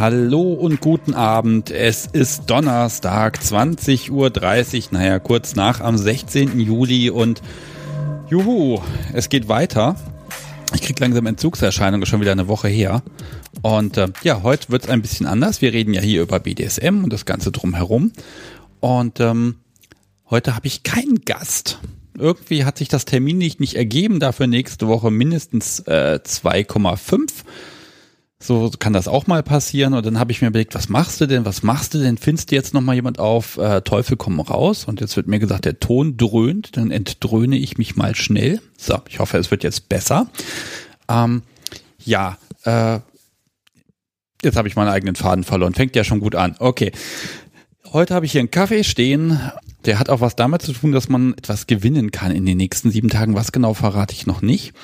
Hallo und guten Abend. Es ist Donnerstag, 20.30 Uhr, naja, kurz nach am 16. Juli und juhu, es geht weiter. Ich krieg langsam Entzugserscheinungen, schon wieder eine Woche her. Und äh, ja, heute wird's ein bisschen anders. Wir reden ja hier über BDSM und das Ganze drumherum. Und ähm, heute habe ich keinen Gast. Irgendwie hat sich das Termin nicht, nicht ergeben, dafür nächste Woche mindestens äh, 2,5. So kann das auch mal passieren. Und dann habe ich mir überlegt, was machst du denn? Was machst du denn? Findest du jetzt noch mal jemand auf äh, Teufel komm raus? Und jetzt wird mir gesagt, der Ton dröhnt. Dann entdröhne ich mich mal schnell. So, ich hoffe, es wird jetzt besser. Ähm, ja, äh, jetzt habe ich meinen eigenen Faden verloren. Fängt ja schon gut an. Okay. Heute habe ich hier einen Kaffee stehen. Der hat auch was damit zu tun, dass man etwas gewinnen kann in den nächsten sieben Tagen. Was genau verrate ich noch nicht.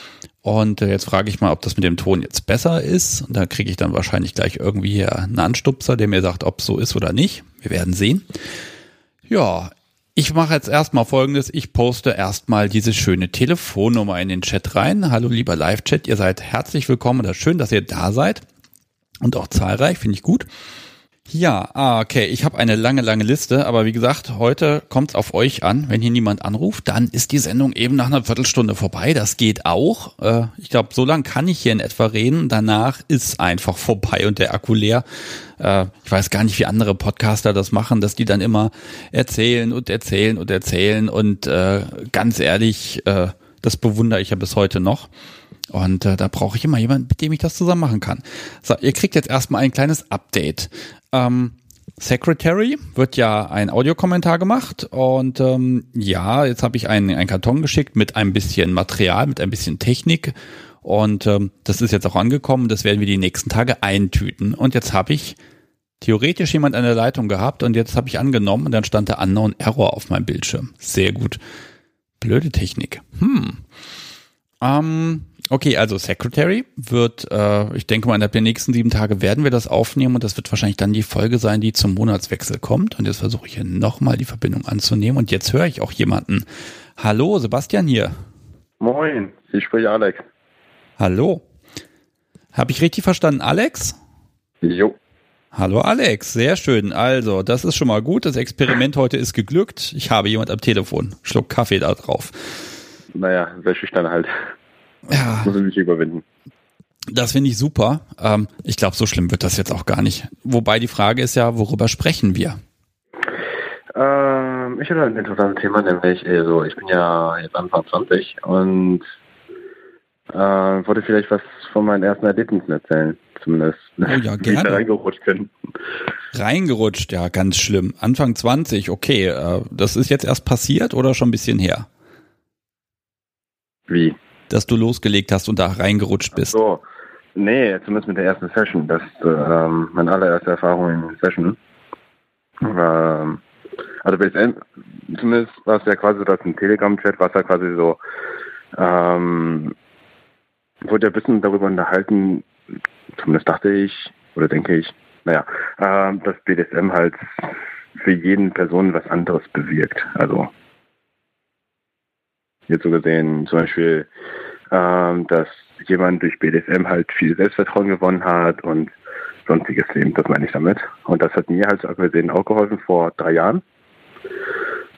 Und äh, jetzt frage ich mal, ob das mit dem Ton jetzt besser ist. Und da kriege ich dann wahrscheinlich gleich irgendwie hier einen Anstupser, der mir sagt, ob es so ist oder nicht. Wir werden sehen. Ja, ich mache jetzt erstmal folgendes. Ich poste erstmal diese schöne Telefonnummer in den Chat rein. Hallo lieber Live-Chat, ihr seid herzlich willkommen oder schön, dass ihr da seid. Und auch zahlreich, finde ich gut. Ja, ah, okay. Ich habe eine lange, lange Liste, aber wie gesagt, heute kommt es auf euch an. Wenn hier niemand anruft, dann ist die Sendung eben nach einer Viertelstunde vorbei. Das geht auch. Äh, ich glaube, so lange kann ich hier in etwa reden. Danach ist einfach vorbei und der Akku leer. Äh, ich weiß gar nicht, wie andere Podcaster das machen, dass die dann immer erzählen und erzählen und erzählen. Und äh, ganz ehrlich, das bewundere ich ja bis heute noch. Und äh, da brauche ich immer jemanden, mit dem ich das zusammen machen kann. So, ihr kriegt jetzt erstmal ein kleines Update. Ähm, Secretary wird ja ein Audiokommentar gemacht und ähm, ja, jetzt habe ich einen, einen Karton geschickt mit ein bisschen Material, mit ein bisschen Technik und ähm, das ist jetzt auch angekommen. Das werden wir die nächsten Tage eintüten. Und jetzt habe ich theoretisch jemand an der Leitung gehabt und jetzt habe ich angenommen und dann stand der Unknown Error auf meinem Bildschirm. Sehr gut. Blöde Technik. Hm. Ähm, Okay, also Secretary wird, äh, ich denke mal, innerhalb der nächsten sieben Tage werden wir das aufnehmen und das wird wahrscheinlich dann die Folge sein, die zum Monatswechsel kommt. Und jetzt versuche ich hier nochmal die Verbindung anzunehmen und jetzt höre ich auch jemanden. Hallo, Sebastian hier. Moin, ich spreche Alex. Hallo. Habe ich richtig verstanden, Alex? Jo. Hallo Alex, sehr schön. Also, das ist schon mal gut. Das Experiment heute ist geglückt. Ich habe jemand am Telefon. Schluck Kaffee da drauf. Naja, sehr schüchtern halt. Ja. Muss ich mich überwinden. Das finde ich super. Ähm, ich glaube, so schlimm wird das jetzt auch gar nicht. Wobei die Frage ist ja, worüber sprechen wir? Ähm, ich habe ein interessantes Thema, nämlich also ich bin ja jetzt Anfang 20 und äh, wollte vielleicht was von meinen ersten Erlebnissen erzählen, zumindest. Oh ja, Wie ich da gerne. reingerutscht bin. Reingerutscht, ja, ganz schlimm. Anfang 20, okay. Äh, das ist jetzt erst passiert oder schon ein bisschen her, Wie? Dass du losgelegt hast und da reingerutscht bist? So, nee, zumindest mit der ersten Session. Das ist ähm, meine allererste Erfahrung in Session. Ähm, also BSN, zumindest war es ja quasi so, dass ein Telegram-Chat war es ja quasi so, ähm, wurde ja ein bisschen darüber unterhalten, zumindest dachte ich, oder denke ich, naja, ähm, dass BDSM halt für jeden Person was anderes bewirkt. Also jetzt so gesehen zum Beispiel, ähm, dass jemand durch BDSM halt viel Selbstvertrauen gewonnen hat und sonstiges Leben, das meine ich damit. Und das hat mir halt so gesehen auch geholfen vor drei Jahren.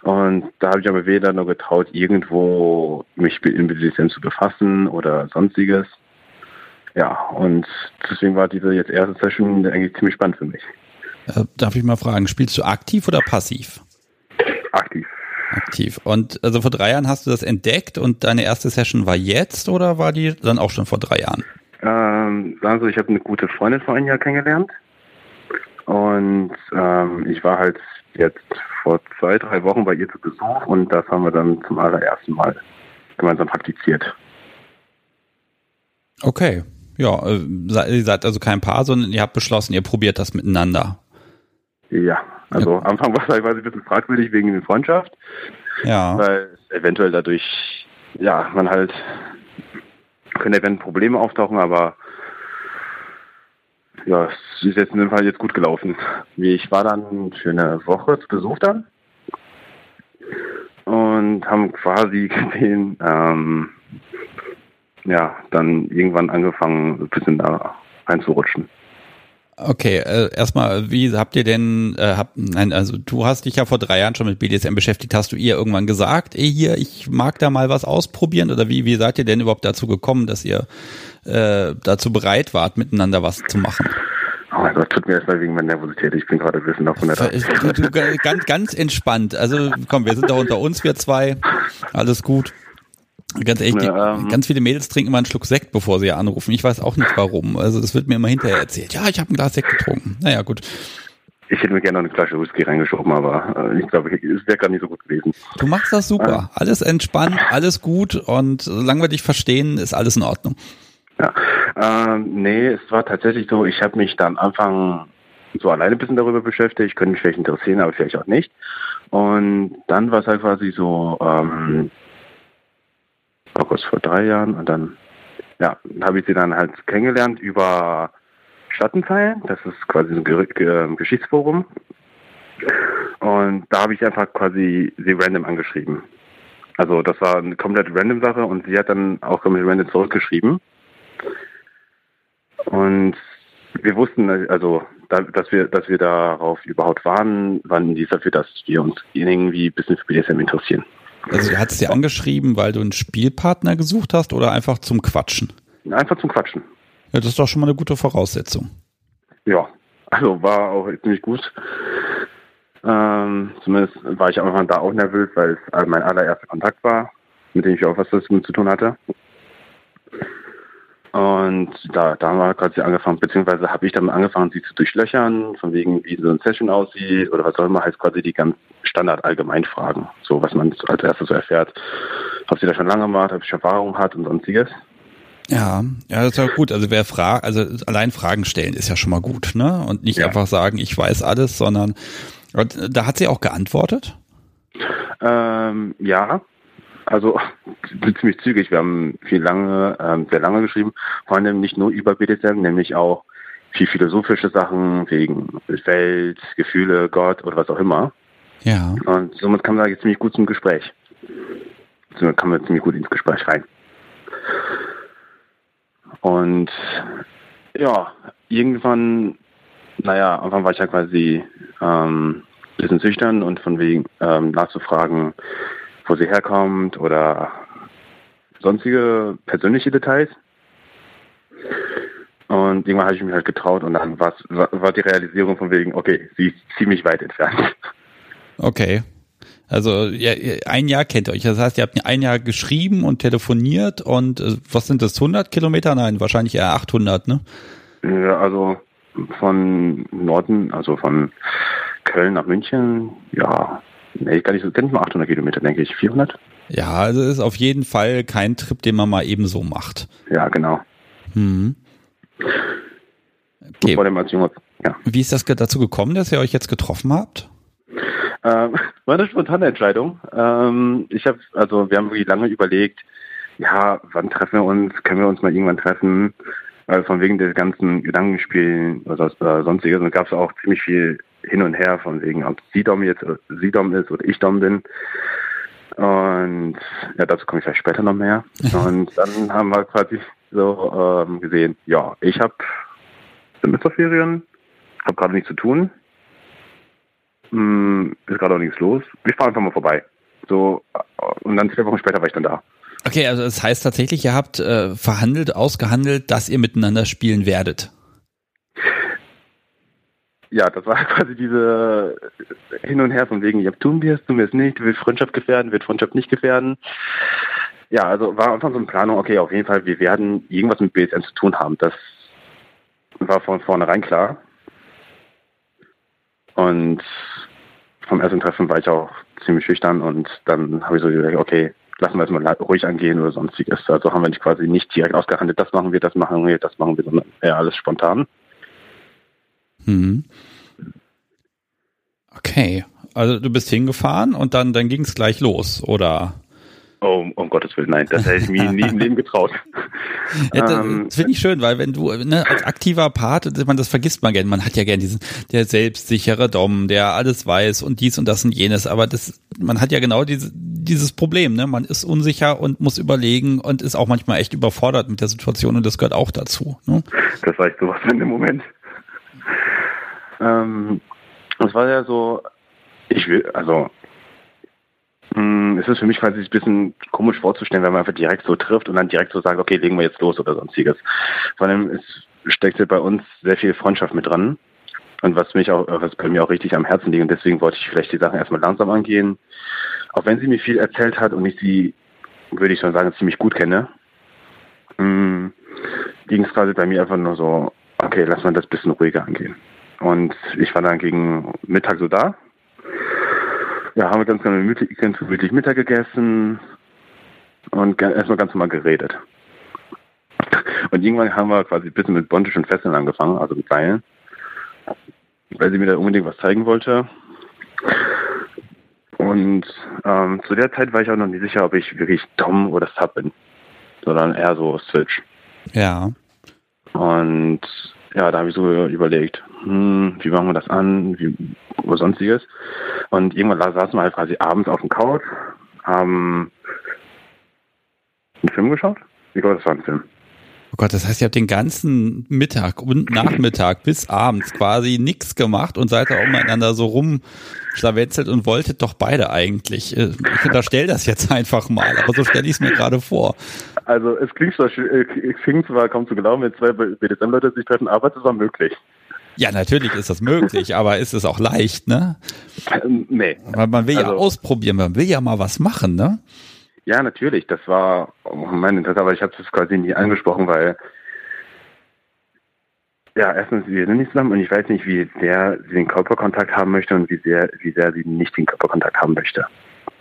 Und da habe ich aber weder nur getraut, irgendwo mich in BDSM zu befassen oder sonstiges. Ja, und deswegen war diese jetzt erste Session eigentlich ziemlich spannend für mich. Äh, darf ich mal fragen, spielst du aktiv oder passiv? Aktiv. Und also vor drei Jahren hast du das entdeckt und deine erste Session war jetzt oder war die dann auch schon vor drei Jahren? Ähm, Sie, ich habe eine gute Freundin vor einem Jahr kennengelernt. Und ähm, ich war halt jetzt vor zwei, drei Wochen bei ihr zu Besuch und das haben wir dann zum allerersten Mal gemeinsam praktiziert. Okay. Ja, äh, ihr seid also kein Paar, sondern ihr habt beschlossen, ihr probiert das miteinander. Ja, also am Anfang war es halt quasi ein bisschen fragwürdig wegen der Freundschaft, Ja. weil eventuell dadurch, ja, man halt, können eventuell Probleme auftauchen, aber ja, es ist jetzt in dem Fall jetzt gut gelaufen. Ich war dann für eine Woche zu Besuch dann und haben quasi gesehen, ähm, ja, dann irgendwann angefangen, ein bisschen da reinzurutschen. Okay, äh, erstmal, wie habt ihr denn, äh, habt, nein, also du hast dich ja vor drei Jahren schon mit BDSM beschäftigt. Hast du ihr irgendwann gesagt, ey, hier, ich mag da mal was ausprobieren? Oder wie, wie seid ihr denn überhaupt dazu gekommen, dass ihr äh, dazu bereit wart, miteinander was zu machen? Oh mein Gott, tut mir erstmal wegen meiner Nervosität. Ich bin gerade ein bisschen auf 100. Du, du, ganz, ganz entspannt. Also komm, wir sind da unter uns, wir zwei. Alles gut. Ganz ehrlich, ähm, ganz viele Mädels trinken immer einen Schluck Sekt, bevor sie anrufen. Ich weiß auch nicht warum. Also das wird mir immer hinterher erzählt. Ja, ich habe ein Glas Sekt getrunken. Naja, gut. Ich hätte mir gerne noch eine Flasche Whisky reingeschoben, aber äh, ich glaube, es wäre gar nicht so gut gewesen. Du machst das super. Alles entspannt, alles gut und solange wir dich verstehen, ist alles in Ordnung. Ja, ähm, nee, es war tatsächlich so, ich habe mich dann Anfang so alleine ein bisschen darüber beschäftigt, könnte mich vielleicht interessieren, aber vielleicht auch nicht. Und dann war es halt quasi so, ähm, war kurz vor drei Jahren und dann, ja, habe ich sie dann halt kennengelernt über Schattenteil, das ist quasi ein Ge Geschichtsforum. Und da habe ich einfach quasi sie random angeschrieben. Also das war eine komplett random Sache und sie hat dann auch komplett random zurückgeschrieben. Und wir wussten, also, dass wir, dass wir darauf überhaupt waren, waren die dafür, dass wir uns irgendwie ein bisschen für BDSM interessieren. Also, hat es dir angeschrieben, weil du einen Spielpartner gesucht hast oder einfach zum Quatschen? Einfach zum Quatschen. Ja, das ist doch schon mal eine gute Voraussetzung. Ja, also war auch ziemlich gut. Ähm, zumindest war ich am Anfang da auch nervös, weil es mein allererster Kontakt war, mit dem ich auch was zu tun hatte. Und da, da haben wir quasi angefangen, beziehungsweise habe ich dann angefangen, sie zu durchlöchern, von wegen, wie so ein Session aussieht oder was auch immer, heißt quasi die ganz Standard Allgemeinfragen. So, was man als erstes so erfährt. Ob sie das schon lange gemacht, ob sie Erfahrung hat und sonstiges. Ja, ja, das ist ja gut. Also wer fragt, also allein Fragen stellen ist ja schon mal gut, ne? Und nicht ja. einfach sagen, ich weiß alles, sondern da hat sie auch geantwortet? Ähm, ja, also ziemlich zügig. Wir haben viel lange, ähm, sehr lange geschrieben, vor allem nicht nur über BDSM, nämlich auch viel philosophische Sachen wegen Welt, Gefühle, Gott oder was auch immer. Ja. Und somit kam da jetzt ziemlich gut zum Gespräch. Somit kam man ziemlich gut ins Gespräch rein. Und ja, irgendwann, naja, irgendwann war ich ja quasi ähm, bisschen schüchtern und von wegen ähm, nachzufragen, wo sie herkommt oder sonstige persönliche Details. Und irgendwann habe ich mich halt getraut und dann war, war die Realisierung von wegen, okay, sie ist ziemlich weit entfernt. Okay. Also ja, ein Jahr kennt ihr euch. Das heißt, ihr habt ein Jahr geschrieben und telefoniert und äh, was sind das, 100 Kilometer? Nein, wahrscheinlich eher 800, ne? Ja, also von Norden, also von Köln nach München, ja, nee, gar nicht so, mal 800 Kilometer, denke ich, 400. Ja, also ist auf jeden Fall kein Trip, den man mal eben so macht. Ja, genau. Hm. Okay. Vor dem als Junge, ja. Wie ist das dazu gekommen, dass ihr euch jetzt getroffen habt? Ähm, war eine spontane Entscheidung. Ähm, ich habe, also wir haben wirklich lange überlegt, ja, wann treffen wir uns? Können wir uns mal irgendwann treffen? Weil von wegen des ganzen Gedankenspielen oder äh, sonstiges. Gab es auch ziemlich viel hin und her, von wegen, ob sie Dom jetzt oder sie Dom ist oder ich Dom bin. Und ja, dazu komme ich vielleicht später noch mehr. Und dann haben wir quasi so ähm, gesehen, ja, ich habe Semesterferien, habe gerade nichts zu tun, hm, ist gerade auch nichts los. Ich fahre einfach mal vorbei. So, und dann zwei Wochen später war ich dann da. Okay, also das heißt tatsächlich, ihr habt äh, verhandelt, ausgehandelt, dass ihr miteinander spielen werdet ja, das war quasi diese Hin und Her von wegen, ja, tun wir es, tun wir es nicht, wird Freundschaft gefährden, wird Freundschaft nicht gefährden. Ja, also war einfach so eine Planung, okay, auf jeden Fall, wir werden irgendwas mit BSN zu tun haben. Das war von vornherein klar. Und vom ersten Treffen war ich auch ziemlich schüchtern und dann habe ich so gesagt, okay, lassen wir es mal ruhig angehen oder sonstiges. Also haben wir nicht quasi nicht direkt ausgehandelt, das machen wir, das machen wir, das machen wir, sondern eher alles spontan. Mhm. Okay, also du bist hingefahren und dann, dann ging es gleich los, oder? Oh, um Gottes Willen, nein, das hätte ich mir nie im Leben getraut. Ja, das, ähm, das finde ich schön, weil wenn du ne, als aktiver Part, man das vergisst man gerne, man hat ja gerne diesen der selbstsichere Dom, der alles weiß und dies und das und jenes, aber das man hat ja genau diese, dieses Problem, ne? Man ist unsicher und muss überlegen und ist auch manchmal echt überfordert mit der Situation und das gehört auch dazu. Ne? Das war ich sowas in dem Moment. Ähm, es war ja so, ich will, also es ist für mich quasi ein bisschen komisch vorzustellen, wenn man einfach direkt so trifft und dann direkt so sagt, okay, legen wir jetzt los oder sonstiges. Vor allem es steckt bei uns sehr viel Freundschaft mit dran. Und was mich auch, was bei mir auch richtig am Herzen liegt. Und deswegen wollte ich vielleicht die Sachen erstmal langsam angehen. Auch wenn sie mir viel erzählt hat und ich sie, würde ich schon sagen, ziemlich gut kenne, mh, ging es quasi bei mir einfach nur so, okay, lass mal das bisschen ruhiger angehen. Und ich war dann gegen Mittag so da. Ja, haben wir ganz gemütlich, ganz gemütlich Mittag gegessen und erstmal ganz normal geredet. Und irgendwann haben wir quasi ein bisschen mit und Fesseln angefangen, also mit Seilen weil sie mir da unbedingt was zeigen wollte. Und ähm, zu der Zeit war ich auch noch nicht sicher, ob ich wirklich Dom oder Sub bin, sondern eher so Switch. Ja. Und ja, da habe ich so überlegt, hm, wie machen wir das an, wie, oder sonstiges. Und irgendwann saßen wir halt quasi abends auf dem Couch, haben einen Film geschaut. Ich glaube, das war ein Film. Oh Gott, das heißt, ihr habt den ganzen Mittag und Nachmittag bis abends quasi nichts gemacht und seid da auch miteinander so rumschlawetzelt und wolltet doch beide eigentlich. Äh, ich unterstelle das jetzt einfach mal, aber so stelle ich es mir gerade vor. Also es klingt zwar, äh, es klingt zwar kaum zu glauben, wenn zwei BDSM-Leute sich treffen, aber es ist auch möglich. Ja, natürlich ist das möglich, aber ist es auch leicht, ne? Ähm, nee. Weil man will also, ja ausprobieren, man will ja mal was machen, ne? Ja, natürlich. Das war mein Interesse, aber ich habe es quasi nie angesprochen, weil ja, erstens, wir sind nicht zusammen und ich weiß nicht, wie sehr sie den Körperkontakt haben möchte und wie sehr, wie sehr sie nicht den Körperkontakt haben möchte.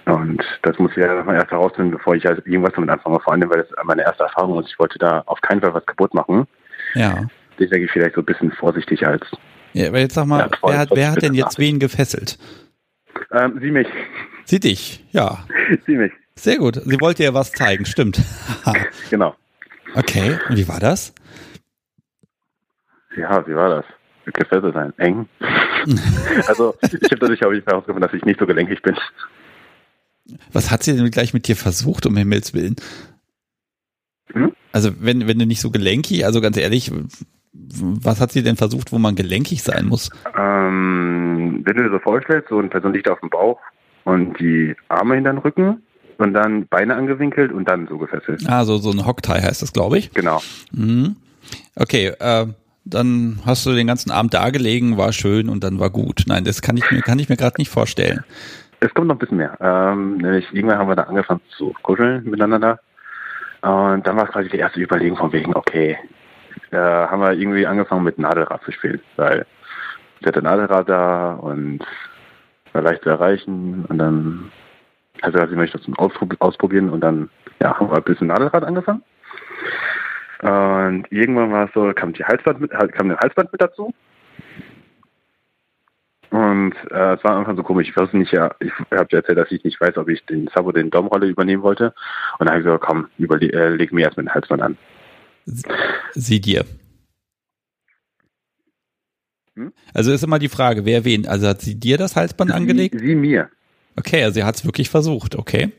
Und das muss ich ja erst herausfinden, bevor ich halt irgendwas damit anfange. Vor allem, weil das meine erste Erfahrung ist. Ich wollte da auf keinen Fall was kaputt machen. Ja. Deswegen vielleicht so ein bisschen vorsichtig als. Ja, aber jetzt sag mal, ja, wer hat, wer hat denn jetzt wen gefesselt? Ähm, sie mich. Sie dich, ja. sie mich. Sehr gut. Sie wollte ja was zeigen, stimmt. genau. Okay, und wie war das? Ja, wie war das? Gefesselt sein. Eng. also, ich habe dadurch auch herausgefunden, dass ich nicht so gelenkig bin. Was hat sie denn gleich mit dir versucht, um Himmels Willen? Hm? Also, wenn, wenn du nicht so gelenkig, also ganz ehrlich, was hat sie denn versucht, wo man gelenkig sein muss? Ähm, wenn du dir so vorstellst, so eine Person liegt auf dem Bauch und die Arme hinter den Rücken und dann Beine angewinkelt und dann so gefesselt. Ah, so, so ein Hocktie heißt das, glaube ich. Genau. Mhm. Okay, äh, dann hast du den ganzen Abend da gelegen, war schön und dann war gut. Nein, das kann ich mir, kann ich mir gerade nicht vorstellen. Es kommt noch ein bisschen mehr. Ähm, nämlich irgendwann haben wir da angefangen zu kuscheln miteinander. Und dann war quasi die erste Überlegung von wegen, okay, äh, haben wir irgendwie angefangen mit Nadelrad zu spielen, weil ich hatte Nadelrad da und war leicht zu erreichen und dann also, also ich möchte das ausprobieren und dann ja, haben wir ein bisschen Nadelrad angefangen. Und irgendwann war es so, kam die Halsband mit, kam der Halsband mit dazu. Und äh, es war einfach so komisch. Ich weiß nicht, ja, ich habe dir erzählt, dass ich nicht weiß, ob ich den Sabo den Domrolle übernehmen wollte. Und dann habe ich gesagt, komm, überle äh, leg mir erstmal den Halsband an. Sie dir. Hm? Also ist immer die Frage, wer wen? Also hat sie dir das Halsband sie, angelegt? Sie mir. Okay, also sie hat es wirklich versucht, okay.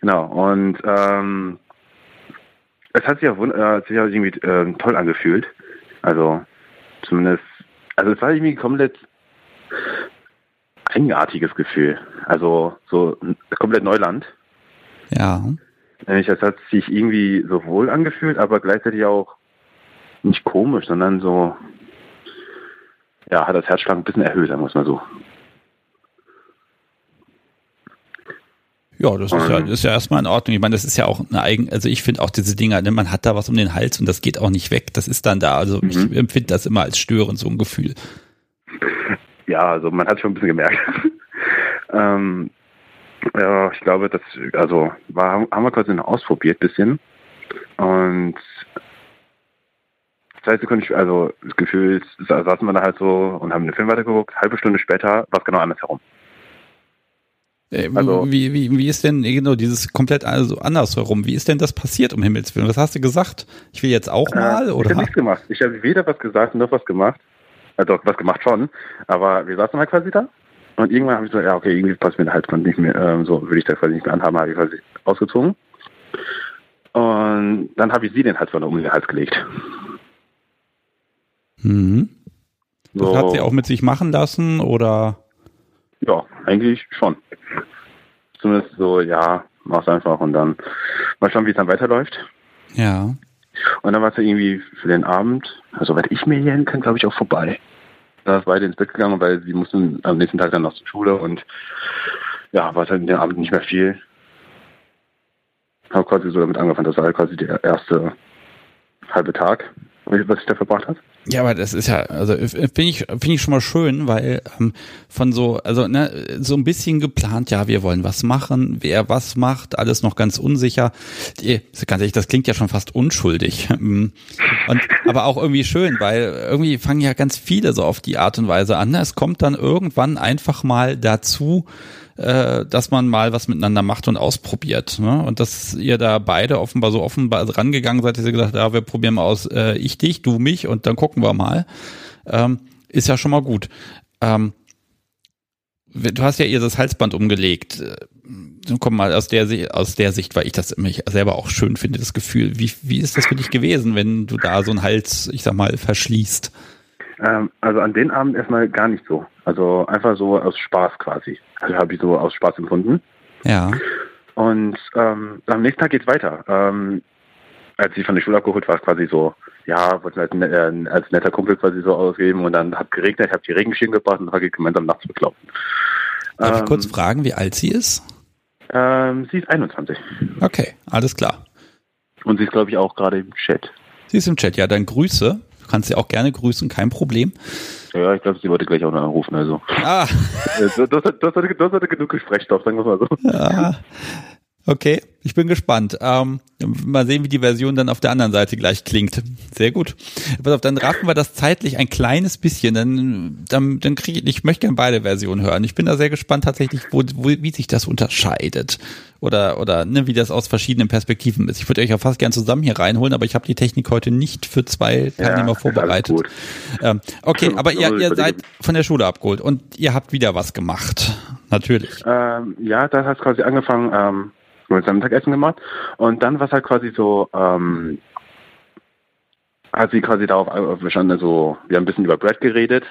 Genau, und ähm, es hat sich auch, äh, sich auch irgendwie äh, toll angefühlt. Also zumindest, also es war irgendwie komplett eigenartiges Gefühl. Also so komplett Neuland. Ja. Nämlich, es hat sich irgendwie so wohl angefühlt, aber gleichzeitig auch nicht komisch, sondern so, ja, hat das Herzschlag ein bisschen erhöht, sagen wir es mal so. Ja, das ist ja, das ist ja erstmal in Ordnung. Ich meine, das ist ja auch eine eigen, also ich finde auch diese Dinger, ne, man hat da was um den Hals und das geht auch nicht weg. Das ist dann da. Also mhm. ich empfinde das immer als störend, so ein Gefühl. Ja, also man hat schon ein bisschen gemerkt. ähm, ja, ich glaube, das, also war, haben wir quasi noch ausprobiert bisschen. Und zwei Sekunden, also das Gefühl, saßen wir da halt so und haben den Film weitergeguckt. Halbe Stunde später war es genau andersherum. Äh, also, wie, wie, wie ist denn genau dieses komplett also andersherum? Wie ist denn das passiert, um Himmels Willen? Was hast du gesagt? Ich will jetzt auch äh, mal? Äh, oder? Ich habe nichts gemacht. Ich habe weder was gesagt noch was gemacht. Also was gemacht schon. Aber wir saßen halt quasi da. Und irgendwann habe ich so, ja, okay, irgendwie passt mir der Halsband nicht mehr, ähm, so würde ich das quasi nicht mehr anhaben, habe ich quasi ausgezogen. Und dann habe ich sie den Halsband um den Hals gelegt. Mhm. Das so, hat sie auch mit sich machen lassen oder? Ja, eigentlich schon. Zumindest so, ja, mach's einfach und dann mal schauen, wie es dann weiterläuft. Ja. Und dann war es ja irgendwie für den Abend, also weil ich mir hier kann, glaube ich, auch vorbei. Da ist beide ins Bett gegangen, weil sie mussten am nächsten Tag dann noch zur Schule und ja, war es halt in den Abend nicht mehr viel. Habe quasi so damit angefangen, das war quasi der erste halbe Tag, was ich da verbracht habe. Ja, aber das ist ja, also finde ich, finde ich schon mal schön, weil ähm, von so, also ne, so ein bisschen geplant, ja, wir wollen was machen, wer was macht, alles noch ganz unsicher. Die, ganz ehrlich, das klingt ja schon fast unschuldig. Und aber auch irgendwie schön, weil irgendwie fangen ja ganz viele so auf die Art und Weise an. Es kommt dann irgendwann einfach mal dazu, äh, dass man mal was miteinander macht und ausprobiert. Ne? Und dass ihr da beide offenbar so offenbar rangegangen seid, dass ihr gesagt ja, wir probieren mal aus, äh, ich dich, du mich und dann gucken wir mal. Ähm, ist ja schon mal gut. Ähm, du hast ja ihr das Halsband umgelegt. Äh, komm mal aus der aus der Sicht, weil ich das mich selber auch schön finde, das Gefühl. Wie wie ist das für dich gewesen, wenn du da so einen Hals, ich sag mal, verschließt? Ähm, also an den Abend erstmal gar nicht so. Also einfach so aus Spaß quasi. Also habe ich so aus Spaß empfunden. Ja. Und ähm, am nächsten Tag geht's weiter. Ähm, als ich von der Schule abgeholt war, quasi so, ja, wollte als, äh, als netter Kumpel quasi so ausgeben und dann hat geregnet, ich habe die Regenschirm gebracht und habe gemeinsam nachts bekloppt. Darf ähm, ich kurz fragen, wie alt sie ist? Ähm, sie ist 21. Okay, alles klar. Und sie ist, glaube ich, auch gerade im Chat. Sie ist im Chat, ja, dann Grüße kannst sie auch gerne grüßen, kein Problem. Ja, ich glaube, sie wollte gleich auch noch anrufen, also. Ah. Das, das, das, das, hatte, das hatte genug Gesprächsstoff, sagen wir mal so. Ja. Okay, ich bin gespannt. Ähm, mal sehen, wie die Version dann auf der anderen Seite gleich klingt. Sehr gut. Pass auf, dann raten wir das zeitlich ein kleines bisschen. Dann, dann, dann kriege ich, ich möchte gerne beide Versionen hören. Ich bin da sehr gespannt tatsächlich, wo, wo, wie sich das unterscheidet. Oder, oder ne, wie das aus verschiedenen Perspektiven ist. Ich würde euch ja fast gern zusammen hier reinholen, aber ich habe die Technik heute nicht für zwei Teilnehmer ja, vorbereitet. Ähm, okay, aber ihr, ihr seid von der Schule abgeholt und ihr habt wieder was gemacht. Natürlich. Ähm, ja, das hat quasi angefangen. Ähm gemeinsam Mittagessen gemacht. Und dann war es halt quasi so, ähm, hat sie quasi darauf bestanden, also wir haben ein bisschen über Brad geredet,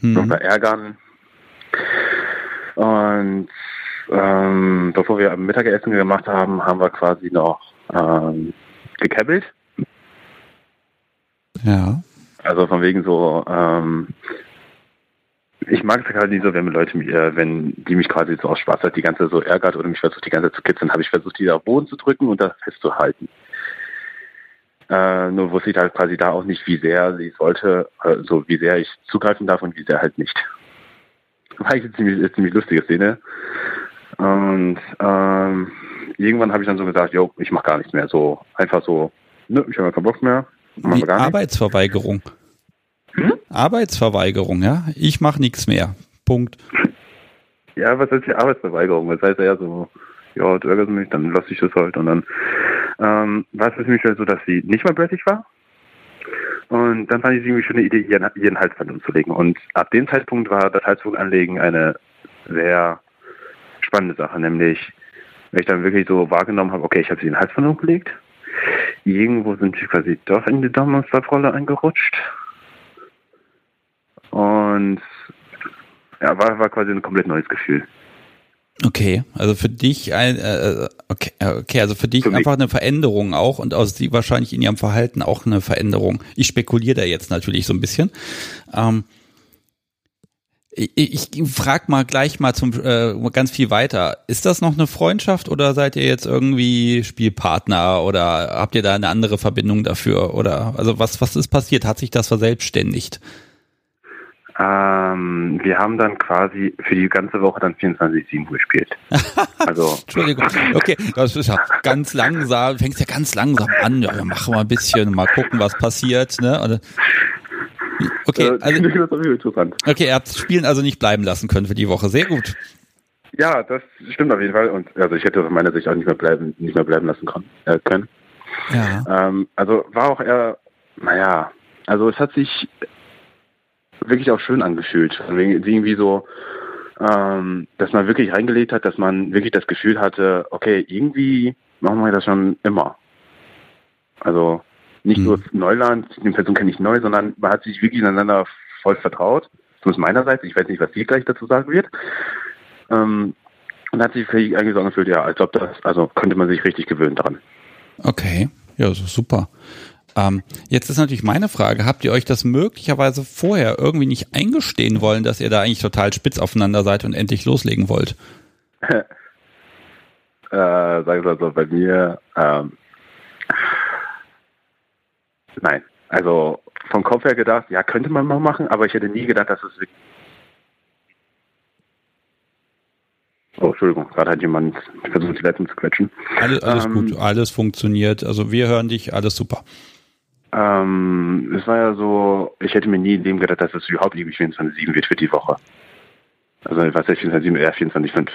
mhm. über Ärgern. Und ähm, bevor wir Mittagessen gemacht haben, haben wir quasi noch ähm, gekebbelt. Ja. Also von wegen so, ähm, ich mag es halt nicht so, wenn Leute, äh, wenn die mich quasi so aus Spaß halt die ganze Zeit so ärgert oder mich versucht die ganze Zeit zu kitzeln, habe ich versucht, die da auf Boden zu drücken und das festzuhalten. Äh, nur wusste ich halt quasi da auch nicht, wie sehr sie sollte, äh, so wie sehr ich zugreifen darf und wie sehr halt nicht. War eigentlich eine ziemlich, eine ziemlich lustige Szene. Und ähm, irgendwann habe ich dann so gesagt, jo, ich mache gar nichts mehr. So einfach so, ne, ich habe keinen Bock mehr. Arbeitsverweigerung. Hm? Arbeitsverweigerung, ja. Ich mache nichts mehr. Punkt. Ja, was heißt die Arbeitsverweigerung? Das heißt ja so, ja, du ärgerst mich, dann lasse ich das halt. Und dann ähm, war es für mich so, dass sie nicht mal brettig war. Und dann fand ich es irgendwie schon eine Idee, ihren, ihren Halsband umzulegen. Und ab dem Zeitpunkt war das Halsbandanlegen eine sehr spannende Sache, nämlich wenn ich dann wirklich so wahrgenommen habe, okay, ich habe sie in den Halsband umgelegt. Irgendwo sind sie quasi doch in die Daumenstaffrolle eingerutscht. Und ja, war, war quasi ein komplett neues Gefühl. Okay, also für dich ein äh, okay, äh, okay, also für dich für einfach eine Veränderung auch und aus sie wahrscheinlich in ihrem Verhalten auch eine Veränderung. Ich spekuliere da jetzt natürlich so ein bisschen. Ähm, ich, ich frag mal gleich mal zum äh, ganz viel weiter. Ist das noch eine Freundschaft oder seid ihr jetzt irgendwie Spielpartner oder habt ihr da eine andere Verbindung dafür oder also was was ist passiert? Hat sich das verselbstständigt? Ähm, wir haben dann quasi für die ganze Woche dann 24-7 gespielt. Also. Entschuldigung. Okay, das ist ja ganz langsam, fängst ja ganz langsam an. Ja, wir machen mal ein bisschen, mal gucken, was passiert. Ne? Okay, äh, also, okay, ihr habt das Spielen also nicht bleiben lassen können für die Woche. Sehr gut. Ja, das stimmt auf jeden Fall. Und also ich hätte aus meiner Sicht auch nicht mehr bleiben, nicht mehr bleiben lassen äh, können. Ja. Ähm, also war auch eher, naja, also es hat sich wirklich auch schön angefühlt. Irgendwie so, ähm, dass man wirklich reingelegt hat, dass man wirklich das Gefühl hatte, okay, irgendwie machen wir das schon immer. Also nicht mhm. nur Neuland, die Person kenne ich neu, sondern man hat sich wirklich ineinander voll vertraut. Zumindest meinerseits. Ich weiß nicht, was sie gleich dazu sagen wird. Ähm, und hat sich eigentlich so angefühlt, ja, als ob das, also könnte man sich richtig gewöhnen daran. Okay, ja, super. Ähm, jetzt ist natürlich meine Frage, habt ihr euch das möglicherweise vorher irgendwie nicht eingestehen wollen, dass ihr da eigentlich total spitz aufeinander seid und endlich loslegen wollt? äh, sag ich mal so, bei mir, ähm, nein. Also vom Kopf her gedacht, ja, könnte man mal machen, aber ich hätte nie gedacht, dass es wirklich Oh, Entschuldigung, gerade hat jemand versucht, die Leitung zu quetschen. Alles, alles ähm, gut, alles funktioniert. Also wir hören dich, alles super. Ähm, es war ja so, ich hätte mir nie in dem gedacht, dass es überhaupt irgendwie 24-7 wird für die Woche. Also was heißt 24-7, eher 24-5.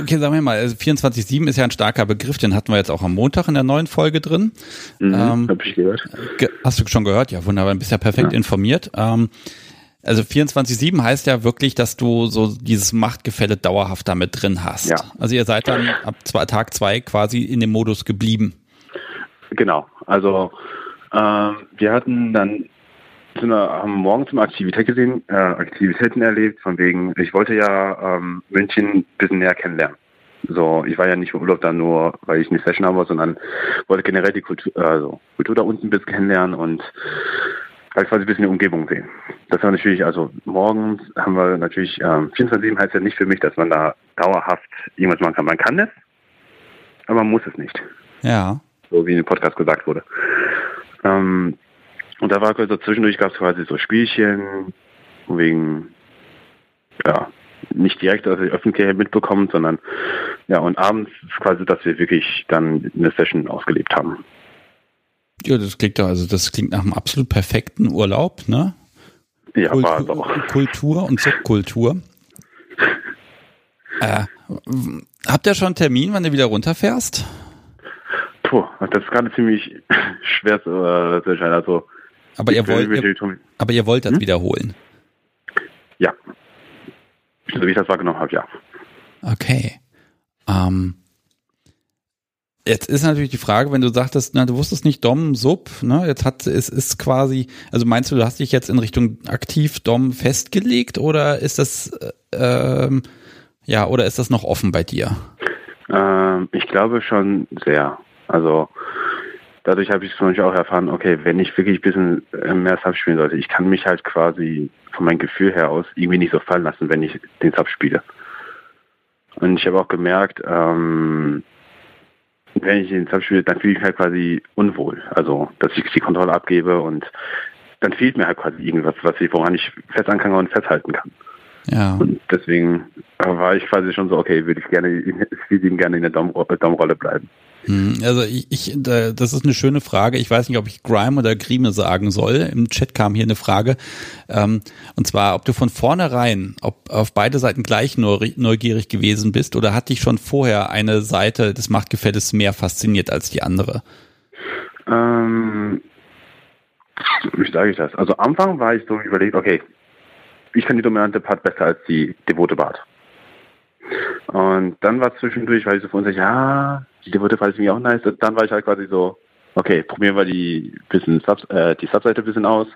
Okay, sagen wir mal, 24-7 also ist ja ein starker Begriff, den hatten wir jetzt auch am Montag in der neuen Folge drin. Mhm, ähm, hab ich gehört. Hast du schon gehört? Ja, wunderbar, du bist ja perfekt ja. informiert. Ähm, also 24-7 heißt ja wirklich, dass du so dieses Machtgefälle dauerhaft damit drin hast. Ja. Also ihr seid dann ab Tag zwei quasi in dem Modus geblieben. Genau. Also wir hatten dann sind wir, haben morgen zum Aktivität gesehen, äh, Aktivitäten erlebt, von wegen, ich wollte ja ähm, München ein bisschen näher kennenlernen. So, ich war ja nicht im Urlaub da nur, weil ich eine Session wollte, sondern wollte generell die Kultur, also Kultur da unten ein bisschen kennenlernen und halt quasi ein bisschen die Umgebung sehen. Das war natürlich, also morgens haben wir natürlich, ähm, 24-7 heißt ja nicht für mich, dass man da dauerhaft irgendwas machen kann. Man kann es, aber man muss es nicht. Ja. So wie in dem Podcast gesagt wurde. Ähm, und da war quasi zwischendurch gab es quasi so Spielchen, wegen, ja, nicht direkt aus der Öffentlichkeit mitbekommen, sondern ja, und abends quasi, dass wir wirklich dann eine Session ausgelebt haben. Ja, das klingt doch, also das klingt nach einem absolut perfekten Urlaub, ne? Ja, Kultur, war doch. Kultur und Subkultur. äh, habt ihr schon einen Termin, wann du wieder runterfährst? Puh, das ist gerade ziemlich schwer zu, äh, zu entscheiden. Also, aber, ihr wollt, ihr, aber ihr wollt das hm? wiederholen? Ja. So wie ich das wahrgenommen habe, ja. Okay. Ähm, Jetzt ist natürlich die Frage, wenn du sagtest, na, du wusstest nicht Dom, Sub, ne? Jetzt hat es ist quasi, also meinst du, du hast dich jetzt in Richtung aktiv Dom festgelegt oder ist das äh, ähm, ja oder ist das noch offen bei dir? Ähm, ich glaube schon sehr. Also dadurch habe ich zum Beispiel auch erfahren, okay, wenn ich wirklich ein bisschen äh, mehr Sub spielen sollte, ich kann mich halt quasi von meinem Gefühl her aus irgendwie nicht so fallen lassen, wenn ich den Sub spiele. Und ich habe auch gemerkt, ähm, wenn ich den Sub spiele, dann fühle ich mich halt quasi unwohl. Also, dass ich die Kontrolle abgebe und dann fehlt mir halt quasi irgendwas, was ich, woran ich fest ankern und festhalten kann. Ja. Und deswegen war ich quasi schon so, okay, würde ich gerne, ich würde gerne in der Domrolle bleiben. Hm, also ich, ich, das ist eine schöne Frage. Ich weiß nicht, ob ich Grime oder Grime sagen soll. Im Chat kam hier eine Frage. Ähm, und zwar, ob du von vornherein, ob auf beide Seiten gleich neugierig gewesen bist oder hat dich schon vorher eine Seite des Machtgefälles mehr fasziniert als die andere? Ähm, wie sage ich das? Also am Anfang war ich so überlegt, okay, ich kann die dominante Part besser als die devote Part. Und dann war zwischendurch, weil ich so von sich, ja, die Devote fand ich mir auch nice. Und dann war ich halt quasi so, okay, probieren wir die bisschen Sub, äh, die Subseite ein bisschen aus.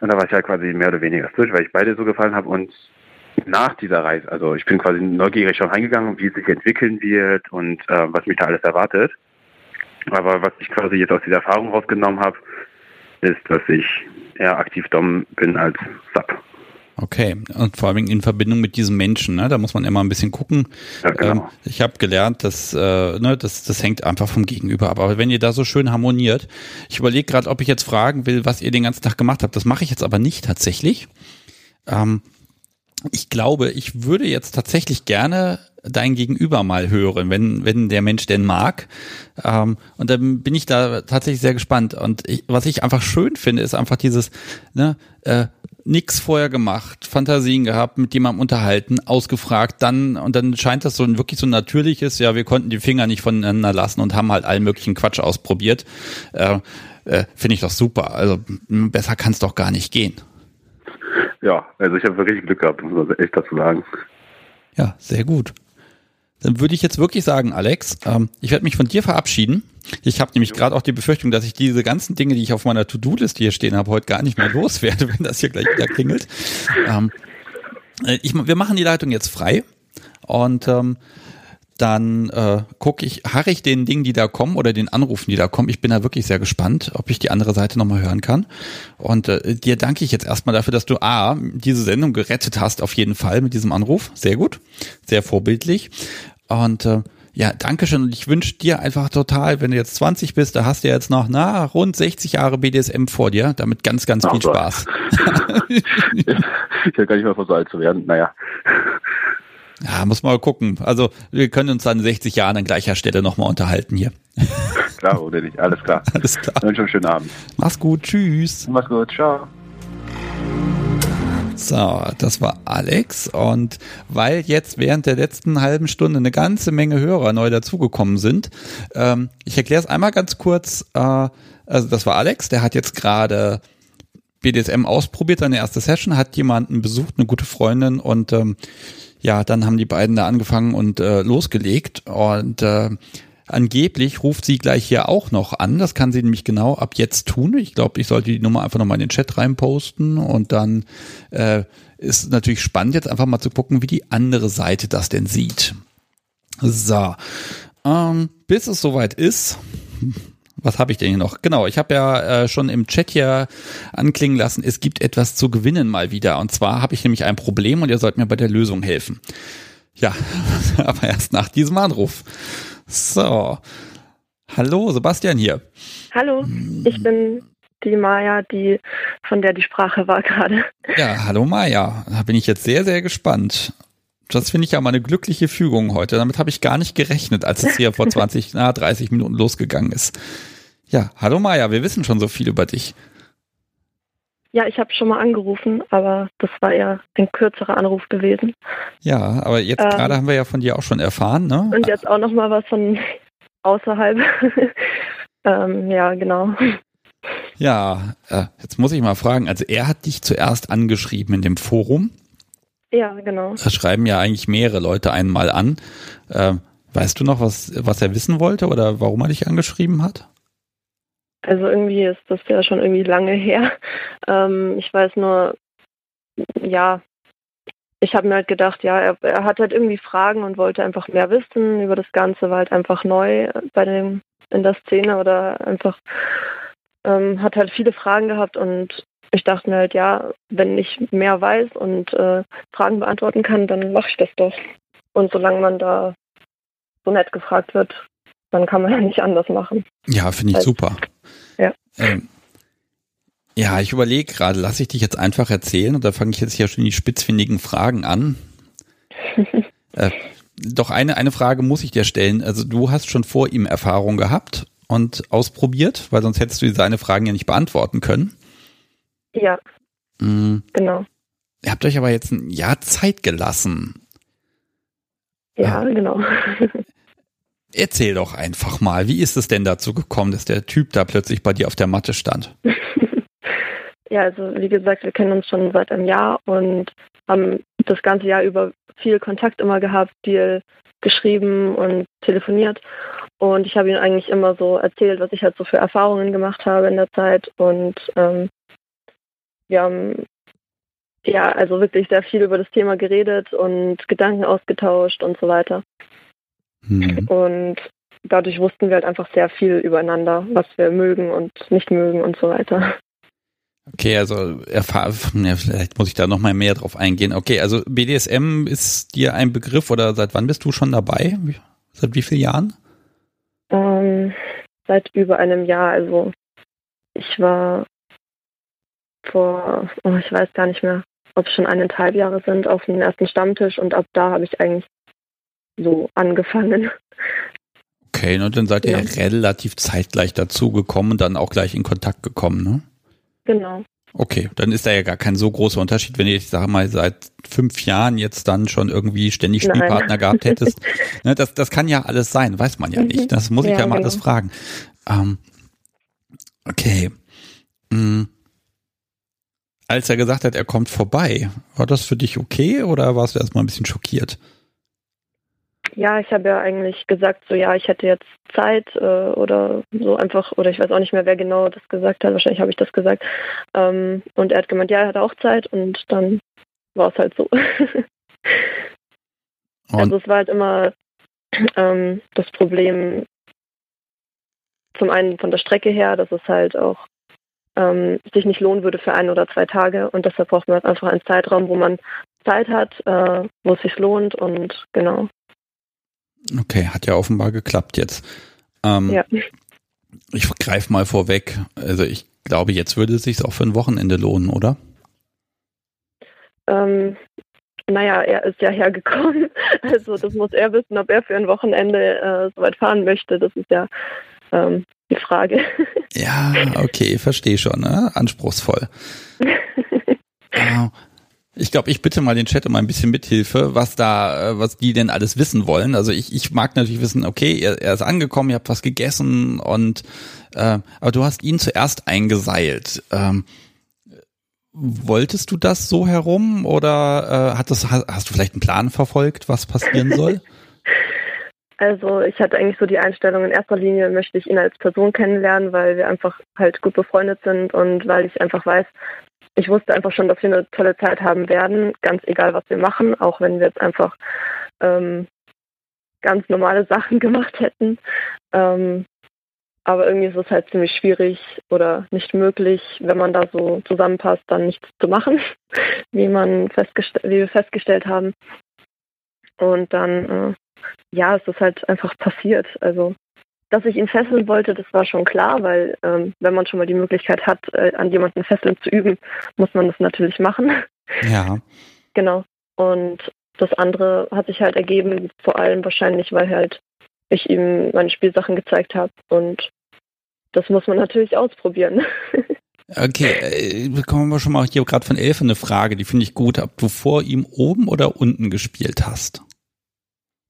Und da war ich halt quasi mehr oder weniger durch, weil ich beide so gefallen habe und nach dieser Reise, also ich bin quasi neugierig schon reingegangen, wie es sich entwickeln wird und äh, was mich da alles erwartet. Aber was ich quasi jetzt aus dieser Erfahrung rausgenommen habe, ist, dass ich eher aktiv Dom bin als Sub. Okay, und vor allem in Verbindung mit diesem Menschen, ne? da muss man immer ein bisschen gucken. Ja, genau. ähm, ich habe gelernt, dass äh, ne, das, das hängt einfach vom Gegenüber ab. Aber wenn ihr da so schön harmoniert, ich überlege gerade, ob ich jetzt fragen will, was ihr den ganzen Tag gemacht habt. Das mache ich jetzt aber nicht tatsächlich. Ähm, ich glaube, ich würde jetzt tatsächlich gerne dein Gegenüber mal hören, wenn, wenn der Mensch denn mag. Ähm, und dann bin ich da tatsächlich sehr gespannt. Und ich, was ich einfach schön finde, ist einfach dieses, ne, äh, nix vorher gemacht, Fantasien gehabt, mit jemandem unterhalten, ausgefragt, dann, und dann scheint das so ein wirklich so ein natürliches, ja, wir konnten die Finger nicht voneinander lassen und haben halt allen möglichen Quatsch ausprobiert. Äh, äh, Finde ich doch super. Also besser kann es doch gar nicht gehen. Ja, also ich habe wirklich Glück gehabt, muss man echt dazu sagen. Ja, sehr gut. Dann würde ich jetzt wirklich sagen, Alex, ähm, ich werde mich von dir verabschieden. Ich habe nämlich gerade auch die Befürchtung, dass ich diese ganzen Dinge, die ich auf meiner To-Do-Liste hier stehen habe, heute gar nicht mehr loswerde, wenn das hier gleich wieder klingelt. Ähm, äh, ich, wir machen die Leitung jetzt frei und ähm, dann äh, gucke ich, harre ich den Dingen, die da kommen oder den Anrufen, die da kommen. Ich bin da wirklich sehr gespannt, ob ich die andere Seite nochmal hören kann. Und äh, dir danke ich jetzt erstmal dafür, dass du A, diese Sendung gerettet hast, auf jeden Fall mit diesem Anruf. Sehr gut, sehr vorbildlich. Und äh, ja, danke schön. Und ich wünsche dir einfach total, wenn du jetzt 20 bist, da hast du jetzt noch na, rund 60 Jahre BDSM vor dir. Damit ganz, ganz viel Spaß. ich hätte gar nicht mehr alt zu werden. Naja. Ja, muss mal gucken. Also wir können uns dann 60 Jahren an gleicher Stelle nochmal unterhalten hier. Klar, oder nicht? Alles klar. Alles klar. Dann schon einen schönen Abend. Mach's gut. Tschüss. Mach's gut. Ciao. So, das war Alex. Und weil jetzt während der letzten halben Stunde eine ganze Menge Hörer neu dazugekommen sind, ähm, ich erkläre es einmal ganz kurz. Äh, also das war Alex, der hat jetzt gerade BDSM ausprobiert, seine erste Session, hat jemanden besucht, eine gute Freundin und ähm, ja, dann haben die beiden da angefangen und äh, losgelegt und äh, angeblich ruft sie gleich hier auch noch an. Das kann sie nämlich genau ab jetzt tun. Ich glaube, ich sollte die Nummer einfach nochmal in den Chat reinposten und dann äh, ist natürlich spannend jetzt einfach mal zu gucken, wie die andere Seite das denn sieht. So, ähm, bis es soweit ist, was habe ich denn hier noch? Genau, ich habe ja äh, schon im Chat hier anklingen lassen, es gibt etwas zu gewinnen mal wieder. Und zwar habe ich nämlich ein Problem und ihr sollt mir bei der Lösung helfen. Ja, aber erst nach diesem Anruf. So. Hallo, Sebastian hier. Hallo, ich bin die Maya, die von der die Sprache war gerade. Ja, hallo Maya. Da bin ich jetzt sehr, sehr gespannt. Das finde ich ja mal eine glückliche Fügung heute. Damit habe ich gar nicht gerechnet, als es hier vor 20, na, 30 Minuten losgegangen ist. Ja, hallo Maja, wir wissen schon so viel über dich. Ja, ich habe schon mal angerufen, aber das war eher ein kürzerer Anruf gewesen. Ja, aber jetzt ähm, gerade haben wir ja von dir auch schon erfahren, ne? Und jetzt auch noch mal was von außerhalb. ähm, ja, genau. Ja, äh, jetzt muss ich mal fragen, also er hat dich zuerst angeschrieben in dem Forum. Ja, genau. Da schreiben ja eigentlich mehrere Leute einmal an. Äh, weißt du noch, was, was er wissen wollte oder warum er dich angeschrieben hat? Also irgendwie ist das ja schon irgendwie lange her. Ähm, ich weiß nur, ja, ich habe mir halt gedacht, ja, er, er, hat halt irgendwie Fragen und wollte einfach mehr wissen über das Ganze, war halt einfach neu bei dem in der Szene oder einfach ähm, hat halt viele Fragen gehabt und ich dachte mir halt, ja, wenn ich mehr weiß und äh, Fragen beantworten kann, dann mache ich das doch. Und solange man da so nett gefragt wird, dann kann man ja nicht anders machen. Ja, finde ich also, super. Ja. Ähm, ja, ich überlege gerade, lasse ich dich jetzt einfach erzählen und da fange ich jetzt hier schon die spitzfindigen Fragen an. äh, doch eine, eine Frage muss ich dir stellen. Also du hast schon vor ihm Erfahrung gehabt und ausprobiert, weil sonst hättest du seine Fragen ja nicht beantworten können. Ja. Mhm. Genau. Ihr habt euch aber jetzt ein Jahr Zeit gelassen. Ja, ja. genau. Erzähl doch einfach mal, wie ist es denn dazu gekommen, dass der Typ da plötzlich bei dir auf der Matte stand? ja, also wie gesagt, wir kennen uns schon seit einem Jahr und haben das ganze Jahr über viel Kontakt immer gehabt, viel geschrieben und telefoniert. Und ich habe ihm eigentlich immer so erzählt, was ich halt so für Erfahrungen gemacht habe in der Zeit. Und ähm, wir haben ja also wirklich sehr viel über das Thema geredet und Gedanken ausgetauscht und so weiter. Mhm. Und dadurch wussten wir halt einfach sehr viel übereinander, was wir mögen und nicht mögen und so weiter. Okay, also erfahr ja, vielleicht muss ich da nochmal mehr drauf eingehen. Okay, also BDSM ist dir ein Begriff oder seit wann bist du schon dabei? Seit wie vielen Jahren? Ähm, seit über einem Jahr. Also ich war vor, oh, ich weiß gar nicht mehr, ob es schon eineinhalb Jahre sind, auf dem ersten Stammtisch und ab da habe ich eigentlich so angefangen. Okay, und dann seid ihr ja. relativ zeitgleich dazugekommen und dann auch gleich in Kontakt gekommen, ne? Genau. Okay, dann ist da ja gar kein so großer Unterschied, wenn ihr, ich sage mal, seit fünf Jahren jetzt dann schon irgendwie ständig Spielpartner Nein. gehabt hättest. ne, das, das kann ja alles sein, weiß man ja mhm. nicht. Das muss ich ja, ja mal genau. alles fragen. Ähm, okay. Mhm. Als er gesagt hat, er kommt vorbei, war das für dich okay oder warst du erstmal ein bisschen schockiert? Ja, ich habe ja eigentlich gesagt, so ja, ich hätte jetzt Zeit äh, oder so einfach, oder ich weiß auch nicht mehr, wer genau das gesagt hat, wahrscheinlich habe ich das gesagt. Ähm, und er hat gemeint, ja, er hat auch Zeit und dann war es halt so. also es war halt immer ähm, das Problem, zum einen von der Strecke her, dass es halt auch ähm, sich nicht lohnen würde für ein oder zwei Tage und deshalb braucht man einfach einen Zeitraum, wo man Zeit hat, äh, wo es sich lohnt und genau. Okay, hat ja offenbar geklappt jetzt. Ähm, ja. Ich greife mal vorweg. Also ich glaube, jetzt würde es sich auch für ein Wochenende lohnen, oder? Ähm, naja, er ist ja hergekommen. Also das muss er wissen, ob er für ein Wochenende äh, so weit fahren möchte. Das ist ja ähm, die Frage. Ja, okay, verstehe schon. Ne? Anspruchsvoll. äh, ich glaube, ich bitte mal den Chat um ein bisschen Mithilfe, was da, äh, was die denn alles wissen wollen. Also ich, ich mag natürlich wissen, okay, er, er ist angekommen, ihr habt was gegessen und äh, aber du hast ihn zuerst eingeseilt. Ähm, wolltest du das so herum oder äh, hat das, hast, hast du vielleicht einen Plan verfolgt, was passieren soll? Also ich hatte eigentlich so die Einstellung, in erster Linie möchte ich ihn als Person kennenlernen, weil wir einfach halt gut befreundet sind und weil ich einfach weiß, ich wusste einfach schon, dass wir eine tolle Zeit haben werden, ganz egal, was wir machen, auch wenn wir jetzt einfach ähm, ganz normale Sachen gemacht hätten. Ähm, aber irgendwie ist es halt ziemlich schwierig oder nicht möglich, wenn man da so zusammenpasst, dann nichts zu machen, wie man festgestell wie wir festgestellt haben. Und dann, äh, ja, es ist halt einfach passiert. Also dass ich ihn fesseln wollte, das war schon klar, weil ähm, wenn man schon mal die Möglichkeit hat, äh, an jemanden fesseln zu üben, muss man das natürlich machen. Ja. genau. Und das andere hat sich halt ergeben, vor allem wahrscheinlich, weil halt ich ihm meine Spielsachen gezeigt habe und das muss man natürlich ausprobieren. Okay, äh, bekommen wir schon mal hier gerade von Elfe eine Frage, die finde ich gut, ob du vor ihm oben oder unten gespielt hast.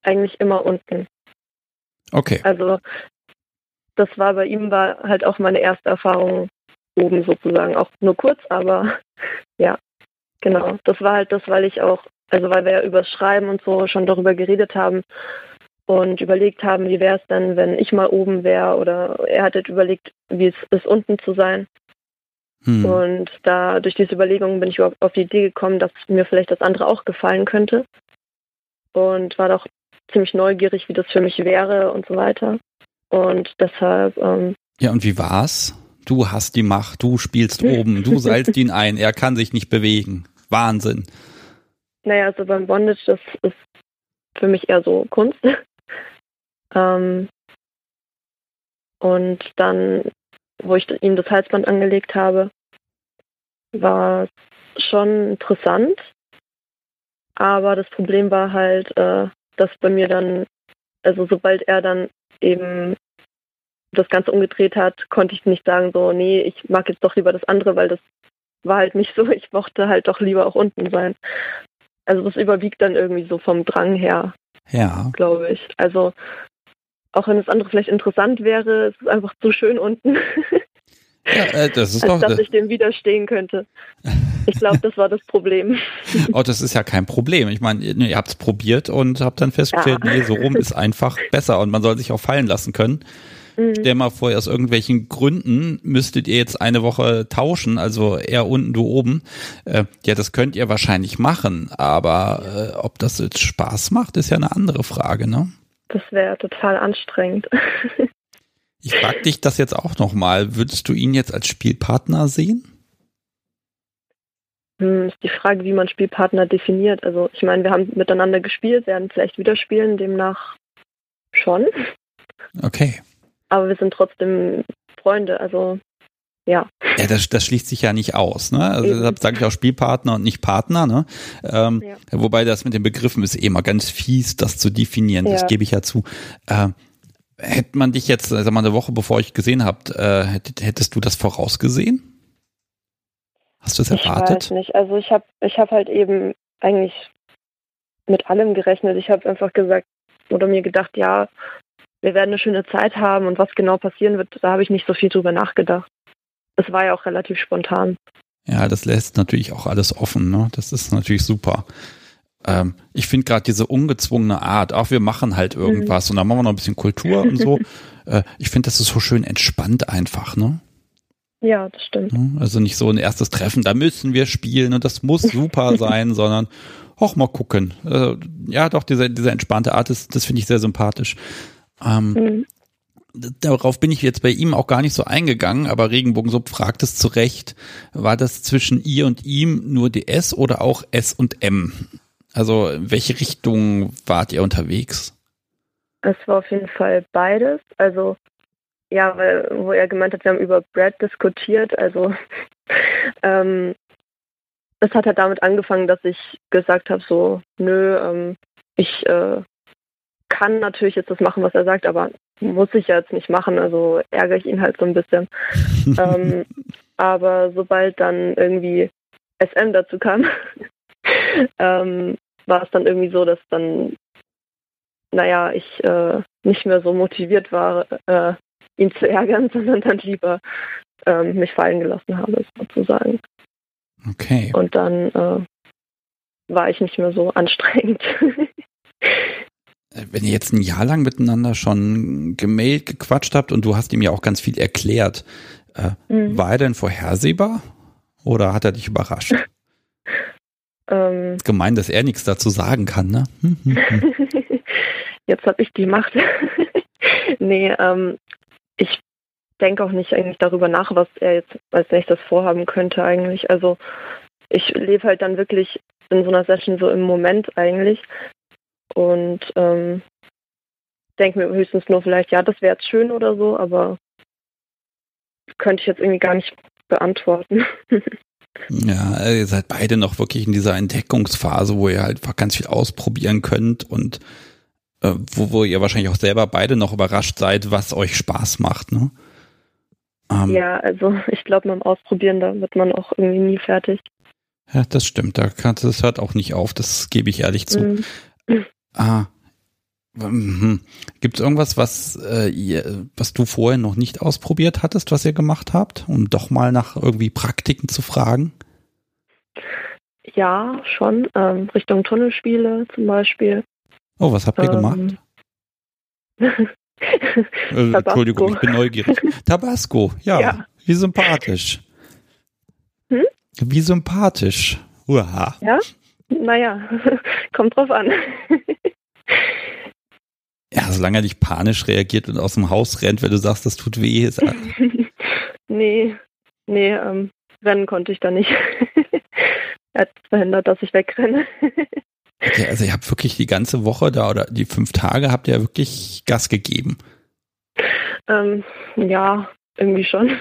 Eigentlich immer unten. Okay. Also das war bei ihm war halt auch meine erste Erfahrung oben sozusagen, auch nur kurz, aber ja, genau. Das war halt das, weil ich auch, also weil wir ja übers Schreiben und so schon darüber geredet haben und überlegt haben, wie wäre es denn, wenn ich mal oben wäre oder er hat halt überlegt, wie es ist, unten zu sein. Hm. Und da durch diese Überlegungen bin ich überhaupt auf die Idee gekommen, dass mir vielleicht das andere auch gefallen könnte. Und war doch ziemlich neugierig, wie das für mich wäre und so weiter. Und deshalb. Ähm, ja, und wie war's? Du hast die Macht, du spielst oben, du seilst ihn ein, er kann sich nicht bewegen. Wahnsinn. Naja, also beim Bondage, das ist für mich eher so Kunst. ähm, und dann, wo ich ihm das Halsband angelegt habe, war es schon interessant. Aber das Problem war halt, äh, dass bei mir dann, also sobald er dann eben das Ganze umgedreht hat, konnte ich nicht sagen, so, nee, ich mag jetzt doch lieber das andere, weil das war halt nicht so. Ich mochte halt doch lieber auch unten sein. Also das überwiegt dann irgendwie so vom Drang her. Ja. Glaube ich. Also auch wenn das andere vielleicht interessant wäre, es ist einfach zu schön unten. Ja, äh, das ist als doch, dass ich dem widerstehen könnte. Ich glaube, das war das Problem. oh, das ist ja kein Problem. Ich meine, ihr habt es probiert und habt dann festgestellt, ja. nee, so rum ist einfach besser und man soll sich auch fallen lassen können. Mhm. Stell mal vor, aus irgendwelchen Gründen müsstet ihr jetzt eine Woche tauschen, also er unten, du oben. Äh, ja, das könnt ihr wahrscheinlich machen, aber äh, ob das jetzt Spaß macht, ist ja eine andere Frage, ne? Das wäre total anstrengend. Ich frage dich das jetzt auch nochmal. Würdest du ihn jetzt als Spielpartner sehen? Hm, ist die Frage, wie man Spielpartner definiert. Also ich meine, wir haben miteinander gespielt, werden vielleicht wieder spielen, demnach schon. Okay. Aber wir sind trotzdem Freunde, also ja. Ja, das, das schließt sich ja nicht aus, ne? Also Eben. deshalb sage ich auch Spielpartner und nicht Partner, ne? Ähm, ja. Wobei das mit den Begriffen ist eh immer ganz fies, das zu definieren, ja. das gebe ich ja zu. Ähm, hätte man dich jetzt, sag mal, eine Woche bevor ich gesehen habt, äh, hättest du das vorausgesehen? Hast du es erwartet? Ich weiß nicht. Also ich habe ich hab halt eben eigentlich mit allem gerechnet. Ich habe einfach gesagt oder mir gedacht, ja, wir werden eine schöne Zeit haben und was genau passieren wird, da habe ich nicht so viel drüber nachgedacht. Es war ja auch relativ spontan. Ja, das lässt natürlich auch alles offen, ne? Das ist natürlich super. ähm, ich finde gerade diese ungezwungene Art, auch wir machen halt irgendwas mhm. und dann machen wir noch ein bisschen Kultur und so. Äh, ich finde, das ist so schön entspannt einfach, ne? Ja, das stimmt. Ne? Also nicht so ein erstes Treffen, da müssen wir spielen und das muss super sein, sondern auch mal gucken. Äh, ja, doch, diese, diese entspannte Art, das, das finde ich sehr sympathisch. Ähm, mhm. Darauf bin ich jetzt bei ihm auch gar nicht so eingegangen, aber Regenbogensub fragt es zu Recht, war das zwischen ihr und ihm nur die S oder auch S und M? Also in welche Richtung wart ihr unterwegs? Es war auf jeden Fall beides. Also ja, weil wo er gemeint hat, wir haben über Brad diskutiert. Also ähm, es hat halt damit angefangen, dass ich gesagt habe, so, nö, ähm, ich äh, kann natürlich jetzt das machen, was er sagt, aber muss ich ja jetzt nicht machen. Also ärgere ich ihn halt so ein bisschen. ähm, aber sobald dann irgendwie SM dazu kam, ähm, war es dann irgendwie so, dass dann, naja, ich äh, nicht mehr so motiviert war, äh, ihn zu ärgern, sondern dann lieber ähm, mich fallen gelassen habe, sozusagen. Okay. Und dann äh, war ich nicht mehr so anstrengend. Wenn ihr jetzt ein Jahr lang miteinander schon gemailt, gequatscht habt und du hast ihm ja auch ganz viel erklärt, äh, mhm. war er denn vorhersehbar oder hat er dich überrascht? Ähm, Gemein, dass er nichts dazu sagen kann, ne? Hm, hm, hm. Jetzt habe ich die Macht. nee, ähm, ich denke auch nicht eigentlich darüber nach, was er jetzt als nächstes vorhaben könnte eigentlich. Also ich lebe halt dann wirklich in so einer Session so im Moment eigentlich und ähm, denke mir höchstens nur vielleicht, ja, das wäre jetzt schön oder so, aber könnte ich jetzt irgendwie gar nicht beantworten. Ja, ihr seid beide noch wirklich in dieser Entdeckungsphase, wo ihr halt einfach ganz viel ausprobieren könnt und äh, wo, wo ihr wahrscheinlich auch selber beide noch überrascht seid, was euch Spaß macht, ne? Ähm, ja, also ich glaube, beim Ausprobieren, da wird man auch irgendwie nie fertig. Ja, das stimmt. Da kann, das hört auch nicht auf, das gebe ich ehrlich zu. Mhm. Ah, hm. Gibt es irgendwas, was, äh, ihr, was du vorher noch nicht ausprobiert hattest, was ihr gemacht habt, um doch mal nach irgendwie Praktiken zu fragen? Ja, schon. Ähm, Richtung Tunnelspiele zum Beispiel. Oh, was habt ihr ähm, gemacht? äh, Entschuldigung, ich bin neugierig. Tabasco, ja, ja. Wie sympathisch. Hm? Wie sympathisch. Uha. Ja? Naja, kommt drauf an. Ja, solange er nicht panisch reagiert und aus dem Haus rennt, wenn du sagst, das tut weh. Ist nee, nee, ähm, rennen konnte ich da nicht. er hat verhindert, dass ich wegrenne. okay, also ihr habt wirklich die ganze Woche da oder die fünf Tage habt ihr wirklich Gas gegeben. Ähm, ja, irgendwie schon.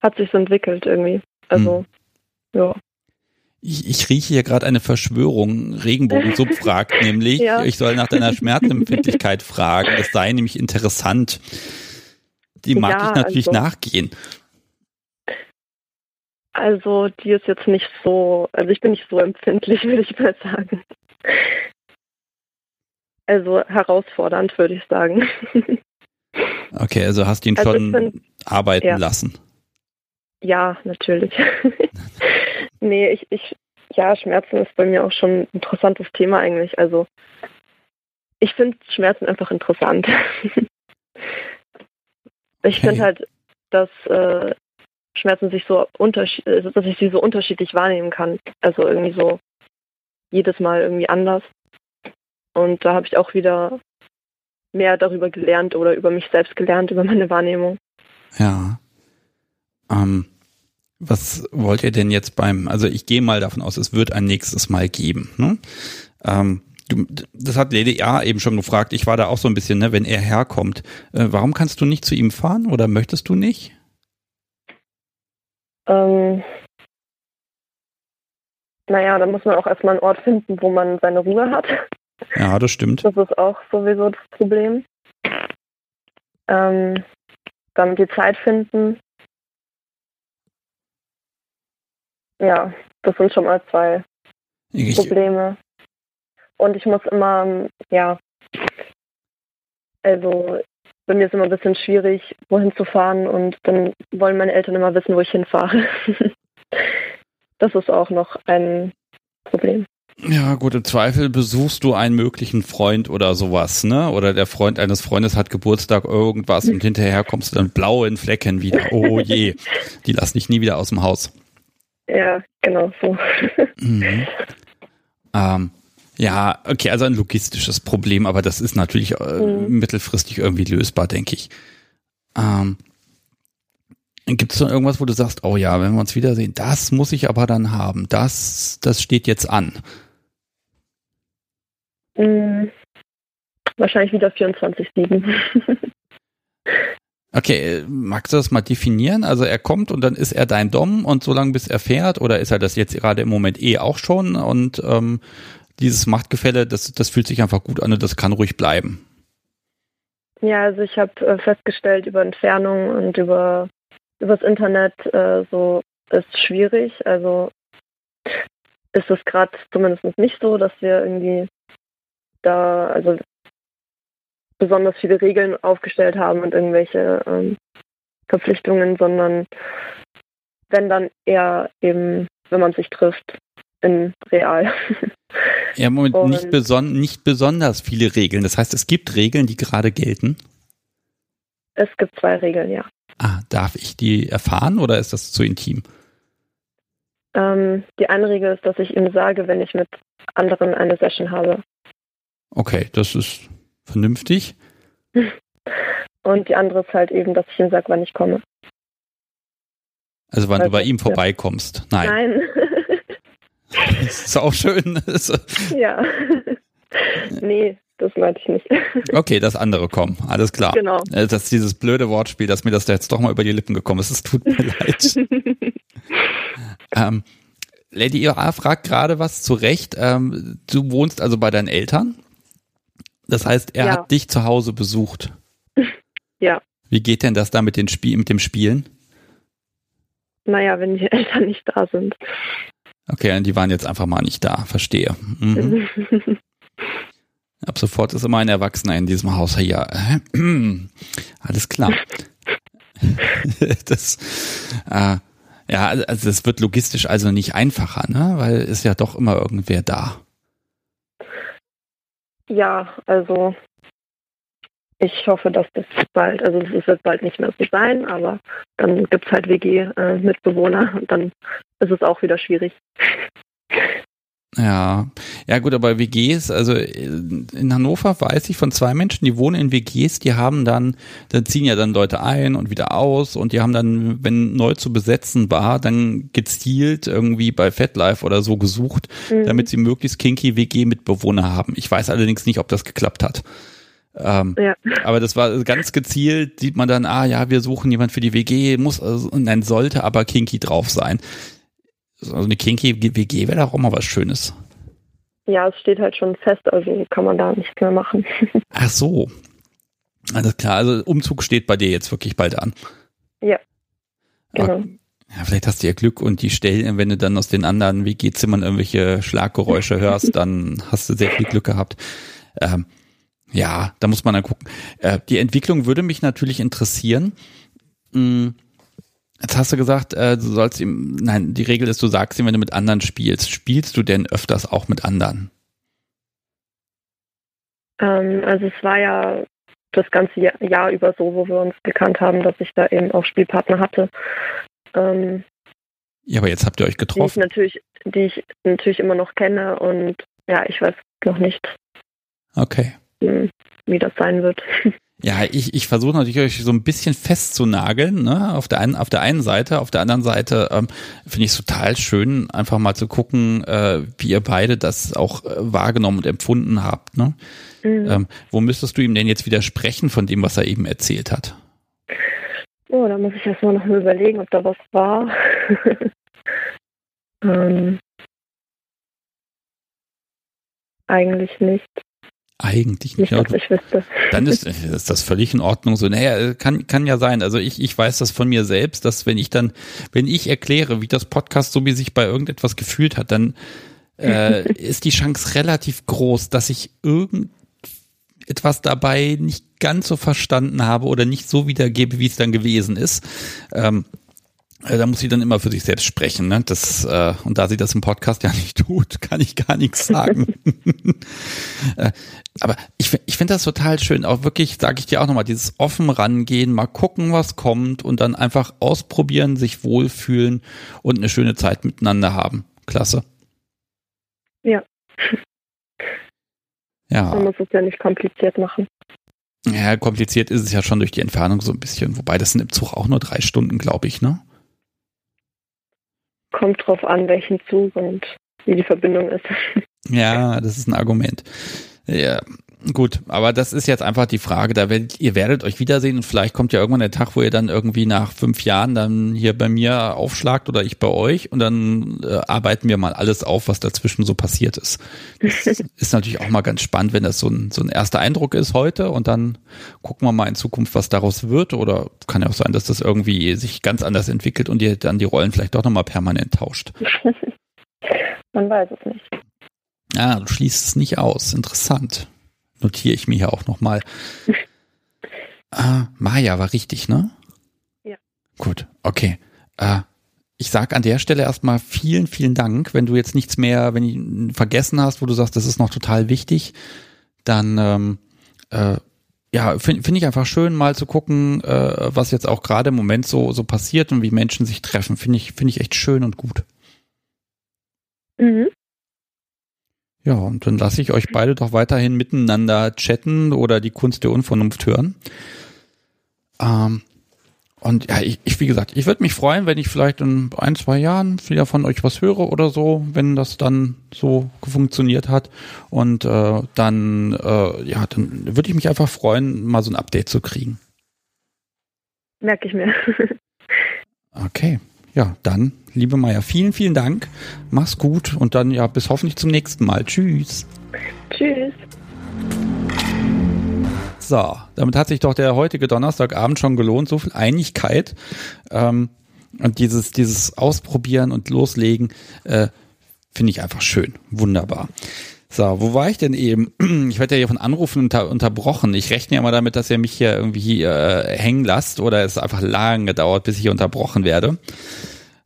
hat sich so entwickelt irgendwie. Also, hm. ja. Ich, ich rieche hier gerade eine Verschwörung. Regenbogensub fragt nämlich, ja. ich soll nach deiner Schmerzempfindlichkeit fragen. Das sei nämlich interessant. Die mag ja, ich natürlich also, nachgehen. Also die ist jetzt nicht so, also ich bin nicht so empfindlich, würde ich mal sagen. Also herausfordernd, würde ich sagen. Okay, also hast du ihn also schon find, arbeiten ja. lassen. Ja, natürlich. Nee, ich, ich, ja, Schmerzen ist bei mir auch schon ein interessantes Thema eigentlich. Also ich finde Schmerzen einfach interessant. ich finde halt, dass äh, Schmerzen sich so unterschiedlich, also, dass ich sie so unterschiedlich wahrnehmen kann. Also irgendwie so jedes Mal irgendwie anders. Und da habe ich auch wieder mehr darüber gelernt oder über mich selbst gelernt, über meine Wahrnehmung. Ja. Ähm, was wollt ihr denn jetzt beim, also ich gehe mal davon aus, es wird ein nächstes Mal geben. Ne? Ähm, du, das hat Lady A eben schon gefragt, ich war da auch so ein bisschen, ne, wenn er herkommt, äh, warum kannst du nicht zu ihm fahren oder möchtest du nicht? Ähm, naja, da muss man auch erstmal einen Ort finden, wo man seine Ruhe hat. Ja, das stimmt. Das ist auch sowieso das Problem. Ähm, dann die Zeit finden, ja, das sind schon mal zwei ich Probleme. Und ich muss immer, ja, also bei mir ist immer ein bisschen schwierig, wohin zu fahren und dann wollen meine Eltern immer wissen, wo ich hinfahre. das ist auch noch ein Problem. Ja, gut, im Zweifel besuchst du einen möglichen Freund oder sowas, ne? Oder der Freund eines Freundes hat Geburtstag, irgendwas und hinterher kommst du dann blau in Flecken wieder. Oh je, die lassen dich nie wieder aus dem Haus. Ja, genau so. Mhm. Ähm, ja, okay, also ein logistisches Problem, aber das ist natürlich äh, Mhm. mittelfristig irgendwie lösbar, denke ich. Ähm, Gibt es noch irgendwas, wo du sagst, oh ja, wenn wir uns wiedersehen, das muss ich aber dann haben. Das, das steht jetzt an. Mm, Wahrscheinlich wieder 24-7. Okay, äh, magst du das mal definieren? Also er kommt und dann ist er dein Dom und so lange bis er fährt oder ist er das jetzt gerade im Moment eh auch schon und ähm, dieses Machtgefälle, das, das fühlt sich einfach gut an und das kann ruhig bleiben. Ja, also ich habe äh, festgestellt über Entfernung und über übers Internet äh, so ist schwierig. Also ist es gerade zumindest nicht so, dass wir irgendwie da also besonders viele Regeln aufgestellt haben und irgendwelche ähm, Verpflichtungen, sondern wenn dann eher eben, wenn man sich trifft, in real. Ja, Moment Und- nicht, beson nicht besonders viele Regeln. Das heißt, es gibt Regeln, die gerade gelten. es gibt zwei Regeln, ja. Ah, darf ich die erfahren oder ist das zu intim? Ähm, die eine Regel ist, dass ich ihm sage, wenn ich mit anderen eine Session habe. Okay, das ist vernünftig. Und die andere ist halt eben, dass ich ihm sage, wann ich komme. Also wann du bei Also, ihm vorbeikommst. Nein, Nein. das ist auch schön. Ist- ja. nee, das meinte ich nicht. Okay, das andere kommen, alles klar. genau. Äh, Das ist dieses blöde Wortspiel, dass mir das da jetzt doch mal über die Lippen gekommen ist. Es tut mir leid. Ähm, Lady Ira fragt gerade was zu Recht. Ähm, du wohnst also bei deinen Eltern. Das heißt, er Ja. hat dich zu Hause besucht. Ja. Wie geht denn das da mit, den Spiel mit dem Spielen? naja, wenn die Eltern nicht da sind. Okay, die waren jetzt einfach mal nicht da. Verstehe. Mhm. Ab sofort ist immer ein Erwachsener in diesem Haus hier. Alles klar. das, äh, ja, also es wird logistisch also nicht einfacher, ne? Weil ist ja doch immer irgendwer da. Ja, also ich hoffe, dass das bald, also es wird bald nicht mehr so sein, aber dann gibt es halt WG-Mitbewohner und dann ist es auch wieder schwierig. Ja, ja gut, aber WGs, also in Hannover weiß ich von zwei Menschen, die wohnen in WGs, die haben dann, da ziehen ja dann Leute ein und wieder aus und die haben dann, wenn neu zu besetzen war, dann gezielt irgendwie bei FetLife oder so gesucht, Mhm. damit sie möglichst kinky WG-Mitbewohner haben. Ich weiß allerdings nicht, ob das geklappt hat. Ähm, Ja. Aber das war ganz gezielt, sieht man dann, ah ja, wir suchen jemand für die WG, muss, also, nein, sollte aber kinky drauf sein. Also eine kinky WG wäre doch auch mal was Schönes. Ja, es steht halt schon fest, also kann man da nichts mehr machen. Ach so. Alles klar, also Umzug steht bei dir jetzt wirklich bald an. Ja, genau. Okay. Ja, vielleicht hast du ja Glück und die Stellen, wenn du dann aus den anderen WG-Zimmern irgendwelche Schlaggeräusche hörst, dann hast du sehr viel Glück gehabt. Ähm, ja, da muss man dann gucken. Äh, die Entwicklung würde mich natürlich interessieren. Hm, Jetzt hast du gesagt, äh, du sollst ihm, nein, die Regel ist, du sagst ihm, wenn du mit anderen spielst. Spielst du denn öfters auch mit anderen? Ähm, also es war ja das ganze Jahr, Jahr über so, wo wir uns gekannt haben, dass ich da eben auch Spielpartner hatte, ähm, Ja, aber jetzt habt ihr euch die ich getroffen. natürlich, die ich natürlich immer noch kenne und ja, ich weiß noch nicht, Okay. hm, wie das sein wird. Ja, ich, ich versuche natürlich euch so ein bisschen festzunageln, ne? Auf der einen, auf der einen Seite, auf der anderen Seite ähm, finde ich es total schön, einfach mal zu gucken, äh, wie ihr beide das auch äh, wahrgenommen und empfunden habt. Ne? Mhm. Ähm, wo müsstest du ihm denn jetzt widersprechen von dem, was er eben erzählt hat? Oh, da muss ich erstmal noch mal überlegen, ob da was war. ähm, eigentlich nicht. Eigentlich Nicht, nicht. Dass ich wüsste. dann ist, ist das völlig in Ordnung. So, naja, kann, kann ja sein. Also ich, ich weiß das von mir selbst, dass wenn ich dann, wenn ich erkläre, wie das Podcast so wie sich bei irgendetwas gefühlt hat, dann äh, ist die Chance relativ groß, dass ich irgendetwas dabei nicht ganz so verstanden habe oder nicht so wiedergebe, wie es dann gewesen ist. Ähm, äh, da muss sie dann immer für sich selbst sprechen. Ne? Das, äh, und da sie das im Podcast ja nicht tut, kann ich gar nichts sagen. äh, aber ich, ich finde das total schön. Auch wirklich, sage ich dir auch nochmal, dieses offen rangehen, mal gucken, was kommt und dann einfach ausprobieren, sich wohlfühlen und eine schöne Zeit miteinander haben. Klasse. Ja. Ja. Man muss es ja nicht kompliziert machen. Ja, kompliziert ist es ja schon durch die Entfernung so ein bisschen. Wobei das sind im Zug auch nur drei Stunden, glaube ich, ne? Kommt drauf an, welchen Zug und wie die Verbindung ist. Ja, das ist ein Argument. Ja, Gut, aber das ist jetzt einfach die Frage. Da werdet, ihr werdet euch wiedersehen und vielleicht kommt ja irgendwann der Tag, wo ihr dann irgendwie nach fünf Jahren dann hier bei mir aufschlagt oder ich bei euch und dann äh, arbeiten wir mal alles auf, was dazwischen so passiert ist. Das ist natürlich auch mal ganz spannend, wenn das so ein, so ein erster Eindruck ist heute und dann gucken wir mal in Zukunft, was daraus wird oder kann ja auch sein, dass das irgendwie sich ganz anders entwickelt und ihr dann die Rollen vielleicht doch nochmal permanent tauscht. Man weiß es nicht. Ah, du schließt es nicht aus. Interessant notiere ich mir hier auch nochmal. äh, Maja war richtig, ne? Ja. Gut, okay. Äh, ich sag an der Stelle erstmal vielen, vielen Dank. Wenn du jetzt nichts mehr, wenn du vergessen hast, wo du sagst, das ist noch total wichtig, dann ähm, äh, ja, finde find ich einfach schön, mal zu gucken, äh, was jetzt auch gerade im Moment so, so passiert und wie Menschen sich treffen. Finde ich, finde ich echt schön und gut. Mhm. Ja, und dann lasse ich euch beide doch weiterhin miteinander chatten oder die Kunst der Unvernunft hören. Ähm, und ja, ich, ich, wie gesagt, ich würde mich freuen, wenn ich vielleicht in ein, zwei Jahren wieder von euch was höre oder so, wenn das dann so funktioniert hat. Und äh, dann, äh, ja, dann würde ich mich einfach freuen, mal so ein Update zu kriegen. Merke ich mir. okay. Ja, dann, liebe Maya, vielen, vielen Dank. Mach's gut und dann ja, bis hoffentlich zum nächsten Mal. Tschüss. Tschüss. So, damit hat sich doch der heutige Donnerstagabend schon gelohnt. So viel Einigkeit. Ähm, und dieses, dieses Ausprobieren und Loslegen äh, finde ich einfach schön. Wunderbar. So, wo war ich denn eben? Ich werde ja hier von Anrufen unter, unterbrochen. Ich rechne ja mal damit, dass ihr mich hier irgendwie äh, hängen lasst oder es einfach lang gedauert, bis ich unterbrochen werde.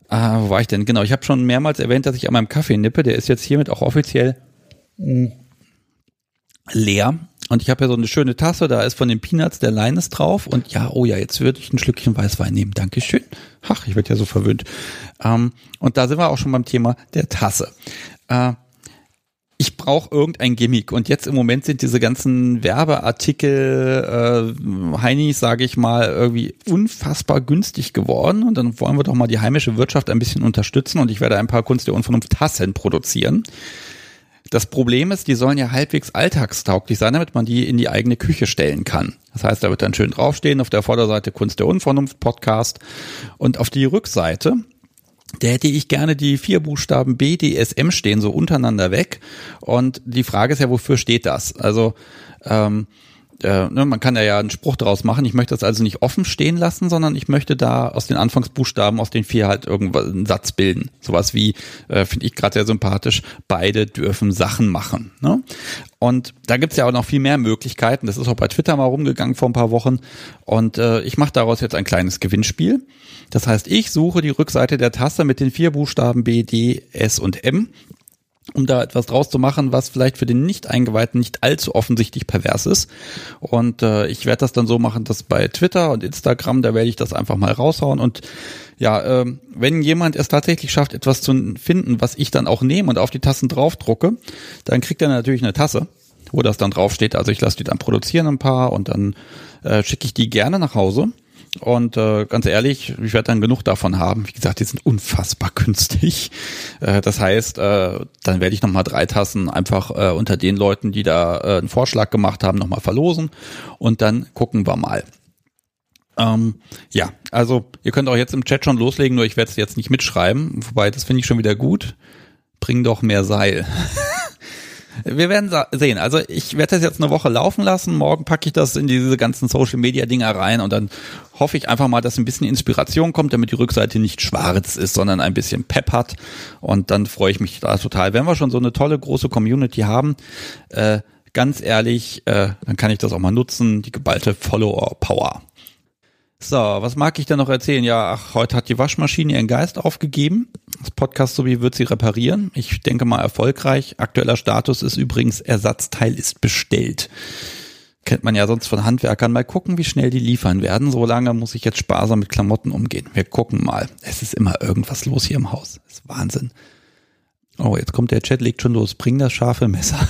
Ah, wo war ich denn? Genau, ich habe schon mehrmals erwähnt, dass ich an meinem Kaffee nippe. Der ist jetzt hiermit auch offiziell mh, leer. Und ich habe ja so eine schöne Tasse, da ist von den Peanuts der Leines drauf. Und ja, oh ja, jetzt würde ich ein Schlückchen Weißwein nehmen. Dankeschön. Ach, ich werde ja so verwöhnt. Ähm, und da sind wir auch schon beim Thema der Tasse. Äh, ich brauche irgendein Gimmick. Und jetzt im Moment sind diese ganzen Werbeartikel, äh, Heinis, sage ich mal, irgendwie unfassbar günstig geworden. Und dann wollen wir doch mal die heimische Wirtschaft ein bisschen unterstützen. Und ich werde ein paar Kunst der Unvernunft Tassen produzieren. Das Problem ist, die sollen ja halbwegs alltagstauglich sein, damit man die in die eigene Küche stellen kann. Das heißt, da wird dann schön draufstehen auf der Vorderseite Kunst der Unvernunft Podcast und auf die Rückseite da hätte ich gerne die vier Buchstaben B, D, S, M stehen so untereinander weg. Und die Frage ist ja, wofür steht das? Also ähm, äh, ne, man kann ja, ja einen Spruch daraus machen. Ich möchte das also nicht offen stehen lassen, sondern ich möchte da aus den Anfangsbuchstaben, aus den vier halt irgendwas einen Satz bilden. Sowas wie, äh, finde ich gerade sehr sympathisch, beide dürfen Sachen machen. Ne? Und da gibt's ja auch noch viel mehr Möglichkeiten. Das ist auch bei Twitter mal rumgegangen vor ein paar Wochen. Und äh, ich mache daraus jetzt ein kleines Gewinnspiel. Das heißt, ich suche die Rückseite der Taste mit den vier Buchstaben B, D, S und M um da etwas draus zu machen, was vielleicht für den Nicht-Eingeweihten nicht allzu offensichtlich pervers ist. Und äh, ich werde das dann so machen, dass bei Twitter und Instagram, da werde ich das einfach mal raushauen. Und ja, äh, wenn jemand es tatsächlich schafft, etwas zu finden, was ich dann auch nehme und auf die Tassen draufdrucke, dann kriegt er natürlich eine Tasse, wo das dann draufsteht. Also ich lasse die dann produzieren ein paar und dann äh, schicke ich die gerne nach Hause. Und äh, ganz ehrlich, ich werde dann genug davon haben. Wie gesagt, die sind unfassbar günstig. Äh, das heißt, äh, dann werde ich nochmal drei Tassen einfach äh, unter den Leuten, die da äh, einen Vorschlag gemacht haben, nochmal verlosen. Und dann gucken wir mal. Ähm, ja, also ihr könnt auch jetzt im Chat schon loslegen, nur ich werde es jetzt nicht mitschreiben. Wobei, das finde ich schon wieder gut. Bring doch mehr Seil. Wir werden sehen. Also ich werde das jetzt eine Woche laufen lassen. Morgen packe ich das in diese ganzen Social Media Dinger rein und dann hoffe ich einfach mal, dass ein bisschen Inspiration kommt, damit die Rückseite nicht schwarz ist, sondern ein bisschen Pep hat. Und dann freue ich mich da total. Wenn wir schon so eine tolle große Community haben, äh, ganz ehrlich, äh, dann kann ich das auch mal nutzen, die geballte Follower Power. So, was mag ich denn noch erzählen? Ja, ach, heute hat die Waschmaschine ihren Geist aufgegeben. Das Podcast sowie wird sie reparieren. Ich denke mal erfolgreich. Aktueller Status ist übrigens Ersatzteil ist bestellt. Kennt man ja sonst von Handwerkern. Mal gucken, wie schnell die liefern werden. So lange muss ich jetzt sparsam mit Klamotten umgehen. Wir gucken mal. Es ist immer irgendwas los hier im Haus. Das ist Wahnsinn. Oh, jetzt kommt der Chat, legt schon los. Bring das scharfe Messer.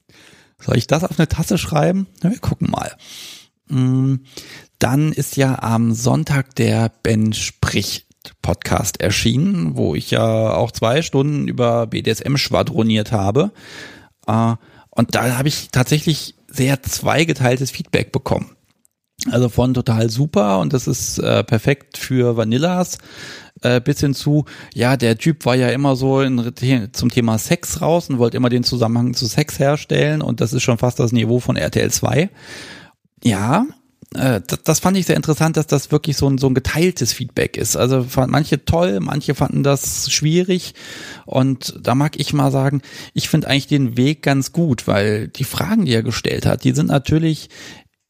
Soll ich das auf eine Tasse schreiben? Na, wir gucken mal. Dann ist ja am Sonntag der Ben spricht Podcast erschienen, wo ich ja auch zwei Stunden über BDSM schwadroniert habe. Äh, und da habe ich tatsächlich sehr zweigeteiltes Feedback bekommen. Also von total super und das ist äh, perfekt für Vanillas äh, bis hin zu, ja, der Typ war ja immer so in, zum Thema Sex raus und wollte immer den Zusammenhang zu Sex herstellen und das ist schon fast das Niveau von RTL 2. Ja, äh, das, das fand ich sehr interessant, dass das wirklich so ein, so ein geteiltes Feedback ist. Also fanden manche toll, manche fanden das schwierig. Und da mag ich mal sagen, ich finde eigentlich den Weg ganz gut, weil die Fragen, die er gestellt hat, die sind natürlich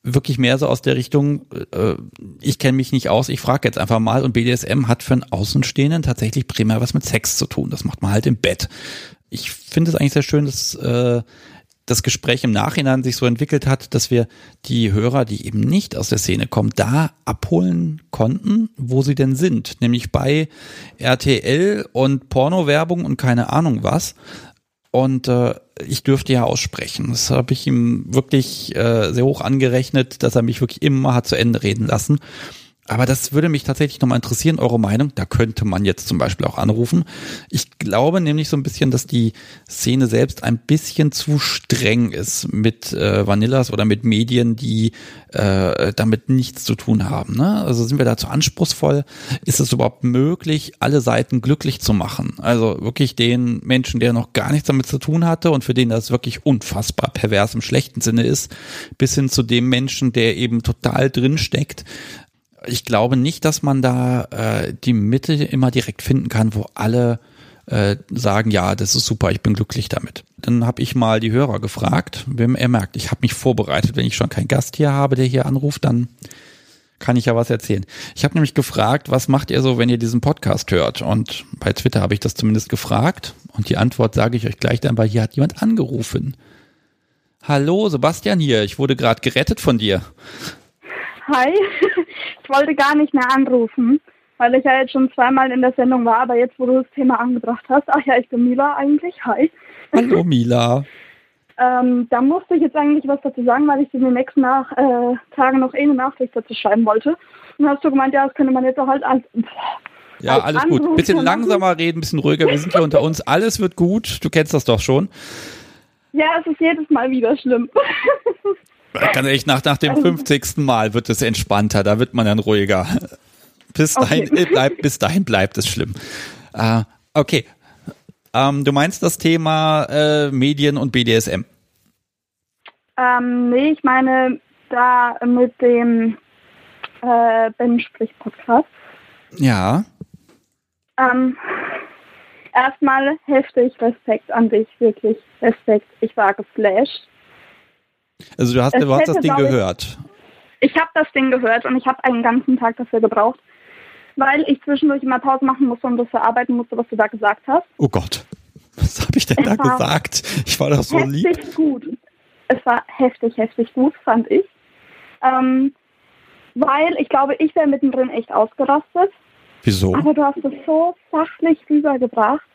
wirklich mehr so aus der Richtung, äh, ich kenne mich nicht aus, ich frage jetzt einfach mal. Und BDSM hat für einen Außenstehenden tatsächlich primär was mit Sex zu tun. Das macht man halt im Bett. Ich finde es eigentlich sehr schön, dass äh, das Gespräch im Nachhinein sich so entwickelt hat, dass wir die Hörer, die eben nicht aus der Szene kommen, da abholen konnten, wo sie denn sind. Nämlich bei RTL und Porno-Werbung und keine Ahnung was. Und äh, ich dürfte ja aussprechen. Das habe ich ihm wirklich äh, sehr hoch angerechnet, dass er mich wirklich immer hat zu Ende reden lassen. Aber das würde mich tatsächlich nochmal interessieren, eure Meinung. Da könnte man jetzt zum Beispiel auch anrufen. Ich glaube nämlich so ein bisschen, dass die Szene selbst ein bisschen zu streng ist mit äh, Vanillas oder mit Medien, die äh, damit nichts zu tun haben. Ne? Also sind wir da zu anspruchsvoll? Ist es überhaupt möglich, alle Seiten glücklich zu machen? Also wirklich den Menschen, der noch gar nichts damit zu tun hatte und für den das wirklich unfassbar pervers im schlechten Sinne ist, bis hin zu dem Menschen, der eben total drin steckt ich glaube nicht, dass man da äh, die Mitte immer direkt finden kann, wo alle äh, sagen, ja, das ist super, ich bin glücklich damit. Dann habe ich mal die Hörer gefragt. Wenn er merkt, ich habe mich vorbereitet, wenn ich schon keinen Gast hier habe, der hier anruft, dann kann ich ja was erzählen. Ich habe nämlich gefragt, was macht ihr so, wenn ihr diesen Podcast hört? Und bei Twitter habe ich das zumindest gefragt. Und die Antwort sage ich euch gleich dann, weil hier hat jemand angerufen. Hallo, Sebastian hier. Ich wurde gerade gerettet von dir. Hi. Ich wollte gar nicht mehr anrufen, weil ich ja jetzt schon zweimal in der Sendung war, aber jetzt, wo du das Thema angebracht hast, ach ja, ich bin Mila eigentlich. Hi. Hallo Mila. ähm, da musste ich jetzt eigentlich was dazu sagen, weil ich in den nächsten nach, äh, Tagen noch eh eine Nachricht dazu schreiben wollte. Und hast du gemeint, ja, das könnte man jetzt auch halt als, ja, alles gut. Bisschen langsamer reden, bisschen ruhiger. Wir sind hier unter uns. Alles wird gut. Du kennst das doch schon. Ja, es ist jedes Mal wieder schlimm. Ganz ehrlich, nach, nach dem 50. Also Mal wird es entspannter, da wird man dann ruhiger. Bis dahin, okay. Äh, bleibt, bis dahin bleibt es schlimm. Uh, okay. Ähm, du meinst das Thema äh, Medien und BDSM? Ähm, nee, ich meine da mit dem äh, Ben Sprich Podcast. Ja. Ähm, erstmal heftig Respekt an dich, wirklich Respekt. Ich war geflasht. Also du hast, du hast das Ding gehört. Ich, ich habe das Ding gehört und ich habe einen ganzen Tag dafür gebraucht, weil ich zwischendurch immer Pause machen musste und das verarbeiten musste, was du da gesagt hast. Oh Gott, was habe ich denn es da gesagt? Ich war doch so heftig lieb. Gut. Es war heftig, heftig gut, fand ich. Ähm, weil ich glaube, ich wäre mittendrin echt ausgerastet. Wieso? Aber du hast es so sachlich rübergebracht.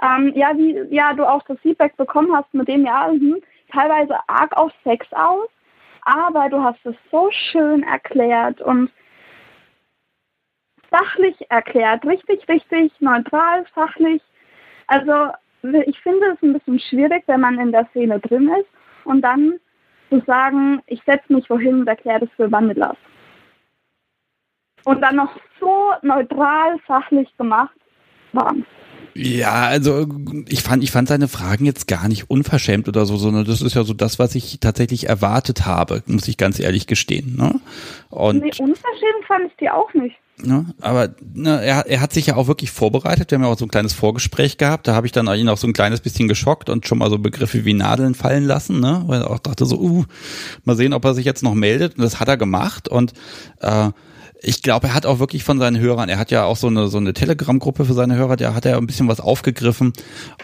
Ähm, ja, wie ja, du auch das Feedback bekommen hast mit dem, ja, hm, teilweise arg auf Sex aus, aber du hast es so schön erklärt und sachlich erklärt, richtig, richtig neutral, fachlich. Also ich finde es ein bisschen schwierig, wenn man in der Szene drin ist und dann zu sagen, ich setze mich wohin und erkläre das für Vanillas. Und dann noch so neutral, fachlich gemacht, Wahnsinn. Ja, also ich fand, ich fand seine Fragen jetzt gar nicht unverschämt oder so, sondern das ist ja so das, was ich tatsächlich erwartet habe, muss ich ganz ehrlich gestehen. Ne? Und, nee, unverschämt fand ich die auch nicht. Ne, aber ne, er, er hat sich ja auch wirklich vorbereitet. Wir haben ja auch so ein kleines Vorgespräch gehabt. Da habe ich dann ihn auch so ein kleines bisschen geschockt und schon mal so Begriffe wie Nadeln fallen lassen, ne? weil er auch dachte so, uh, mal sehen, ob er sich jetzt noch meldet. Und das hat er gemacht. Und äh, ich glaube, er hat auch wirklich von seinen Hörern, er hat ja auch so eine so eine Telegram-Gruppe für seine Hörer, da hat er ein bisschen was aufgegriffen.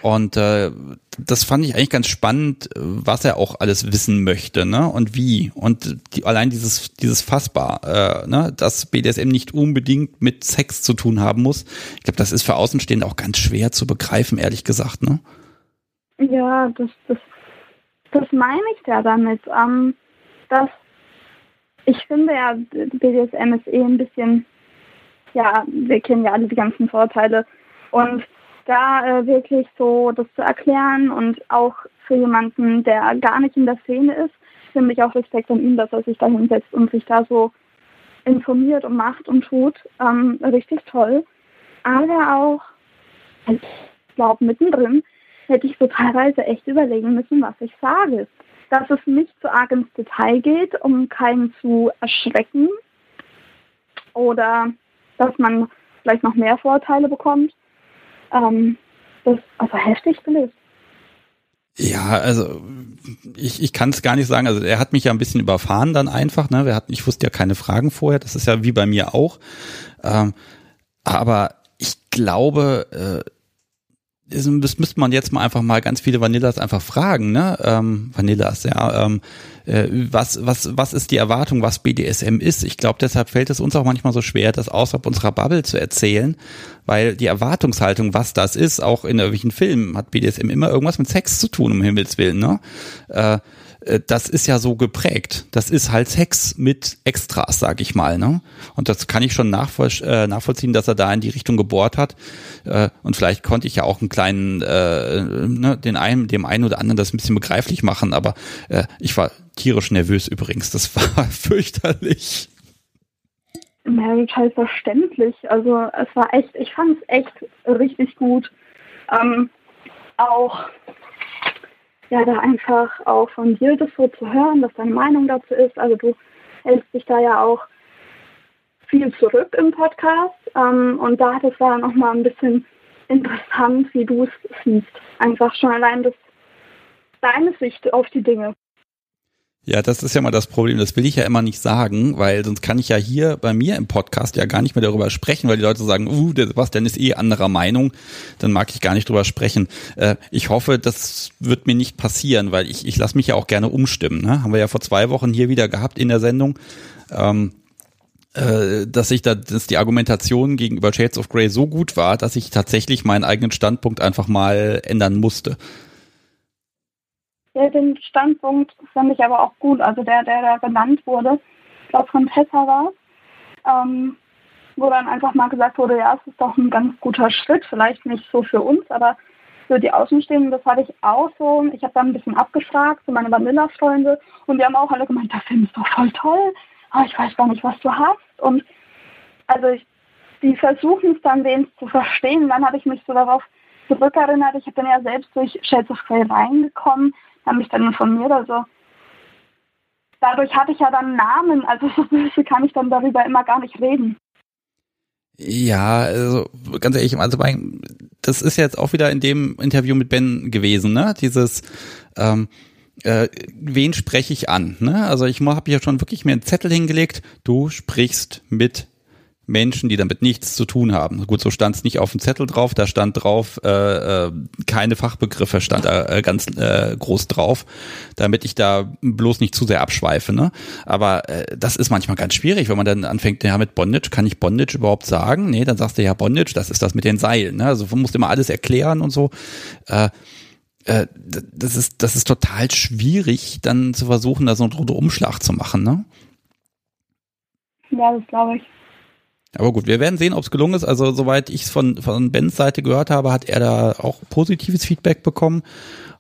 Und äh, das fand ich eigentlich ganz spannend, was er auch alles wissen möchte, ne? Und wie? Und die, allein dieses dieses fassbar, äh, ne, dass BDSM nicht unbedingt mit Sex zu tun haben muss. Ich glaube, das ist für Außenstehende auch ganz schwer zu begreifen, ehrlich gesagt, ne? Ja, das das das meine ich ja damit, ähm, dass ich finde ja, BDSM ist eh ein bisschen, ja, wir kennen ja alle die ganzen Vorteile. Und da äh, wirklich so das zu erklären und auch für jemanden, der gar nicht in der Szene ist, finde ich auch Respekt an ihm, dass er sich da hinsetzt und sich da so informiert und macht und tut. Ähm, richtig toll. Aber auch, ich glaube, mittendrin hätte ich so teilweise echt überlegen müssen, was ich sage dass es nicht zu arg ins Detail geht, um keinen zu erschrecken oder dass man vielleicht noch mehr Vorteile bekommt. Ähm, das ist also heftig gelöst. Ja, also ich, ich kann es gar nicht sagen. Also er hat mich ja ein bisschen überfahren dann einfach. Ne? Wir hatten, ich wusste ja keine Fragen vorher. Das ist ja wie bei mir auch. Ähm, aber ich glaube, äh, das müsste man jetzt mal einfach mal ganz viele Vanillas einfach fragen, ne? Ähm, Vanillas, ja. Ähm, äh, was, was, was ist die Erwartung, was BDSM ist? Ich glaube, deshalb fällt es uns auch manchmal so schwer, das außerhalb unserer Bubble zu erzählen, weil die Erwartungshaltung, was das ist, auch in irgendwelchen Filmen, hat BDSM immer irgendwas mit Sex zu tun, um Himmels Willen, ne? Äh, das ist ja so geprägt. Das ist halt Sex mit Extras, sag ich mal. Ne? Und das kann ich schon nachvoll äh, nachvollziehen, dass er da in die Richtung gebohrt hat. Äh, und vielleicht konnte ich ja auch einen kleinen, äh, ne, den einen, dem einen oder anderen das ein bisschen begreiflich machen. Aber äh, ich war tierisch nervös übrigens. Das war fürchterlich. Ja, total verständlich. Also es war echt, ich fand es echt richtig gut. Ähm, auch ja, da einfach auch von dir das so zu hören, was deine Meinung dazu ist. Also du hältst dich da ja auch viel zurück im Podcast ähm, und da das war nochmal ein bisschen interessant, wie du es siehst. Einfach schon allein das deine Sicht auf die Dinge. Ja, das ist ja mal das Problem. Das will ich ja immer nicht sagen, weil sonst kann ich ja hier bei mir im Podcast ja gar nicht mehr darüber sprechen, weil die Leute sagen, uh, der Sebastian ist eh anderer Meinung. Dann mag ich gar nicht drüber sprechen. Äh, ich hoffe, das wird mir nicht passieren, weil ich, ich lasse mich ja auch gerne umstimmen. Ne? Haben wir ja vor zwei Wochen hier wieder gehabt in der Sendung. Ähm, äh, dass ich da, dass die Argumentation gegenüber Shades of Grey so gut war, dass ich tatsächlich meinen eigenen Standpunkt einfach mal ändern musste. Den Standpunkt fand ich aber auch gut. Also der, der da genannt wurde, ich glaube von Tessa war ähm, wo dann einfach mal gesagt wurde, ja, es ist doch ein ganz guter Schritt, vielleicht nicht so für uns, aber für die Außenstehenden, das hatte ich auch so. Ich habe dann ein bisschen abgefragt für meine Vanilla-Freunde und die haben auch alle gemeint, der Film ist doch voll toll, aber ich weiß gar nicht, was du hast. Und also ich, die versuchen es dann, den zu verstehen. Dann habe ich mich so darauf zurückerinnert, ich bin ja selbst durch Shades of Grey reingekommen haben mich dann informiert. Also dadurch hatte ich ja dann Namen, also so böse kann ich dann darüber immer gar nicht reden. Ja, also ganz ehrlich, also das ist jetzt auch wieder in dem Interview mit Ben gewesen, ne? Dieses ähm, äh, wen spreche ich an? Ne? Also ich habe hier schon wirklich mir einen Zettel hingelegt. Du sprichst mit Menschen, die damit nichts zu tun haben. Gut, so stand es nicht auf dem Zettel drauf, da stand drauf, äh, äh, keine Fachbegriffe stand da äh, ganz äh, groß drauf, damit ich da bloß nicht zu sehr abschweife. Ne? Aber äh, das ist manchmal ganz schwierig, wenn man dann anfängt, ja, mit Bondage, kann ich Bondage überhaupt sagen? Nee, dann sagst du ja Bondage, das ist das mit den Seilen. Ne? Also man muss immer alles erklären und so. Äh, äh, das ist, das ist total schwierig, dann zu versuchen, da so einen Umschlag zu machen, ne? Ja, das glaube ich. Aber gut, wir werden sehen, ob es gelungen ist. Also soweit ich es von, von Bens Seite gehört habe, hat er da auch positives Feedback bekommen.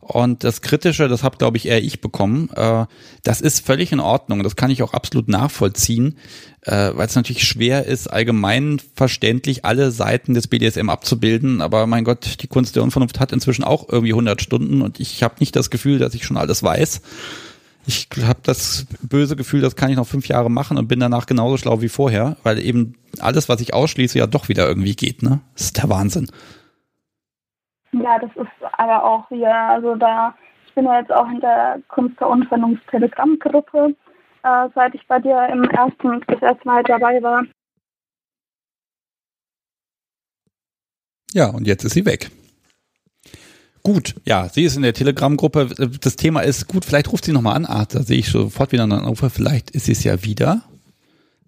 Und das Kritische, das habe, glaube ich, eher ich bekommen. Äh, das ist völlig in Ordnung. Das kann ich auch absolut nachvollziehen, äh, weil es natürlich schwer ist, allgemein verständlich alle Seiten des BDSM abzubilden. Aber mein Gott, die Kunst der Unvernunft hat inzwischen auch irgendwie 100 Stunden und ich habe nicht das Gefühl, dass ich schon alles weiß ich habe das böse Gefühl, das kann ich noch fünf Jahre machen und bin danach genauso schlau wie vorher, weil eben alles, was ich ausschließe, ja doch wieder irgendwie geht. Ne? Das ist der Wahnsinn. Ja, das ist aber auch wieder, also da, ich bin ja jetzt auch in der Kunst der Unvernunft-Telegramm-Gruppe, äh, seit ich bei dir im ersten, das erste Mal dabei war. Ja, und jetzt ist sie weg. Gut, ja, sie ist in der Telegram-Gruppe. Das Thema ist gut, vielleicht ruft sie nochmal an. Ah, da sehe ich sofort wieder einen Anrufer. Vielleicht ist sie es ja wieder.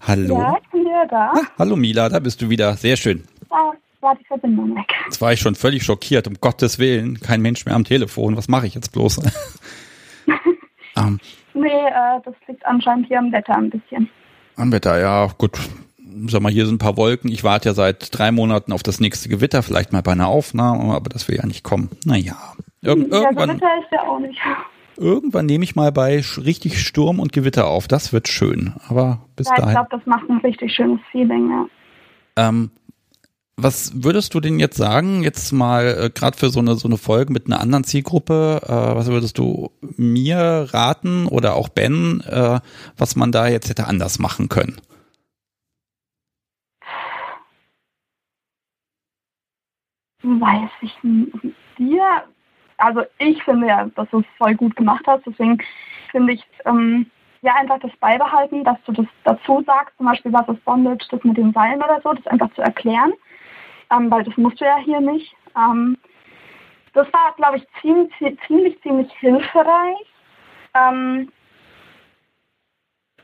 Hallo. Ja, ich bin wieder da. Ah, hallo Mila, da bist du wieder. Sehr schön. Da war die Verbindung weg. Jetzt war ich schon völlig schockiert, um Gottes Willen. Kein Mensch mehr am Telefon. Was mache ich jetzt bloß? ähm, nee, äh, das liegt anscheinend hier am Wetter ein bisschen. Am Wetter, ja, gut sag mal, hier sind ein paar Wolken. Ich warte ja seit drei Monaten auf das nächste Gewitter, vielleicht mal bei einer Aufnahme, aber das will ja nicht kommen. Naja. Irg ja, irgendwann, Gewitter ist ja auch nicht. Irgendwann nehme ich mal bei richtig Sturm und Gewitter auf. Das wird schön. Aber bis ja, dahin. Ich glaube, das macht ein richtig schönes Feeling, ja. Ähm, was würdest du denn jetzt sagen, jetzt mal äh, gerade für so eine so eine Folge mit einer anderen Zielgruppe, äh, was würdest du mir raten oder auch Ben, äh, was man da jetzt hätte anders machen können? Weiß ich dir, also ich finde ja, dass du es voll gut gemacht hast, deswegen finde ich ähm, ja einfach das beibehalten, dass du das dazu sagst, zum Beispiel was ist Bondage, das mit den Seilen oder so, das einfach zu erklären, ähm, weil das musst du ja hier nicht. Ähm, das war, glaube ich, ziemlich, ziemlich, ziemlich hilfreich. Ähm,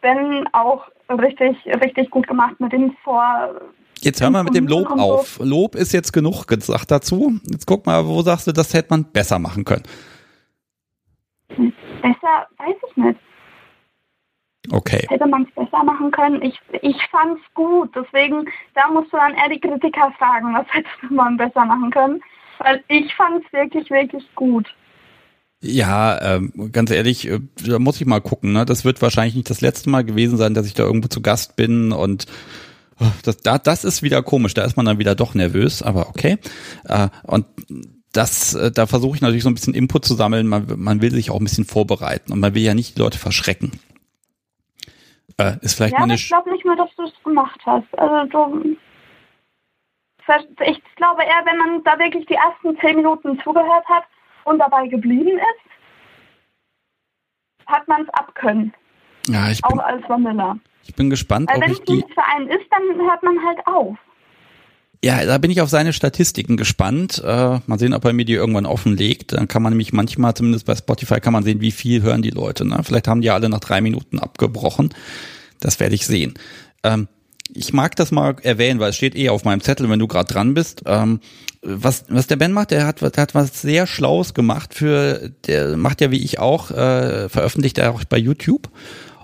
wenn auch richtig, richtig gut gemacht mit den Vor Jetzt hör mal mit dem Lob auf. Lob ist jetzt genug gesagt dazu. Jetzt guck mal, wo sagst du, das hätte man besser machen können? Besser, weiß ich nicht. Okay. Hätte man es besser machen können? Ich, ich fand es gut. Deswegen, da musst du dann eher die Kritiker fragen, was hättest du mal besser machen können. Weil ich fand es wirklich, wirklich gut. Ja, ähm, ganz ehrlich, äh, da muss ich mal gucken. Ne? Das wird wahrscheinlich nicht das letzte Mal gewesen sein, dass ich da irgendwo zu Gast bin und das, da, das ist wieder komisch, da ist man dann wieder doch nervös, aber okay. Äh, und das, äh, da versuche ich natürlich so ein bisschen Input zu sammeln. Man, man will sich auch ein bisschen vorbereiten und man will ja nicht die Leute verschrecken. Äh, ist vielleicht ja, mal eine ich glaube nicht mehr, dass du es gemacht hast. Also du, ich glaube eher, wenn man da wirklich die ersten zehn Minuten zugehört hat und dabei geblieben ist, hat man es abkönnen. Ja, ich bin, auch als Vanilla. Ich bin gespannt, Weil ob wenn ich die... Es für einen ist, dann hört man halt auf. Ja, da bin ich auf seine Statistiken gespannt. Äh, mal sehen, ob er mir die irgendwann offenlegt. Dann kann man nämlich manchmal, zumindest bei Spotify, kann man sehen, wie viel hören die Leute. Ne? Vielleicht haben die alle nach drei Minuten abgebrochen. Das werde ich sehen. Ähm, ich mag das mal erwähnen, weil es steht eh auf meinem Zettel, wenn du gerade dran bist. Ähm, was, was der Ben macht, der hat, der hat was sehr Schlaues gemacht für, der macht ja wie ich auch, äh, veröffentlicht er auch bei YouTube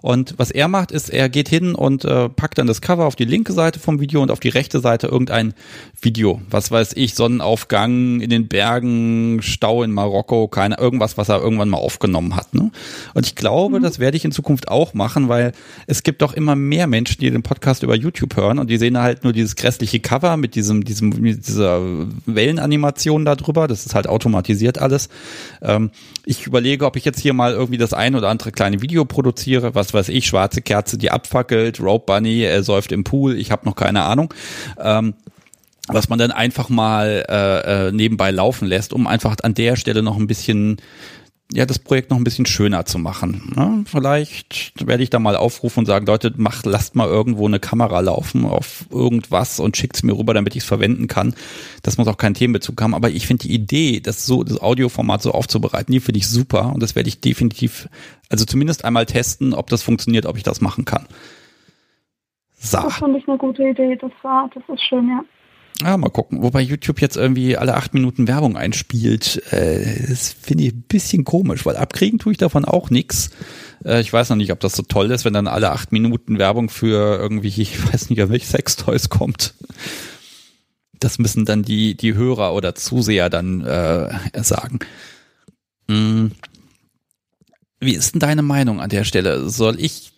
und was er macht, ist, er geht hin und äh, packt dann das Cover auf die linke Seite vom Video und auf die rechte Seite irgendein Video. Was weiß ich, Sonnenaufgang in den Bergen, Stau in Marokko, keine, irgendwas, was er irgendwann mal aufgenommen hat. Ne? Und ich glaube, mhm. das werde ich in Zukunft auch machen, weil es gibt doch immer mehr Menschen, die den Podcast über YouTube hören und die sehen halt nur dieses grässliche Cover mit diesem, diesem, dieser Wellenanimation da drüber. Das ist halt automatisiert alles. Ähm, ich überlege, ob ich jetzt hier mal irgendwie das ein oder andere kleine Video produziere, was weiß ich, schwarze Kerze, die abfackelt, Rope Bunny, er säuft im Pool, ich habe noch keine Ahnung. Ähm, was man dann einfach mal äh, äh, nebenbei laufen lässt, um einfach an der Stelle noch ein bisschen ja, das Projekt noch ein bisschen schöner zu machen. Ne? Vielleicht werde ich da mal aufrufen und sagen, Leute, macht, lasst mal irgendwo eine Kamera laufen auf irgendwas und schickt es mir rüber, damit ich es verwenden kann. Das muss auch kein Themenbezug haben. Aber ich finde die Idee, das so, das Audioformat so aufzubereiten, die finde ich super. Und das werde ich definitiv, also zumindest einmal testen, ob das funktioniert, ob ich das machen kann. So. Das finde ich eine gute Idee. Das war, das ist schön, ja. Ja, mal gucken. Wobei YouTube jetzt irgendwie alle acht Minuten Werbung einspielt, äh, das finde ich ein bisschen komisch, weil abkriegen tue ich davon auch nichts. Äh, ich weiß noch nicht, ob das so toll ist, wenn dann alle acht Minuten Werbung für irgendwie, ich weiß nicht, welche Sextoys kommt. Das müssen dann die, die Hörer oder Zuseher dann äh, sagen. Hm. Wie ist denn deine Meinung an der Stelle? Soll ich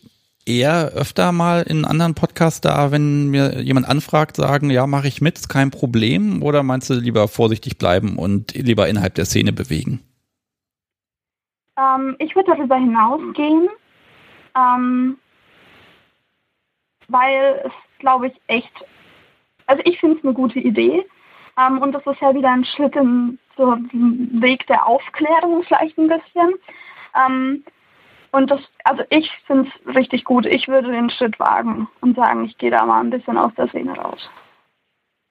eher öfter mal in anderen Podcasts da, wenn mir jemand anfragt, sagen, ja, mache ich mit, ist kein Problem? Oder meinst du lieber vorsichtig bleiben und lieber innerhalb der Szene bewegen? Ähm, ich würde darüber hinausgehen, ähm, weil es, glaube ich, echt, also ich finde es eine gute Idee. Ähm, und das ist ja wieder ein Schritt im so Weg der Aufklärung vielleicht ein bisschen. Und das, also ich finde es richtig gut. Ich würde den Schritt wagen und sagen, ich gehe da mal ein bisschen aus der Szene raus.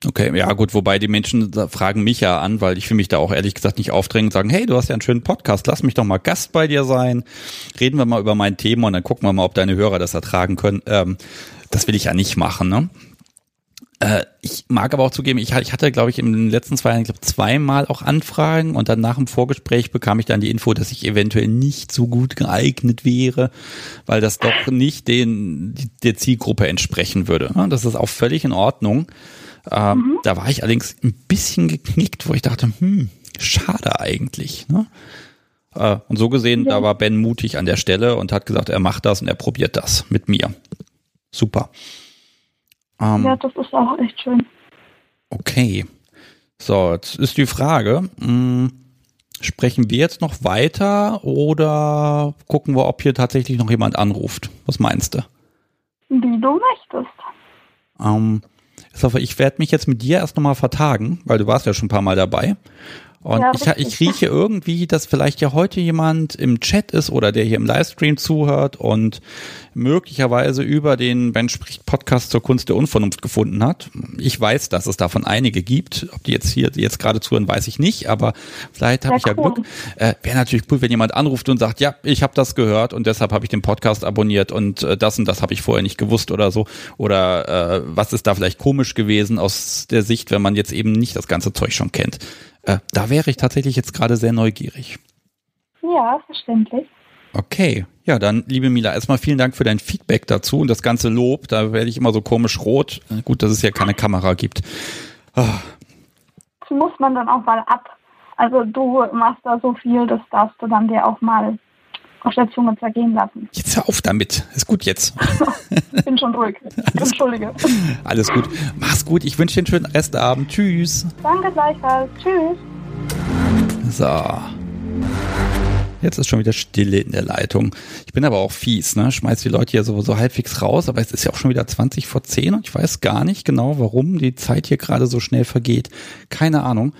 Okay, ja gut, wobei die Menschen fragen mich ja an, weil ich will mich da auch ehrlich gesagt nicht aufdrängen und sagen, hey, du hast ja einen schönen Podcast, lass mich doch mal Gast bei dir sein. Reden wir mal über mein Thema und dann gucken wir mal, ob deine Hörer das ertragen können. Ähm, das will ich ja nicht machen, ne? Äh, ich mag aber auch zugeben, ich, ich hatte, glaube ich, in den letzten zwei Jahren glaub, zweimal auch Anfragen und dann nach dem Vorgespräch bekam ich dann die Info, dass ich eventuell nicht so gut geeignet wäre, weil das doch nicht den der Zielgruppe entsprechen würde. Das ist auch völlig in Ordnung. Ähm, mhm. Da war ich allerdings ein bisschen geknickt, wo ich dachte, hm, schade eigentlich. Ne? Äh, und so gesehen, ja. da war Ben mutig an der Stelle und hat gesagt, er macht das und er probiert das mit mir. Super. Ähm, ja, das ist auch echt schön. Okay. So, jetzt ist die Frage, mh, hm, sprechen wir jetzt noch weiter oder gucken wir, ob hier tatsächlich noch jemand anruft? Was meinst du? Wie du möchtest. Ähm, ich werde mich jetzt mit dir erst nochmal vertagen, weil du warst ja schon ein paar Mal dabei. Und ja, ich, ich rieche irgendwie, dass vielleicht ja heute jemand im Chat ist oder der hier im Livestream zuhört und möglicherweise über den Ben spricht Podcast zur Kunst der Unvernunft gefunden hat. Ich weiß, dass es davon einige gibt. Ob die jetzt hier jetzt gerade zuhören, weiß ich nicht, aber vielleicht habe ich ja cool. Glück. Äh, Wäre natürlich cool, wenn jemand anruft und sagt, ja, ich habe das gehört und deshalb habe ich den Podcast abonniert und äh, das und das habe ich vorher nicht gewusst oder so. Oder äh, was ist da vielleicht komisch gewesen aus der Sicht, wenn man jetzt eben nicht das ganze Zeug schon kennt. Äh, da wäre ich tatsächlich jetzt gerade sehr neugierig. Ja, verständlich. Okay, ja, dann, liebe Mila, erstmal vielen Dank für dein Feedback dazu und das ganze Lob. Da werde ich immer so komisch rot. Äh, gut, dass es ja keine Kamera gibt. Oh. Das muss man dann auch mal ab. Also du machst da so viel, das darfst du dann dir auch mal auf der Zunge zergehen lassen. Jetzt hör auf damit. Ist gut jetzt. Bin schon ruhig. Alles, Entschuldige. Alles gut. Mach's gut. Ich wünsche dir einen schönen Restabend. Tschüss. Danke gleichfalls. Tschüss. So. Jetzt ist schon wieder Stille in der Leitung. Ich bin aber auch fies, ne? Schmeiß die Leute hier so, so halbwegs raus, aber es ist ja auch schon wieder 20 vor 10 und ich weiß gar nicht genau, warum die Zeit hier gerade so schnell vergeht. Keine Ahnung.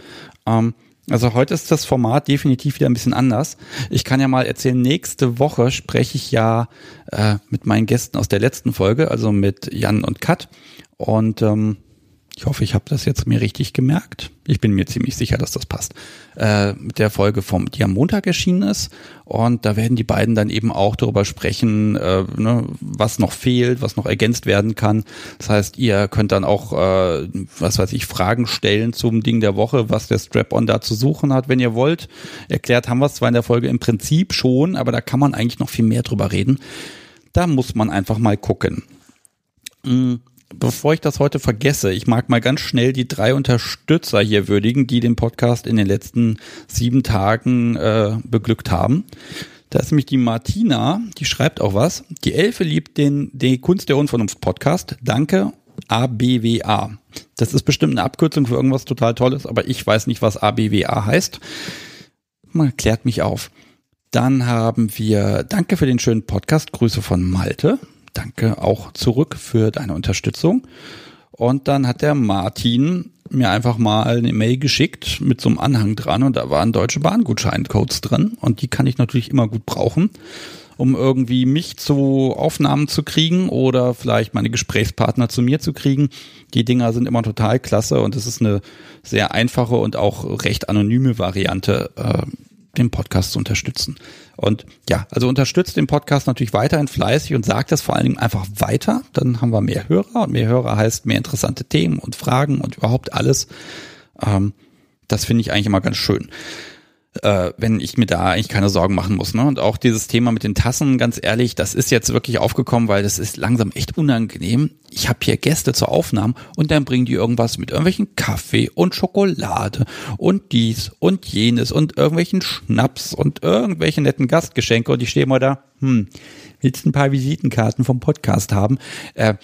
Ähm, also heute ist das Format definitiv wieder ein bisschen anders. Ich kann ja mal erzählen, nächste Woche spreche ich ja äh, mit meinen Gästen aus der letzten Folge, also mit Jan und Kat. Und ähm, ich hoffe, ich habe das jetzt mir richtig gemerkt. Ich bin mir ziemlich sicher, dass das passt. Äh, mit der Folge vom, die am Montag erschienen ist. Und da werden die beiden dann eben auch darüber sprechen, äh, ne, was noch fehlt, was noch ergänzt werden kann. Das heißt, ihr könnt dann auch, äh, was weiß ich, Fragen stellen zum Ding der Woche, was der Strap-on da zu suchen hat, wenn ihr wollt. Erklärt haben wir es zwar in der Folge im Prinzip schon, aber da kann man eigentlich noch viel mehr drüber reden. Da muss man einfach mal gucken. Mhm bevor ich das heute vergesse, ich mag mal ganz schnell die drei Unterstützer hier würdigen, die den Podcast in den letzten sieben Tagen äh, beglückt haben. Da ist nämlich die Martina, die schreibt auch was. Die Elfe liebt den, den Kunst der Unvernunft Podcast. Danke, ABWA. Das ist bestimmt eine Abkürzung für irgendwas total Tolles, aber ich weiß nicht, was ABWA heißt. Man klärt mich auf. Dann haben wir Danke für den schönen Podcast. Grüße von Malte danke auch zurück für deine Unterstützung. Und dann hat der Martin mir einfach mal eine Mail geschickt mit so einem Anhang dran und da waren deutsche Bahngutscheincodes drin und die kann ich natürlich immer gut brauchen, um irgendwie mich zu Aufnahmen zu kriegen oder vielleicht meine Gesprächspartner zu mir zu kriegen. Die Dinger sind immer total klasse und es ist eine sehr einfache und auch recht anonyme Variante, äh, den Podcast zu unterstützen. Und ja, also unterstützt den Podcast natürlich weiterhin fleißig und sagt das vor allen Dingen einfach weiter. Dann haben wir mehr Hörer und mehr Hörer heißt mehr interessante Themen und Fragen und überhaupt alles. Ähm, das finde ich eigentlich immer ganz schön äh, wenn ich mir da eigentlich keine Sorgen machen muss. Ne? Und auch dieses Thema mit den Tassen, ganz ehrlich, das ist jetzt wirklich aufgekommen, weil das ist langsam echt unangenehm. Ich habe hier Gäste zur Aufnahme und dann bringen die irgendwas mit irgendwelchen Kaffee und Schokolade und dies und jenes und irgendwelchen Schnaps und irgendwelche netten Gastgeschenke und ich stehe mal da, hm, willst ein paar Visitenkarten vom Podcast haben? Äh,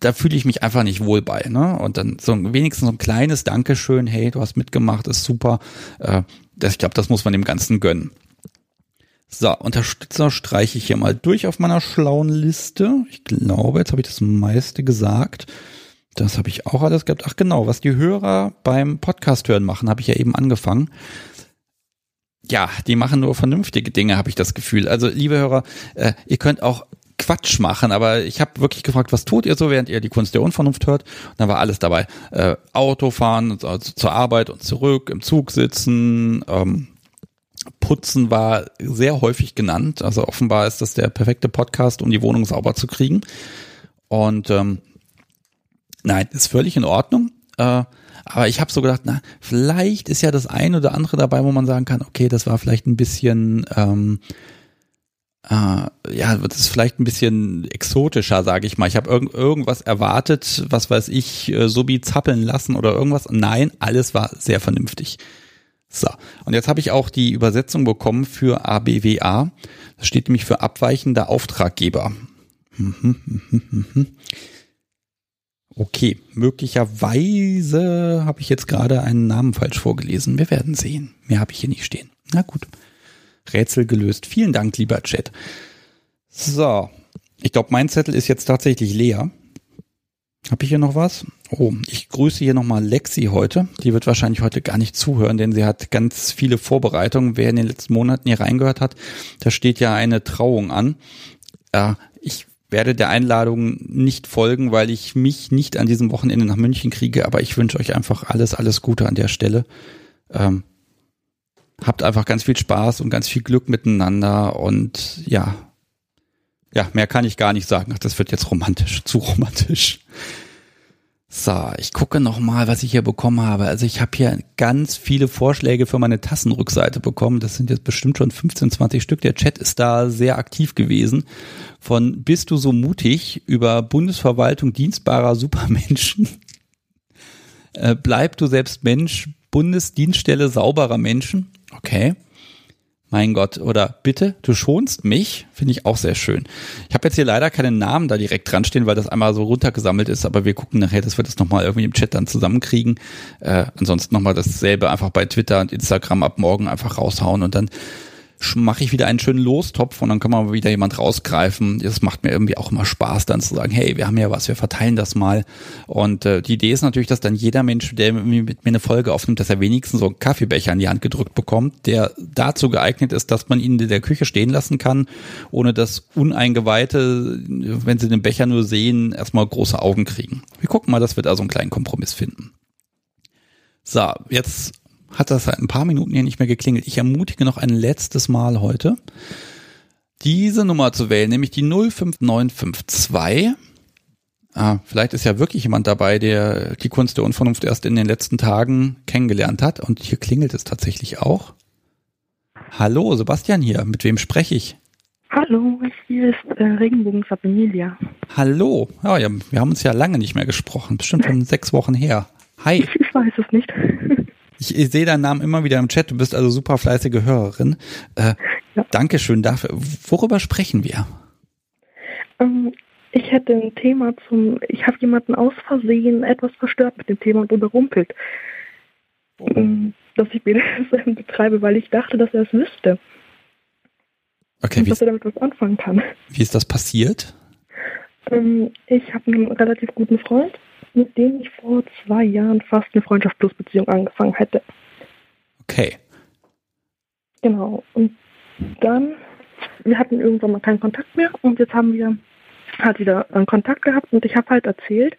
da fühle ich mich einfach nicht wohl bei. Ne? Und dann so wenigstens so ein kleines Dankeschön, hey, du hast mitgemacht, ist super. Äh, das, ich glaube, das muss man dem Ganzen gönnen. So, Unterstützer streiche ich hier mal durch auf meiner schlauen Liste. Ich glaube, jetzt habe ich das meiste gesagt. Das habe ich auch alles gehabt. Ach genau, was die Hörer beim Podcast hören machen, habe ich ja eben angefangen. Ja, die machen nur vernünftige Dinge, habe ich das Gefühl. Also, liebe Hörer, äh, ihr könnt auch Quatsch machen, aber ich habe wirklich gefragt, was tut ihr so, während ihr die Kunst der Unvernunft hört? Und dann war alles dabei. Äh, Autofahren, also zur Arbeit und zurück, im Zug sitzen, ähm, Putzen war sehr häufig genannt. Also offenbar ist das der perfekte Podcast, um die Wohnung sauber zu kriegen. Und ähm, nein, ist völlig in Ordnung. Äh, aber ich habe so gedacht, na, vielleicht ist ja das ein oder andere dabei, wo man sagen kann, okay, das war vielleicht ein bisschen, ähm, äh, ja, das ist vielleicht ein bisschen exotischer, sage ich mal. Ich habe irgend, irgendwas erwartet, was weiß ich, äh, so wie zappeln lassen oder irgendwas. Nein, alles war sehr vernünftig. So, und jetzt habe ich auch die Übersetzung bekommen für ABWA. Das steht nämlich für abweichender Auftraggeber. Okay, möglicherweise habe ich jetzt gerade einen Namen falsch vorgelesen. Wir werden sehen. Mehr habe ich hier nicht stehen. Na gut. Rätsel gelöst. Vielen Dank, lieber Chat. So, ich glaube, mein Zettel ist jetzt tatsächlich leer. Habe ich hier noch was? Oh, ich grüße hier nochmal Lexi heute. Die wird wahrscheinlich heute gar nicht zuhören, denn sie hat ganz viele Vorbereitungen. Wer in den letzten Monaten hier reingehört hat, da steht ja eine Trauung an. Äh, ich werde der Einladung nicht folgen, weil ich mich nicht an diesem Wochenende nach München kriege, aber ich wünsche euch einfach alles, alles Gute an der Stelle. Ähm, habt einfach ganz viel Spaß und ganz viel Glück miteinander und ja, ja, mehr kann ich gar nicht sagen. Ach, das wird jetzt romantisch, zu romantisch. So, ich gucke noch mal, was ich hier bekommen habe. Also ich habe hier ganz viele Vorschläge für meine Tassenrückseite bekommen. Das sind jetzt bestimmt schon 15, 20 Stück. Der Chat ist da sehr aktiv gewesen. Von bist du so mutig über Bundesverwaltung dienstbarer Supermenschen. Äh, bleib du selbst Mensch, Bundesdienststelle sauberer Menschen. Okay mein Gott, oder bitte, du schonst mich, finde ich auch sehr schön. Ich habe jetzt hier leider keinen Namen da direkt dran stehen, weil das einmal so runtergesammelt ist, aber wir gucken nachher, dass wir das nochmal irgendwie im Chat dann zusammenkriegen. Äh, ansonsten nochmal dasselbe einfach bei Twitter und Instagram ab morgen einfach raushauen und dann mache ich wieder einen schönen Lostopf und dann kann man wieder jemand rausgreifen. Das macht mir irgendwie auch immer Spaß, dann zu sagen, hey, wir haben ja was, wir verteilen das mal. Und äh, die Idee ist natürlich, dass dann jeder Mensch, der mit mir eine Folge aufnimmt, dass er wenigstens so einen Kaffeebecher in die Hand gedrückt bekommt, der dazu geeignet ist, dass man ihn in der Küche stehen lassen kann, ohne dass Uneingeweihte, wenn sie den Becher nur sehen, erstmal große Augen kriegen. Wir gucken mal, dass wir da so einen kleinen Kompromiss finden. So, jetzt hat das seit ein paar Minuten hier nicht mehr geklingelt. Ich ermutige noch ein letztes Mal heute, diese Nummer zu wählen, nämlich die 05952. Ah, vielleicht ist ja wirklich jemand dabei, der die Kunst der Unvernunft erst in den letzten Tagen kennengelernt hat. Und hier klingelt es tatsächlich auch. Hallo, Sebastian hier. Mit wem spreche ich? Hallo, hier ist äh, Regenbogen Familia. Hallo. Ja, ja, wir haben uns ja lange nicht mehr gesprochen. Bestimmt schon sechs Wochen her. Hi. Ich, ich weiß es nicht. Ich, ich sehe deinen Namen immer wieder im Chat. Du bist also super fleißige Hörerin. Äh, ja. Dankeschön dafür. Worüber sprechen wir? Ähm, ich hätte ein Thema zum. Ich habe jemanden aus Versehen etwas verstört mit dem Thema und überrumpelt. Ähm, dass ich BDSM betreibe, weil ich dachte, dass er es wüsste. Okay, und dass er damit was anfangen kann. Wie ist das passiert? Ähm, ich habe einen relativ guten Freund mit dem ich vor zwei Jahren fast eine Freundschaft plus Beziehung angefangen hätte. Okay. Genau. Und dann, wir hatten irgendwann mal keinen Kontakt mehr und jetzt haben wir halt wieder einen Kontakt gehabt und ich habe halt erzählt,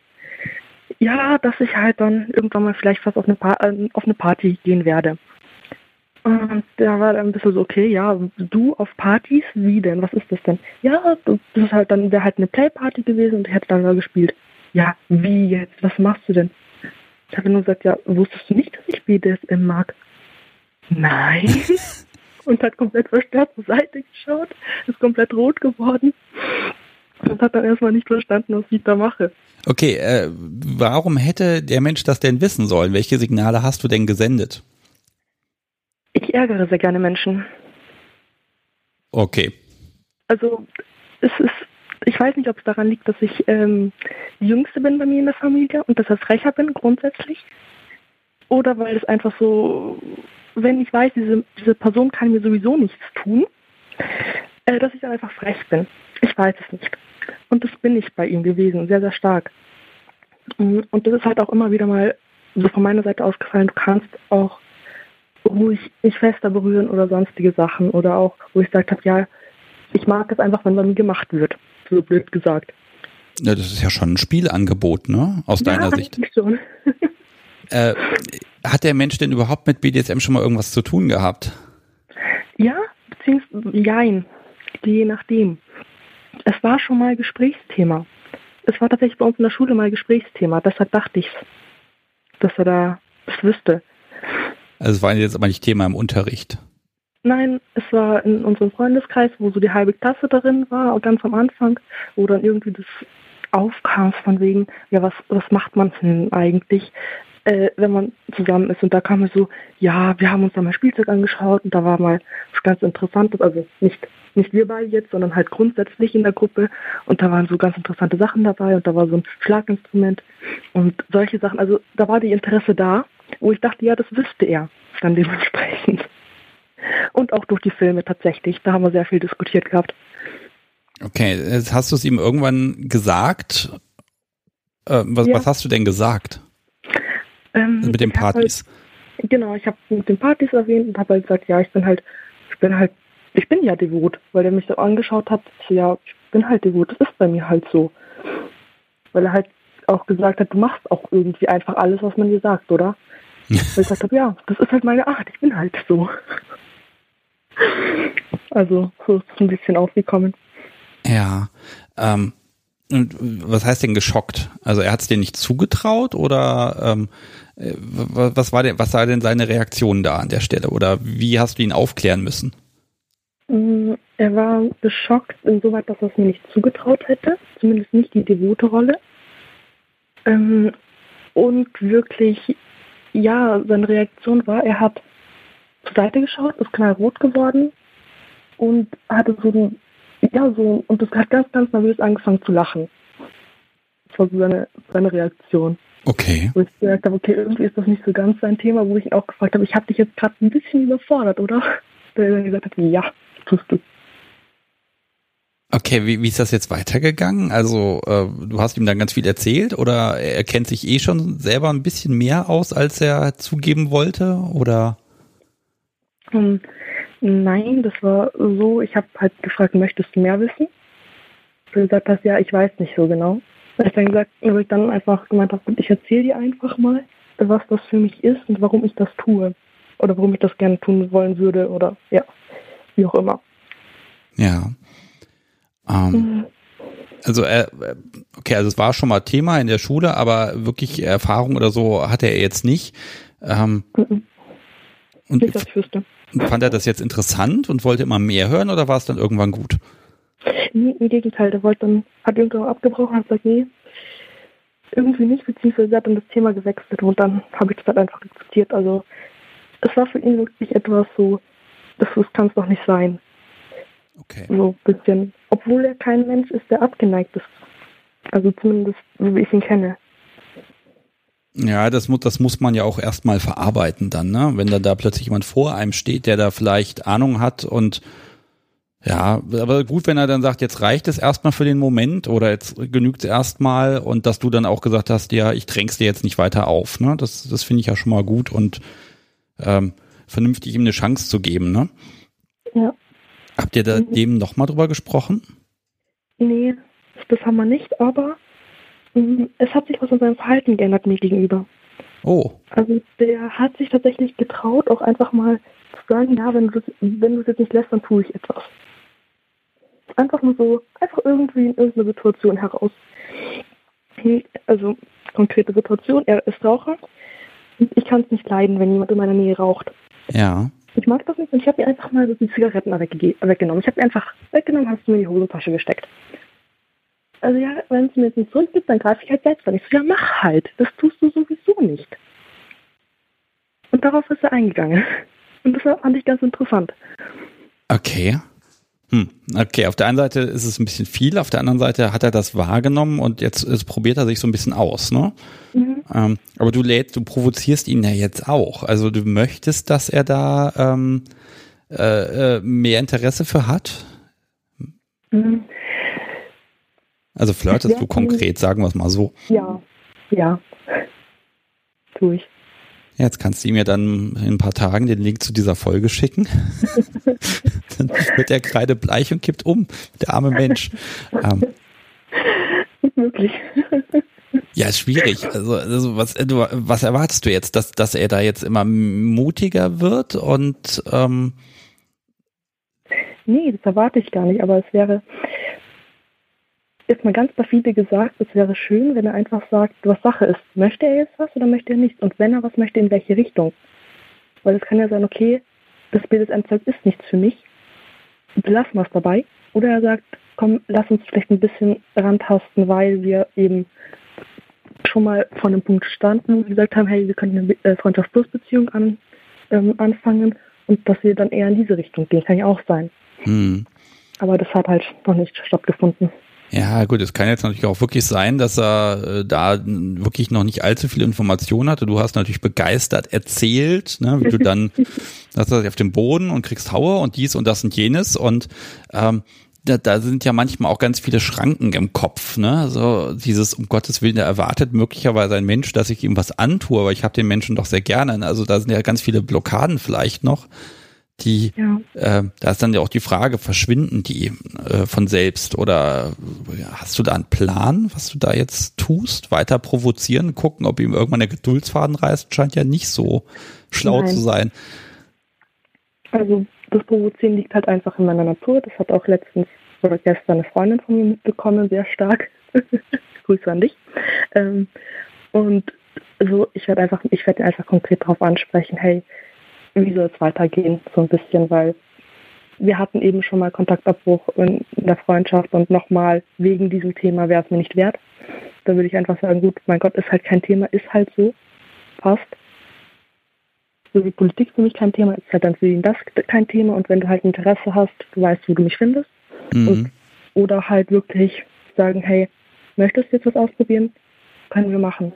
ja, dass ich halt dann irgendwann mal vielleicht fast auf eine, pa äh, auf eine Party gehen werde. Und da war dann ein bisschen so, okay, ja, du auf Partys, wie denn? Was ist das denn? Ja, das ist halt dann, wäre halt eine Playparty gewesen und ich hätte dann da gespielt ja, wie jetzt? Was machst du denn? Ich habe nur gesagt, ja, wusstest du nicht, dass ich BDSM mag? Nein. und hat komplett verstört zur Seite geschaut, ist komplett rot geworden und hat dann erstmal nicht verstanden, was ich da mache. Okay, äh, warum hätte der Mensch das denn wissen sollen? Welche Signale hast du denn gesendet? Ich ärgere sehr gerne Menschen. Okay. Also es ist ich weiß nicht, ob es daran liegt, dass ich ähm, die Jüngste bin bei mir in der Familie und dass ich frecher bin grundsätzlich. Oder weil es einfach so, wenn ich weiß, diese, diese Person kann mir sowieso nichts tun, äh, dass ich dann einfach frech bin. Ich weiß es nicht. Und das bin ich bei ihm gewesen, sehr, sehr stark. Mm, und das ist halt auch immer wieder mal so von meiner Seite ausgefallen, du kannst auch ruhig mich fester berühren oder sonstige Sachen oder auch, wo ich gesagt habe, ja, ich mag es einfach, wenn bei mir gemacht wird. So blöd gesagt. Ja, das ist ja schon ein Spielangebot, ne? Aus deiner ja, Sicht. Schon. Äh, hat der Mensch denn überhaupt mit BDSM schon mal irgendwas zu tun gehabt? Ja, beziehungsweise jein. Je nachdem. Es war schon mal Gesprächsthema. Es war tatsächlich bei uns in der Schule mal Gesprächsthema. Deshalb dachte ich dass er da das wüsste. Also es war jetzt aber nicht Thema im Unterricht. Nein, es war in unserem Freundeskreis, wo so die halbe Klasse darin war, ganz am Anfang, wo dann irgendwie das aufkam von wegen, ja, was, was macht man denn eigentlich, äh, wenn man zusammen ist? Und da kam es so, ja, wir haben uns da mal Spielzeug angeschaut und da war mal was ganz Interessantes, also nicht, nicht wir beide jetzt, sondern halt grundsätzlich in der Gruppe und da waren so ganz interessante Sachen dabei und da war so ein Schlaginstrument und solche Sachen, also da war die Interesse da, wo ich dachte, ja, das wüsste er dann dementsprechend. Und auch durch die Filme tatsächlich. Da haben wir sehr viel diskutiert gehabt. Okay, jetzt hast du es ihm irgendwann gesagt. Äh, was, ja. was, hast du denn gesagt? Ähm, mit den Partys. Halt, genau, ich habe mit den Partys erwähnt und habe halt gesagt, ja, ich bin halt, ich bin halt, ich bin ja devot, weil er mich so angeschaut hat, so, ja, ich bin halt devot, das ist bei mir halt so. Weil er halt auch gesagt hat, du machst auch irgendwie einfach alles, was man dir sagt, oder? weil ich gesagt habe, ja, das ist halt meine Art, ich bin halt so. Also so ist es ein bisschen aufgekommen. Ja. Ähm, und was heißt denn geschockt? Also er hat es dir nicht zugetraut oder ähm, äh, was war denn, was war denn seine Reaktion da an der Stelle? Oder wie hast du ihn aufklären müssen? Mm, er war geschockt insoweit, dass er es mir nicht zugetraut hätte, zumindest nicht die devote Rolle. Ähm, und wirklich, ja, seine Reaktion war, er hat zur Seite geschaut, ist knallrot geworden und hatte so ein, ja, so, und das hat ganz, ganz nervös angefangen zu lachen. Das war so seine, seine Reaktion. Okay. Wo ich gesagt habe, okay, irgendwie ist das nicht so ganz sein Thema, wo ich ihn auch gefragt habe, ich habe dich jetzt gerade ein bisschen überfordert, oder? Der dann gesagt hat, ja, tust du. Okay, wie, wie ist das jetzt weitergegangen? Also äh, du hast ihm dann ganz viel erzählt oder er kennt sich eh schon selber ein bisschen mehr aus, als er zugeben wollte? Oder? Um, ähm, nein, das war so, ich habe halt gefragt, möchtest du mehr wissen? Du gesagt hast, ja, ich weiß nicht so genau. Da ich dann gesagt, wo ich dann einfach gemeint habe, ich erzähle dir einfach mal, was das für mich ist und warum ich das tue. Oder warum ich das gerne tun wollen würde oder ja, wie auch immer. Ja. Ähm, mhm. Also äh, okay, also es war schon mal Thema in der Schule, aber wirklich Erfahrung oder so hatte er jetzt nicht. Ähm, mhm. Und nicht, dass ich wüsste. Fand er das jetzt interessant und wollte immer mehr hören oder war es dann irgendwann gut? Nee, im Gegenteil, der wollte dann, hat irgendwann abgebrochen und gesagt, nee, irgendwie nicht, beziehungsweise hat dann das Thema gewechselt und dann habe ich das halt einfach akzeptiert. Also es war für ihn wirklich etwas so, das, das kann es doch nicht sein. Okay. So ein bisschen, obwohl er kein Mensch ist, der abgeneigt ist. Also zumindest, wie ich ihn kenne. Ja, das muss, das muss man ja auch erstmal verarbeiten dann, ne? Wenn dann da plötzlich jemand vor einem steht, der da vielleicht Ahnung hat und ja, aber gut, wenn er dann sagt, jetzt reicht es erstmal für den Moment oder jetzt genügt es erstmal und dass du dann auch gesagt hast, ja, ich dräng's dir jetzt nicht weiter auf, ne? Das, das finde ich ja schon mal gut und ähm, vernünftig ihm eine Chance zu geben, ne? Ja. Habt ihr da mhm. dem nochmal drüber gesprochen? Nee, das haben wir nicht, aber. Es hat sich was in seinem Verhalten geändert mir gegenüber. Oh. Also der hat sich tatsächlich getraut, auch einfach mal zu sagen, ja, wenn du wenn du es jetzt nicht lässt, dann tue ich etwas. Einfach nur so, einfach irgendwie in irgendeine Situation heraus. Also konkrete Situation, er ist Raucher. Ich kann es nicht leiden, wenn jemand in meiner Nähe raucht. Ja. Ich mag das nicht und ich habe mir einfach mal so die Zigaretten weggenommen. Ich habe mir einfach weggenommen, hast du mir in die Hosentasche gesteckt also ja, wenn es mir jetzt nicht zurückgibt, dann greife ich halt selbst an. Ich so, ja, mach halt. Das tust du sowieso nicht. Und darauf ist er eingegangen. Und das fand ich ganz interessant. Okay. Hm. Okay, auf der einen Seite ist es ein bisschen viel, auf der anderen Seite hat er das wahrgenommen und jetzt, jetzt probiert er sich so ein bisschen aus, ne? Mhm. Ähm, aber du lädst, du provozierst ihn ja jetzt auch. Also du möchtest, dass er da ähm, äh, äh mehr Interesse für hat? Mhm. Also flirtest du konkret, sagen wir es mal so. Ja, ja, tue ich. Ja, jetzt kannst du ihm ja dann in ein paar Tagen den Link zu dieser Folge schicken. dann wird er kreidebleich und kippt um. Der arme Mensch. Ähm, Wirklich. ja, ist schwierig. Also, also was, du, was erwartest du jetzt, dass, dass er da jetzt immer mutiger wird und ähm Nee, das erwarte ich gar nicht, aber es wäre, ist mal ganz perfide gesagt, es wäre schön, wenn er einfach sagt, was Sache ist. Möchte er jetzt was oder möchte er nichts? Und wenn er was möchte, in welche Richtung? Weil es kann ja sein, okay, das BDSM-Zeug ist nichts für mich. Belassen wir es dabei. Oder er sagt, komm, lass uns vielleicht ein bisschen rantasten, weil wir eben schon mal von einem Punkt standen, und gesagt haben, hey, wir können eine äh, Freundschaft-Plus-Beziehung an, ähm, anfangen und dass wir dann eher in diese Richtung gehen. Kann ja auch sein. Hm. Aber das hat halt noch nicht stattgefunden. Ja, gut, es kann jetzt natürlich auch wirklich sein, dass er äh, da wirklich noch nicht allzu viele Informationen hatte. Du hast natürlich begeistert erzählt, ne, wie du dann, dass er auf dem Boden und kriegst Haue und dies und das und jenes und ähm, da, da sind ja manchmal auch ganz viele Schranken im Kopf, ne? So dieses um Gottes Willen, der erwartet möglicherweise ein Mensch, dass ich ihm was antue, aber ich habe den Menschen doch sehr gerne. Also da sind ja ganz viele Blockaden vielleicht noch die, ja. äh, da ist dann ja auch die Frage, verschwinden die äh, von selbst oder hast du da einen Plan, was du da jetzt tust? Weiter provozieren, gucken, ob ihm irgendwann der Geduldsfaden reißt, scheint ja nicht so schlau Nein. zu sein. Also das Provozieren liegt halt einfach in meiner Natur. Das hat auch letztens oder gestern eine Freundin von mir mitbekommen, sehr stark. Grüße an dich. Ähm, und so, ich werde einfach, ich werde einfach konkret darauf ansprechen, hey, wie soll es weitergehen, so ein bisschen, weil wir hatten eben schon mal Kontaktabbruch in der Freundschaft und nochmal wegen diesem Thema wäre es mir nicht wert. Da würde ich einfach sagen, gut, mein Gott, ist halt kein Thema, ist halt so, passt. So wie Politik für mich kein Thema, ist halt dann für ihn das kein Thema und wenn du halt Interesse hast, du weißt, wo du mich findest. Mhm. Und, oder halt wirklich sagen, hey, möchtest du jetzt was ausprobieren? Können wir machen.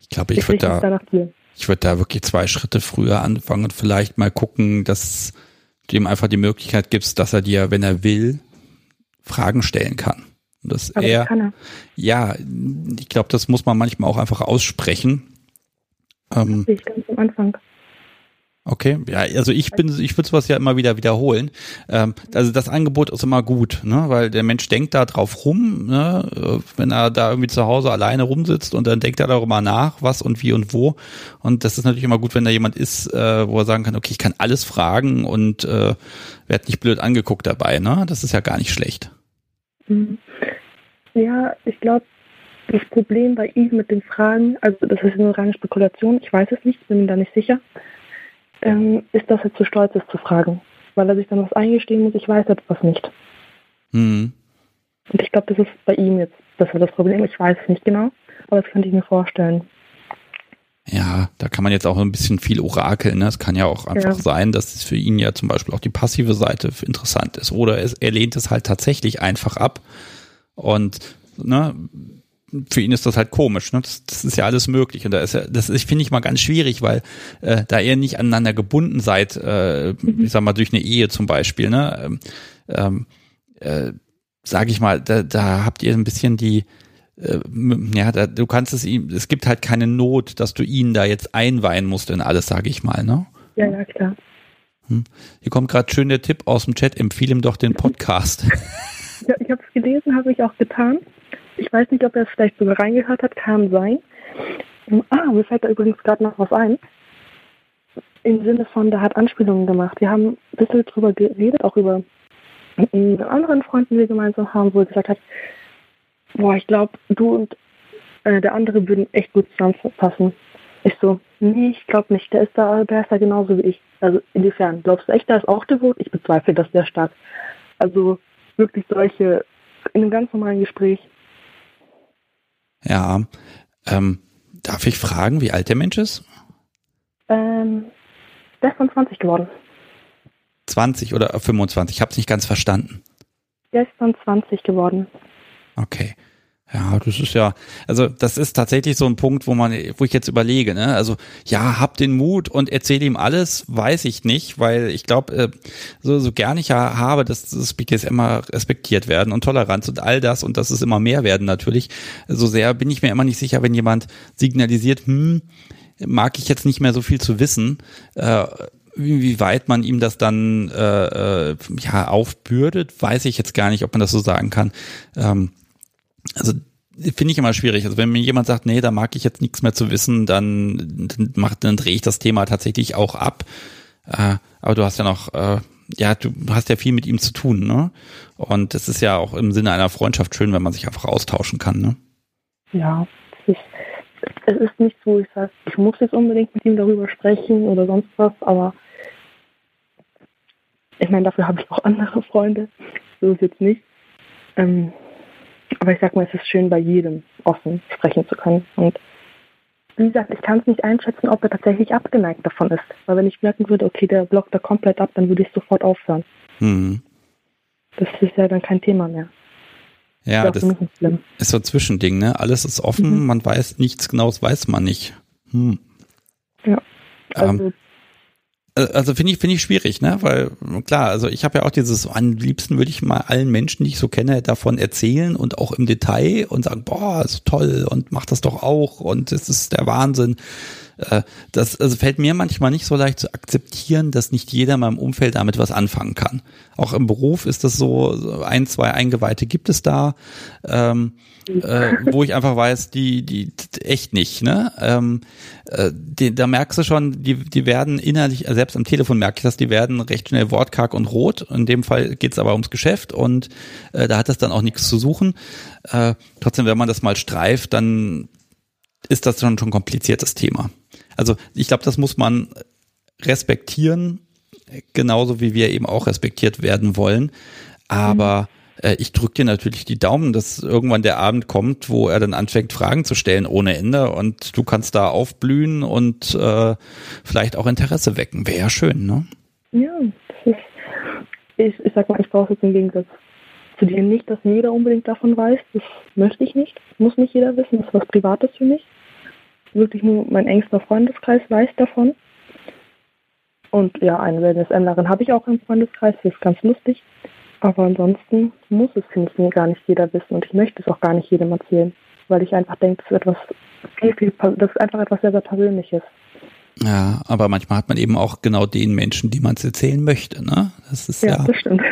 Ich glaube, ich, würde da, ich würde da wirklich zwei Schritte früher anfangen und vielleicht mal gucken, dass du ihm einfach die Möglichkeit gibst, dass er dir, wenn er will, Fragen stellen kann. Und dass Aber er, er, ja, ich glaube, das muss man manchmal auch einfach aussprechen. Ähm, ich ganz am Anfang. Okay, ja, also ich bin, ich würde sowas ja immer wieder wiederholen. Ähm, also das Angebot ist immer gut, ne, weil der Mensch denkt da drauf rum, ne, wenn er da irgendwie zu Hause alleine rumsitzt und dann denkt er darüber nach, was und wie und wo. Und das ist natürlich immer gut, wenn da jemand ist, äh, wo er sagen kann, okay, ich kann alles fragen und äh, werde nicht blöd angeguckt dabei, ne? Das ist ja gar nicht schlecht. Mhm. Ja, ich glaube, das Problem bei ihm mit den Fragen, also das ist eine reine Spekulation, ich weiß es nicht, bin mir da nicht sicher ähm, ist, dass er zu stolz ist zu fragen, weil er sich dann was eingestehen muss, ich weiß etwas nicht. Mhm. Und ich glaube, das ist bei ihm jetzt das war das Problem. Ich weiß es nicht genau, aber das könnte ich mir vorstellen. Ja, da kann man jetzt auch ein bisschen viel orakeln. Ne? Es kann ja auch einfach ja. sein, dass es für ihn ja zum Beispiel auch die passive Seite interessant ist. Oder es, er lehnt es halt tatsächlich einfach ab. Und ne, für ihn ist das halt komisch. Ne? Das, das ist ja alles möglich. Und da ist ja, das ist, finde ich mal ganz schwierig, weil äh, da ihr nicht aneinander gebunden seid, äh, mhm. ich sag mal, durch eine Ehe zum Beispiel, ne? Ähm, ähm äh, sage ich mal, da, da habt ihr ein bisschen die, äh, ja, da, du kannst es ihm, es gibt halt keine Not, dass du ihn da jetzt einweihen musst in alles, sage ich mal, ne? Ja, ja, klar. Hm. Hier kommt gerade schön der Tipp aus dem Chat, empfehle ihm doch den Podcast. ja, ich habe es gelesen, habe ich auch getan. Ich weiß nicht, ob er es vielleicht sogar reingehört hat, kann sein. Ah, mir fällt da übrigens gerade noch was ein. Im Sinne von, der hat Anspielungen gemacht. Wir haben ein bisschen drüber geredet, auch über einen anderen Freund, den wir gemeinsam haben, wo er gesagt hat, boah, ich glaube, du und äh, der andere würden echt gut zusammenpassen. Ich so, nee, ich glaube nicht. Der ist da, der ist da genauso wie ich. Also inwiefern? Glaubst du echt, da ist auch devot? Ich bezweifle das sehr stark. Also wirklich solche, in einem ganz normalen Gespräch ja. Ähm, darf ich fragen, wie alt der Mensch ist? Ähm, der ist von 20 geworden. 20 oder 25? Ich habe es nicht ganz verstanden. Der ist von 20 geworden. Okay. Ja, das ist ja, also das ist tatsächlich so ein Punkt, wo man, wo ich jetzt überlege, ne? Also ja, hab den Mut und erzähle ihm alles, weiß ich nicht, weil ich glaube, äh, so, so gern ich ja habe, dass das BGS immer respektiert werden und Toleranz und all das und dass es immer mehr werden natürlich. So sehr bin ich mir immer nicht sicher, wenn jemand signalisiert, hm, mag ich jetzt nicht mehr so viel zu wissen. Äh, wie weit man ihm das dann äh, äh, ja aufbürdet, weiß ich jetzt gar nicht, ob man das so sagen kann. Ähm, also finde ich immer schwierig. Also wenn mir jemand sagt, nee, da mag ich jetzt nichts mehr zu wissen, dann, dann dann drehe ich das Thema tatsächlich auch ab. Äh, aber du hast ja noch, äh, ja, du hast ja viel mit ihm zu tun, ne? Und es ist ja auch im Sinne einer Freundschaft schön, wenn man sich einfach austauschen kann, ne? Ja, es ist, es ist nichts, wo ich sage, ich muss jetzt unbedingt mit ihm darüber sprechen oder sonst was, aber ich meine, dafür habe ich auch andere Freunde. So ist jetzt nicht. Ähm, aber ich sag mal, es ist schön, bei jedem offen sprechen zu können. Und wie gesagt, ich kann es nicht einschätzen, ob er tatsächlich abgeneigt davon ist. Weil wenn ich merken würde, okay, der blockt da komplett ab, dann würde ich sofort aufhören. Mhm. Das ist ja dann kein Thema mehr. Ja, das, das ist so ein Zwischending, ne? Alles ist offen, mhm. man weiß nichts Genaues, weiß man nicht. Hm. Ja. Ähm, also, ähm, äh, also finde ich finde ich schwierig, ne? Weil klar, also ich habe ja auch dieses am liebsten würde ich mal allen Menschen, die ich so kenne, davon erzählen und auch im Detail und sagen, boah, ist toll und mach das doch auch und es ist der Wahnsinn. Äh, das also fällt mir manchmal nicht so leicht zu akzeptieren, dass nicht jeder in meinem Umfeld damit was anfangen kann. Auch im Beruf ist das so, ein, zwei Eingeweihte gibt es da, ähm, äh, wo ich einfach weiß, die, die echt nicht. Ne? Ähm, äh, die, da merkst du schon, die, die werden innerlich, also selbst am Telefon merke ich das, die werden recht schnell wortkarg und rot. In dem Fall geht es aber ums Geschäft und äh, da hat das dann auch nichts zu suchen. Äh, trotzdem, wenn man das mal streift, dann ist das schon schon ein kompliziertes Thema. Also ich glaube, das muss man respektieren, genauso wie wir eben auch respektiert werden wollen. Aber mhm. äh, ich drücke dir natürlich die Daumen, dass irgendwann der Abend kommt, wo er dann anfängt, Fragen zu stellen ohne Ende und du kannst da aufblühen und äh, vielleicht auch Interesse wecken. Wäre ja schön, ne? Ja, ich, ich sag mal, ich brauche jetzt im Gegensatz dir nicht, dass jeder unbedingt davon weiß. Das möchte ich nicht. Muss nicht jeder wissen. Das ist was Privates für mich wirklich nur mein engster Freundeskreis weiß davon. Und ja, eine Wellness-Ämnerin habe ich auch im Freundeskreis, das ist ganz lustig. Aber ansonsten muss es, finde ich, gar nicht jeder wissen und ich möchte es auch gar nicht jedem erzählen, weil ich einfach denke, das ist etwas das ist einfach etwas sehr, sehr Persönliches. Ja, aber manchmal hat man eben auch genau den Menschen, die man es erzählen möchte, ne? Das ist ja. Ja, das stimmt.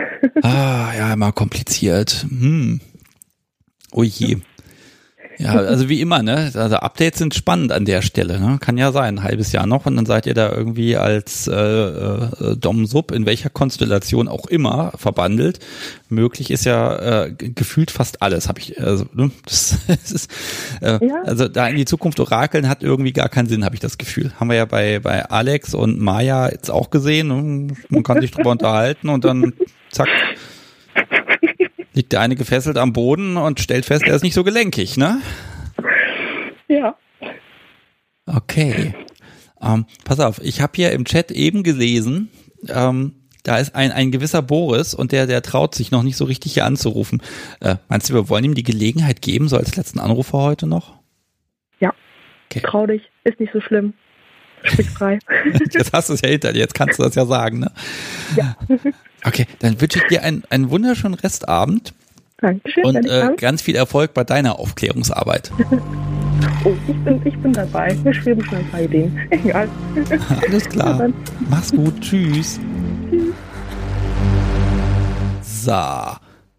ah, ja, immer kompliziert. Hm. Oh je. Ja, also wie immer, ne? Also Updates sind spannend an der Stelle, ne? Kann ja sein, ein halbes Jahr noch und dann seid ihr da irgendwie als äh, äh, Dom-Sub in welcher Konstellation auch immer verbandelt. Möglich ist ja äh, gefühlt fast alles, habe ich. Also, ne? das, das ist, äh, ja. also da in die Zukunft orakeln hat irgendwie gar keinen Sinn, habe ich das Gefühl. Haben wir ja bei bei Alex und Maya jetzt auch gesehen. Ne? Man kann sich drüber unterhalten und dann zack liegt der eine gefesselt am Boden und stellt fest, er ist nicht so gelenkig, ne? Ja. Okay. Ähm, pass auf, ich habe hier im Chat eben gelesen, ähm, da ist ein, ein gewisser Boris und der, der traut sich noch nicht so richtig hier anzurufen. Äh, meinst du, wir wollen ihm die Gelegenheit geben, so als letzten Anrufer heute noch? Ja. Okay. Trau dich, ist nicht so schlimm. Frei. jetzt hast du es ja hinter dir, jetzt kannst du das ja sagen, ne? Ja. Okay, dann wünsche ich dir einen, einen wunderschönen Restabend. Dankeschön. Und äh, ganz viel Erfolg bei deiner Aufklärungsarbeit. oh, ich bin, ich bin dabei. Wir schreiben schon ein paar Ideen. Egal. Alles klar. Mach's gut. Tschüss. Tschüss. So.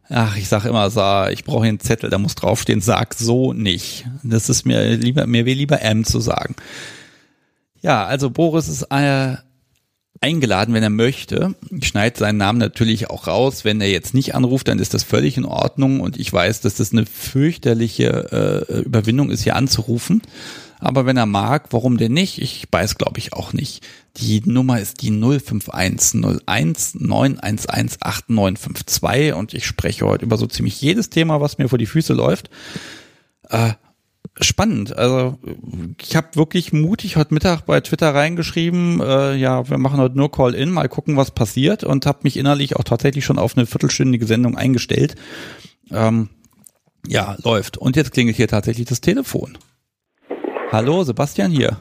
Ach, ich sag immer, so, ich brauche einen Zettel, da muss draufstehen, sag so nicht. Das ist mir lieber, mir will lieber M zu sagen. Ja, also Boris ist eine eingeladen, wenn er möchte. Ich schneide seinen Namen natürlich auch raus. Wenn er jetzt nicht anruft, dann ist das völlig in Ordnung. Und ich weiß, dass das eine fürchterliche äh, Überwindung ist, hier anzurufen. Aber wenn er mag, warum denn nicht? Ich weiß, glaube ich, auch nicht. Die Nummer ist die 05101 911 8952 und ich spreche heute über so ziemlich jedes Thema, was mir vor die Füße läuft. Äh, spannend. Also ich habe wirklich mutig heute Mittag bei Twitter reingeschrieben, äh, ja, wir machen heute nur Call-in, mal gucken, was passiert und habe mich innerlich auch tatsächlich schon auf eine viertelstündige Sendung eingestellt. Ähm, ja, läuft. Und jetzt klingelt hier tatsächlich das Telefon. Hallo, Sebastian hier.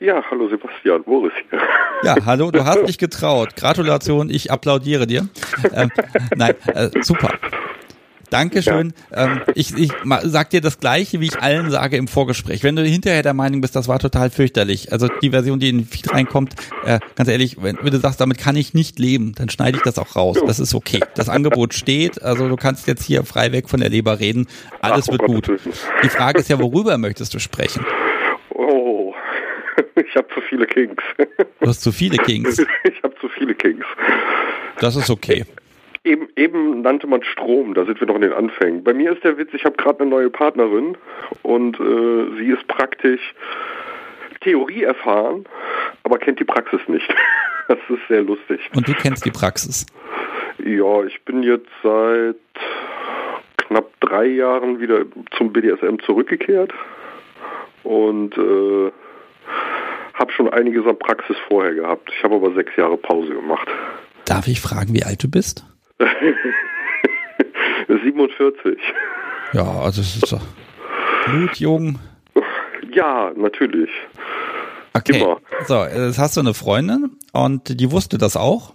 Ja, hallo Sebastian, Boris hier. Ja, hallo, du hast dich getraut. Gratulation, ich applaudiere dir. Ähm, nein, äh, super. Dankeschön. Ja. Ähm, ich, ich sag dir das Gleiche, wie ich allen sage im Vorgespräch. Wenn du hinterher der Meinung bist, das war total fürchterlich. Also die Version, die in den Feed reinkommt, äh, ganz ehrlich, wenn, wenn, du sagst, damit kann ich nicht leben, dann schneide ich das auch raus. Das ist okay. Das Angebot steht. Also du kannst jetzt hier frei weg von der Leber reden. Alles Ach, wird oh gut. Die Frage ist ja, worüber möchtest du sprechen? Oh, ich habe zu viele Kings. Du hast zu viele Kings. Ich habe zu viele Kings. Das ist okay. Eben, eben nannte man Strom, da sind wir noch in den Anfängen. Bei mir ist der Witz, ich habe gerade eine neue Partnerin und äh, sie ist praktisch Theorie erfahren, aber kennt die Praxis nicht. Das ist sehr lustig. Und du kennst die Praxis? Ja, ich bin jetzt seit knapp drei Jahren wieder zum BDSM zurückgekehrt und äh, habe schon einiges an Praxis vorher gehabt. Ich habe aber sechs Jahre Pause gemacht. Darf ich fragen, wie alt du bist? 47. Ja, also es ist blutjung. Ja, natürlich. Okay. Immer. So, jetzt hast du eine Freundin und die wusste das auch?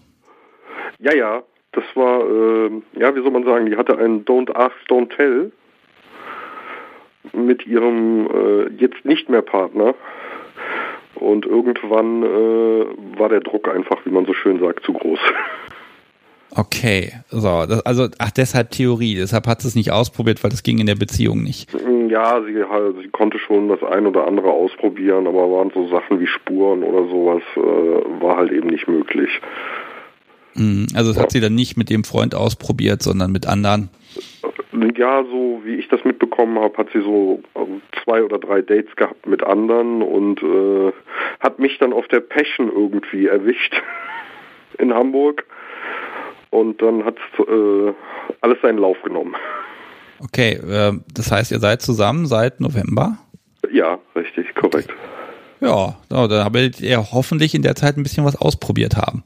Ja, ja. Das war, äh, ja, wie soll man sagen, die hatte einen Don't Ask, Don't Tell mit ihrem äh, jetzt nicht mehr Partner. Und irgendwann äh, war der Druck einfach, wie man so schön sagt, zu groß. Okay, so, das, also ach deshalb Theorie, deshalb hat sie es nicht ausprobiert, weil das ging in der Beziehung nicht. Ja, sie, halt, sie konnte schon das ein oder andere ausprobieren, aber waren so Sachen wie Spuren oder sowas, äh, war halt eben nicht möglich. Mhm, also das ja. hat sie dann nicht mit dem Freund ausprobiert, sondern mit anderen. Ja, so wie ich das mitbekommen habe, hat sie so ähm, zwei oder drei Dates gehabt mit anderen und äh, hat mich dann auf der Passion irgendwie erwischt in Hamburg und dann hat äh, alles seinen Lauf genommen. Okay, äh, das heißt, ihr seid zusammen seit November? Ja, richtig, korrekt. Ja, dann werdet ihr hoffentlich in der Zeit ein bisschen was ausprobiert haben.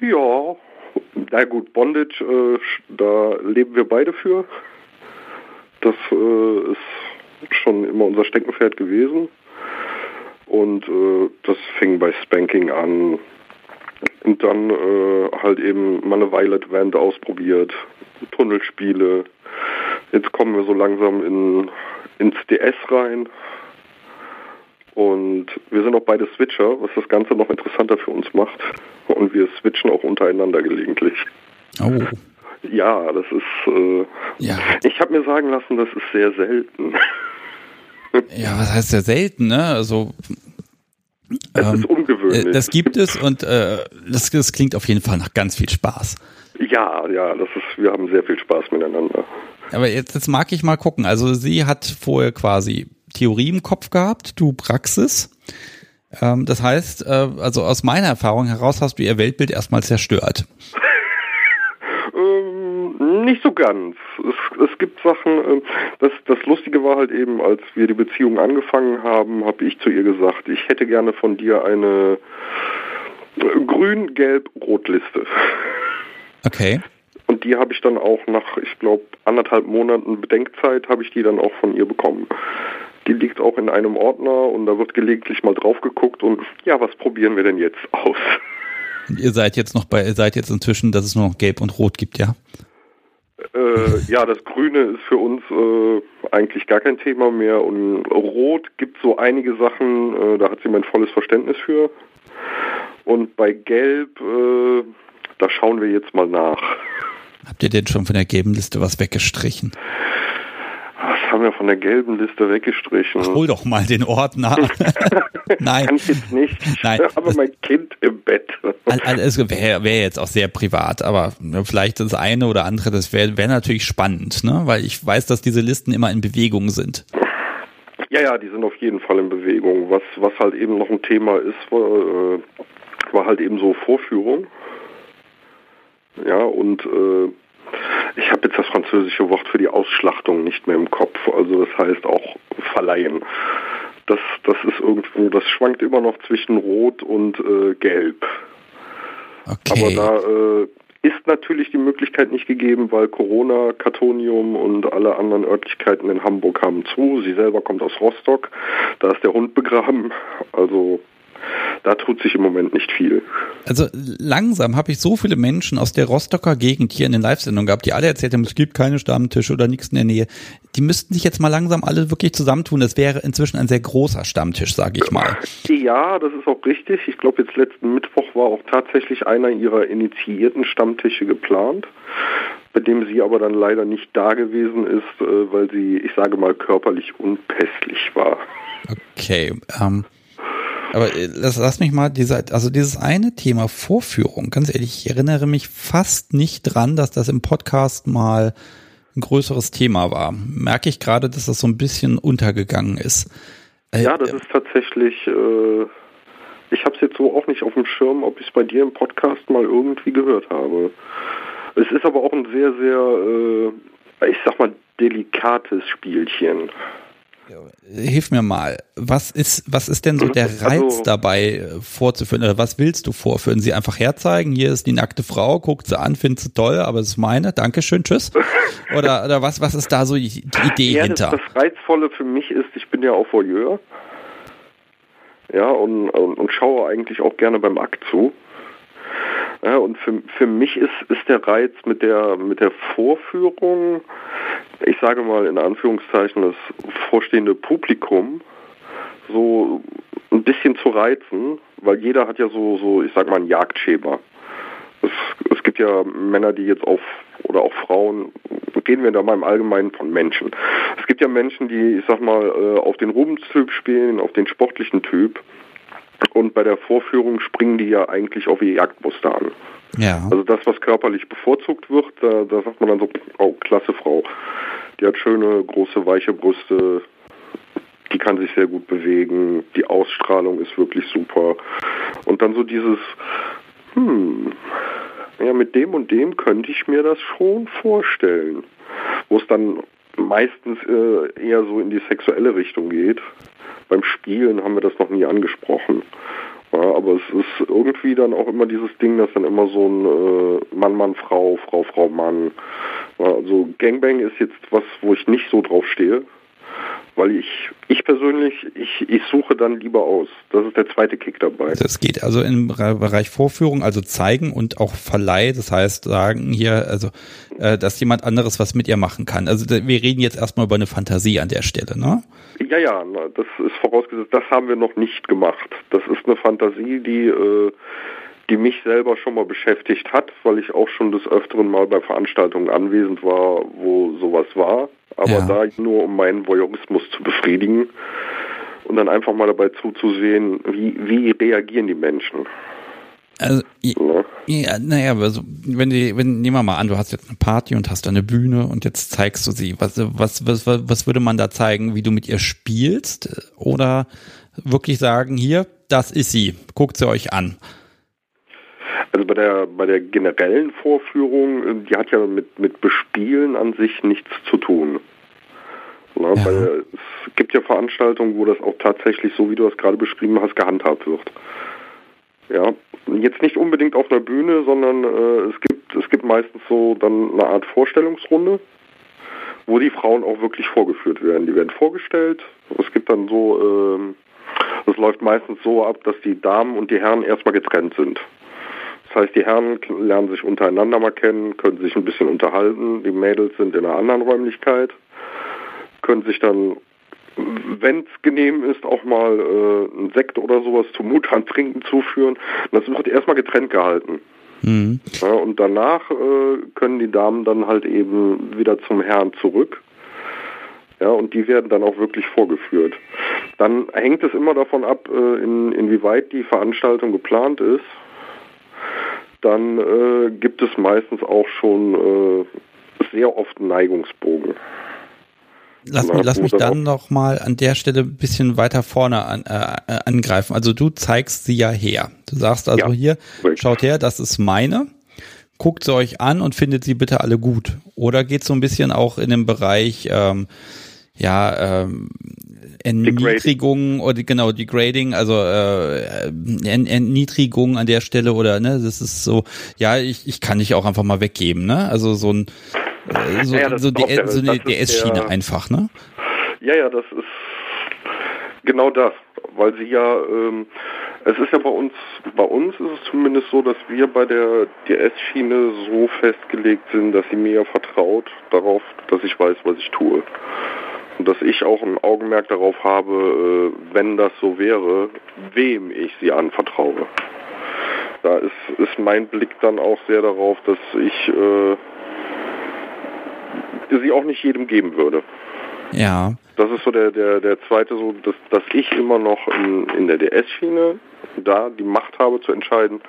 Ja, na gut, Bondage, äh, da leben wir beide für. Das äh, ist schon immer unser Steckenpferd gewesen. Und äh, das fing bei Spanking an, und dann äh, halt eben mal eine Violet Wand ausprobiert, Tunnelspiele. Jetzt kommen wir so langsam in, ins DS rein. Und wir sind auch beide Switcher, was das Ganze noch interessanter für uns macht. Und wir switchen auch untereinander gelegentlich. Oh. Ja, das ist. Äh, ja. Ich habe mir sagen lassen, das ist sehr selten. Ja, was heißt sehr selten, ne? Also es ähm, ist ungewöhnlich. Äh, das gibt es und äh, das, das klingt auf jeden Fall nach ganz viel Spaß. Ja, ja, das ist, wir haben sehr viel Spaß miteinander. Aber jetzt, jetzt mag ich mal gucken. Also sie hat vorher quasi Theorie im Kopf gehabt, du Praxis. Ähm, das heißt, äh, also aus meiner Erfahrung heraus hast du ihr Weltbild erstmal zerstört. Nicht so ganz. Es, es gibt Sachen, ähm, das, das Lustige war halt eben, als wir die Beziehung angefangen haben, habe ich zu ihr gesagt, ich hätte gerne von dir eine grün-gelb-rot-Liste. Okay. Und die habe ich dann auch nach, ich glaube, anderthalb Monaten Bedenkzeit habe ich die dann auch von ihr bekommen. Die liegt auch in einem Ordner und da wird gelegentlich mal drauf geguckt und ja, was probieren wir denn jetzt aus? Ihr seid jetzt noch bei, ihr seid jetzt inzwischen, dass es nur noch Gelb und Rot gibt, ja? Äh, ja, das Grüne ist für uns äh, eigentlich gar kein Thema mehr und Rot gibt so einige Sachen, äh, da hat sie mein volles Verständnis für. Und bei Gelb, äh, da schauen wir jetzt mal nach. Habt ihr denn schon von der gelben Liste was weggestrichen? Haben wir von der gelben Liste weggestrichen. Ach, hol doch mal den Ordner. Nein. Kann ich jetzt nicht. Nein. Ich habe mein Kind im Bett. Es wäre wär jetzt auch sehr privat, aber vielleicht das eine oder andere, das wäre wär natürlich spannend, ne? weil ich weiß, dass diese Listen immer in Bewegung sind. Ja, ja, die sind auf jeden Fall in Bewegung. Was, was halt eben noch ein Thema ist, war, äh, war halt eben so Vorführung. Ja, und äh, ich habe jetzt das französische Wort für die Ausschlachtung nicht mehr im Kopf. Also das heißt auch verleihen. Das, das ist irgendwo, das schwankt immer noch zwischen Rot und äh, Gelb. Okay. Aber da äh, ist natürlich die Möglichkeit nicht gegeben, weil Corona, Katonium und alle anderen Örtlichkeiten in Hamburg haben zu. Sie selber kommt aus Rostock. Da ist der Hund begraben. Also da tut sich im Moment nicht viel. Also langsam habe ich so viele Menschen aus der Rostocker Gegend hier in den Live-Sendungen gehabt, die alle erzählt haben, es gibt keine Stammtische oder nichts in der Nähe. Die müssten sich jetzt mal langsam alle wirklich zusammentun. Das wäre inzwischen ein sehr großer Stammtisch, sage ich mal. Ja, das ist auch richtig. Ich glaube, jetzt letzten Mittwoch war auch tatsächlich einer ihrer initiierten Stammtische geplant bei dem sie aber dann leider nicht da gewesen ist, äh, weil sie, ich sage mal, körperlich unpässlich war. Okay, ähm, aber äh, lass, lass mich mal diese, also dieses eine Thema Vorführung, ganz ehrlich, ich erinnere mich fast nicht dran, dass das im Podcast mal ein größeres Thema war. Merke ich gerade, dass das so ein bisschen untergegangen ist. Äh, ja, das ist tatsächlich, äh, ich habe es jetzt so auch nicht auf dem Schirm, ob ich es bei dir im Podcast mal irgendwie gehört habe. Es ist aber auch ein sehr, sehr, äh, ich sag mal, delikates Spielchen. Hilf mir mal, was ist, was ist denn so der also Reiz also, dabei äh, vorzuführen? Oder was willst du vorführen? Sie einfach herzeigen, hier ist die nackte Frau, guckt sie an, findet sie toll, aber es ist meine, Dankeschön, tschüss. Oder, oder was, was ist da so die Idee ja, hinter? Das, das Reizvolle für mich ist, ich bin ja auch Voyeur. Ja, und, und, und schaue eigentlich auch gerne beim Akt zu. Ja, und für, für mich ist, ist der Reiz mit der, mit der Vorführung, ich sage mal in Anführungszeichen, das vorstehende Publikum so ein bisschen zu reizen, weil jeder hat ja so, so ich sage mal, ein Jagdschema. Es, es gibt ja Männer, die jetzt auf, oder auch Frauen, reden wir da mal im Allgemeinen von Menschen. Es gibt ja Menschen, die, ich sag mal, äh, auf den Rubenstyp spielen, auf den sportlichen Typ. Und bei der Vorführung springen die ja eigentlich auf ihr Jagdmuster an. Ja. Also das, was körperlich bevorzugt wird, da, da sagt man dann so, oh, klasse Frau. Die hat schöne, große, weiche Brüste, die kann sich sehr gut bewegen, die Ausstrahlung ist wirklich super. Und dann so dieses, hm, ja, mit dem und dem könnte ich mir das schon vorstellen. Wo es dann meistens äh, eher so in die sexuelle Richtung geht. Beim Spielen haben wir das noch nie angesprochen. Ja, aber es ist irgendwie dann auch immer dieses Ding, dass dann immer so ein äh, Mann, Mann, Frau, Frau, Frau, Mann. Also Gangbang ist jetzt was, wo ich nicht so drauf stehe weil ich, ich persönlich, ich, ich suche dann lieber aus. Das ist der zweite Kick dabei. Das geht also im Bereich Vorführung, also zeigen und auch Verleih, das heißt sagen hier, also, äh, dass jemand anderes was mit ihr machen kann. Also wir reden jetzt erstmal über eine Fantasie an der Stelle, ne? Ja, ja, das ist vorausgesetzt, das haben wir noch nicht gemacht. Das ist eine Fantasie, die äh, die mich selber schon mal beschäftigt hat, weil ich auch schon des Öfteren mal bei Veranstaltungen anwesend war, wo sowas war. Aber ja. da nur um meinen Voyeurismus zu befriedigen und dann einfach mal dabei zuzusehen, wie, wie reagieren die Menschen. Also, ja. ja, naja, also, wenn die, wenn, nehmen wir mal an, du hast jetzt eine Party und hast eine Bühne und jetzt zeigst du sie. Was, was, was, was würde man da zeigen, wie du mit ihr spielst? Oder wirklich sagen, hier, das ist sie, guckt sie euch an. Also bei der bei der generellen Vorführung, äh, die hat ja mit mit Bespielen an sich nichts zu tun. Na, ja. Weil es gibt ja Veranstaltungen, wo das auch tatsächlich so, wie du das gerade beschrieben hast, gehandhabt wird. Ja, jetzt nicht unbedingt auf einer Bühne, sondern äh, es gibt es gibt meistens so dann eine Art Vorstellungsrunde, wo die Frauen auch wirklich vorgeführt werden. Die werden vorgestellt. Es gibt dann so, äh, es läuft meistens so ab, dass die Damen und die Herren erstmal getrennt sind. Das heißt, die Herren lernen sich untereinander mal kennen, können sich ein bisschen unterhalten. Die Mädels sind in einer anderen Räumlichkeit, können sich dann, wenn es genehm ist, auch mal äh, einen Sekt oder sowas zum Mut an Trinken zuführen. Das wird erstmal getrennt gehalten. Mhm. Ja, und danach äh, können die Damen dann halt eben wieder zum Herrn zurück. Ja, und die werden dann auch wirklich vorgeführt. Dann hängt es immer davon ab, äh, in, inwieweit die Veranstaltung geplant ist dann äh, gibt es meistens auch schon äh, sehr oft einen Neigungsbogen. Lass, mich, lass mich dann noch mal an der Stelle ein bisschen weiter vorne an, äh, angreifen. Also du zeigst sie ja her. Du sagst also ja, hier, richtig. schaut her, das ist meine. Guckt sie euch an und findet sie bitte alle gut. Oder geht so ein bisschen auch in den Bereich ähm, ja, ähm, Erniedrigung oder genau Degrading, also äh, Erniedrigung an der Stelle oder ne, das ist so, ja, ich, ich kann dich auch einfach mal weggeben, ne? Also so ein äh, so, ja, so, die, der, so eine DS-Schiene einfach, ne? Ja, ja, das ist genau das, weil sie ja ähm, Es ist ja bei uns, bei uns ist es zumindest so, dass wir bei der DS-Schiene so festgelegt sind, dass sie mir vertraut darauf, dass ich weiß, was ich tue. Und dass ich auch ein Augenmerk darauf habe, äh, wenn das so wäre, wem ich sie anvertraue. Da ist, ist mein Blick dann auch sehr darauf, dass ich äh, sie auch nicht jedem geben würde. Ja. Das ist so der, der, der zweite, so, dass, dass ich immer noch in, in der DS-Schiene da die Macht habe zu entscheiden,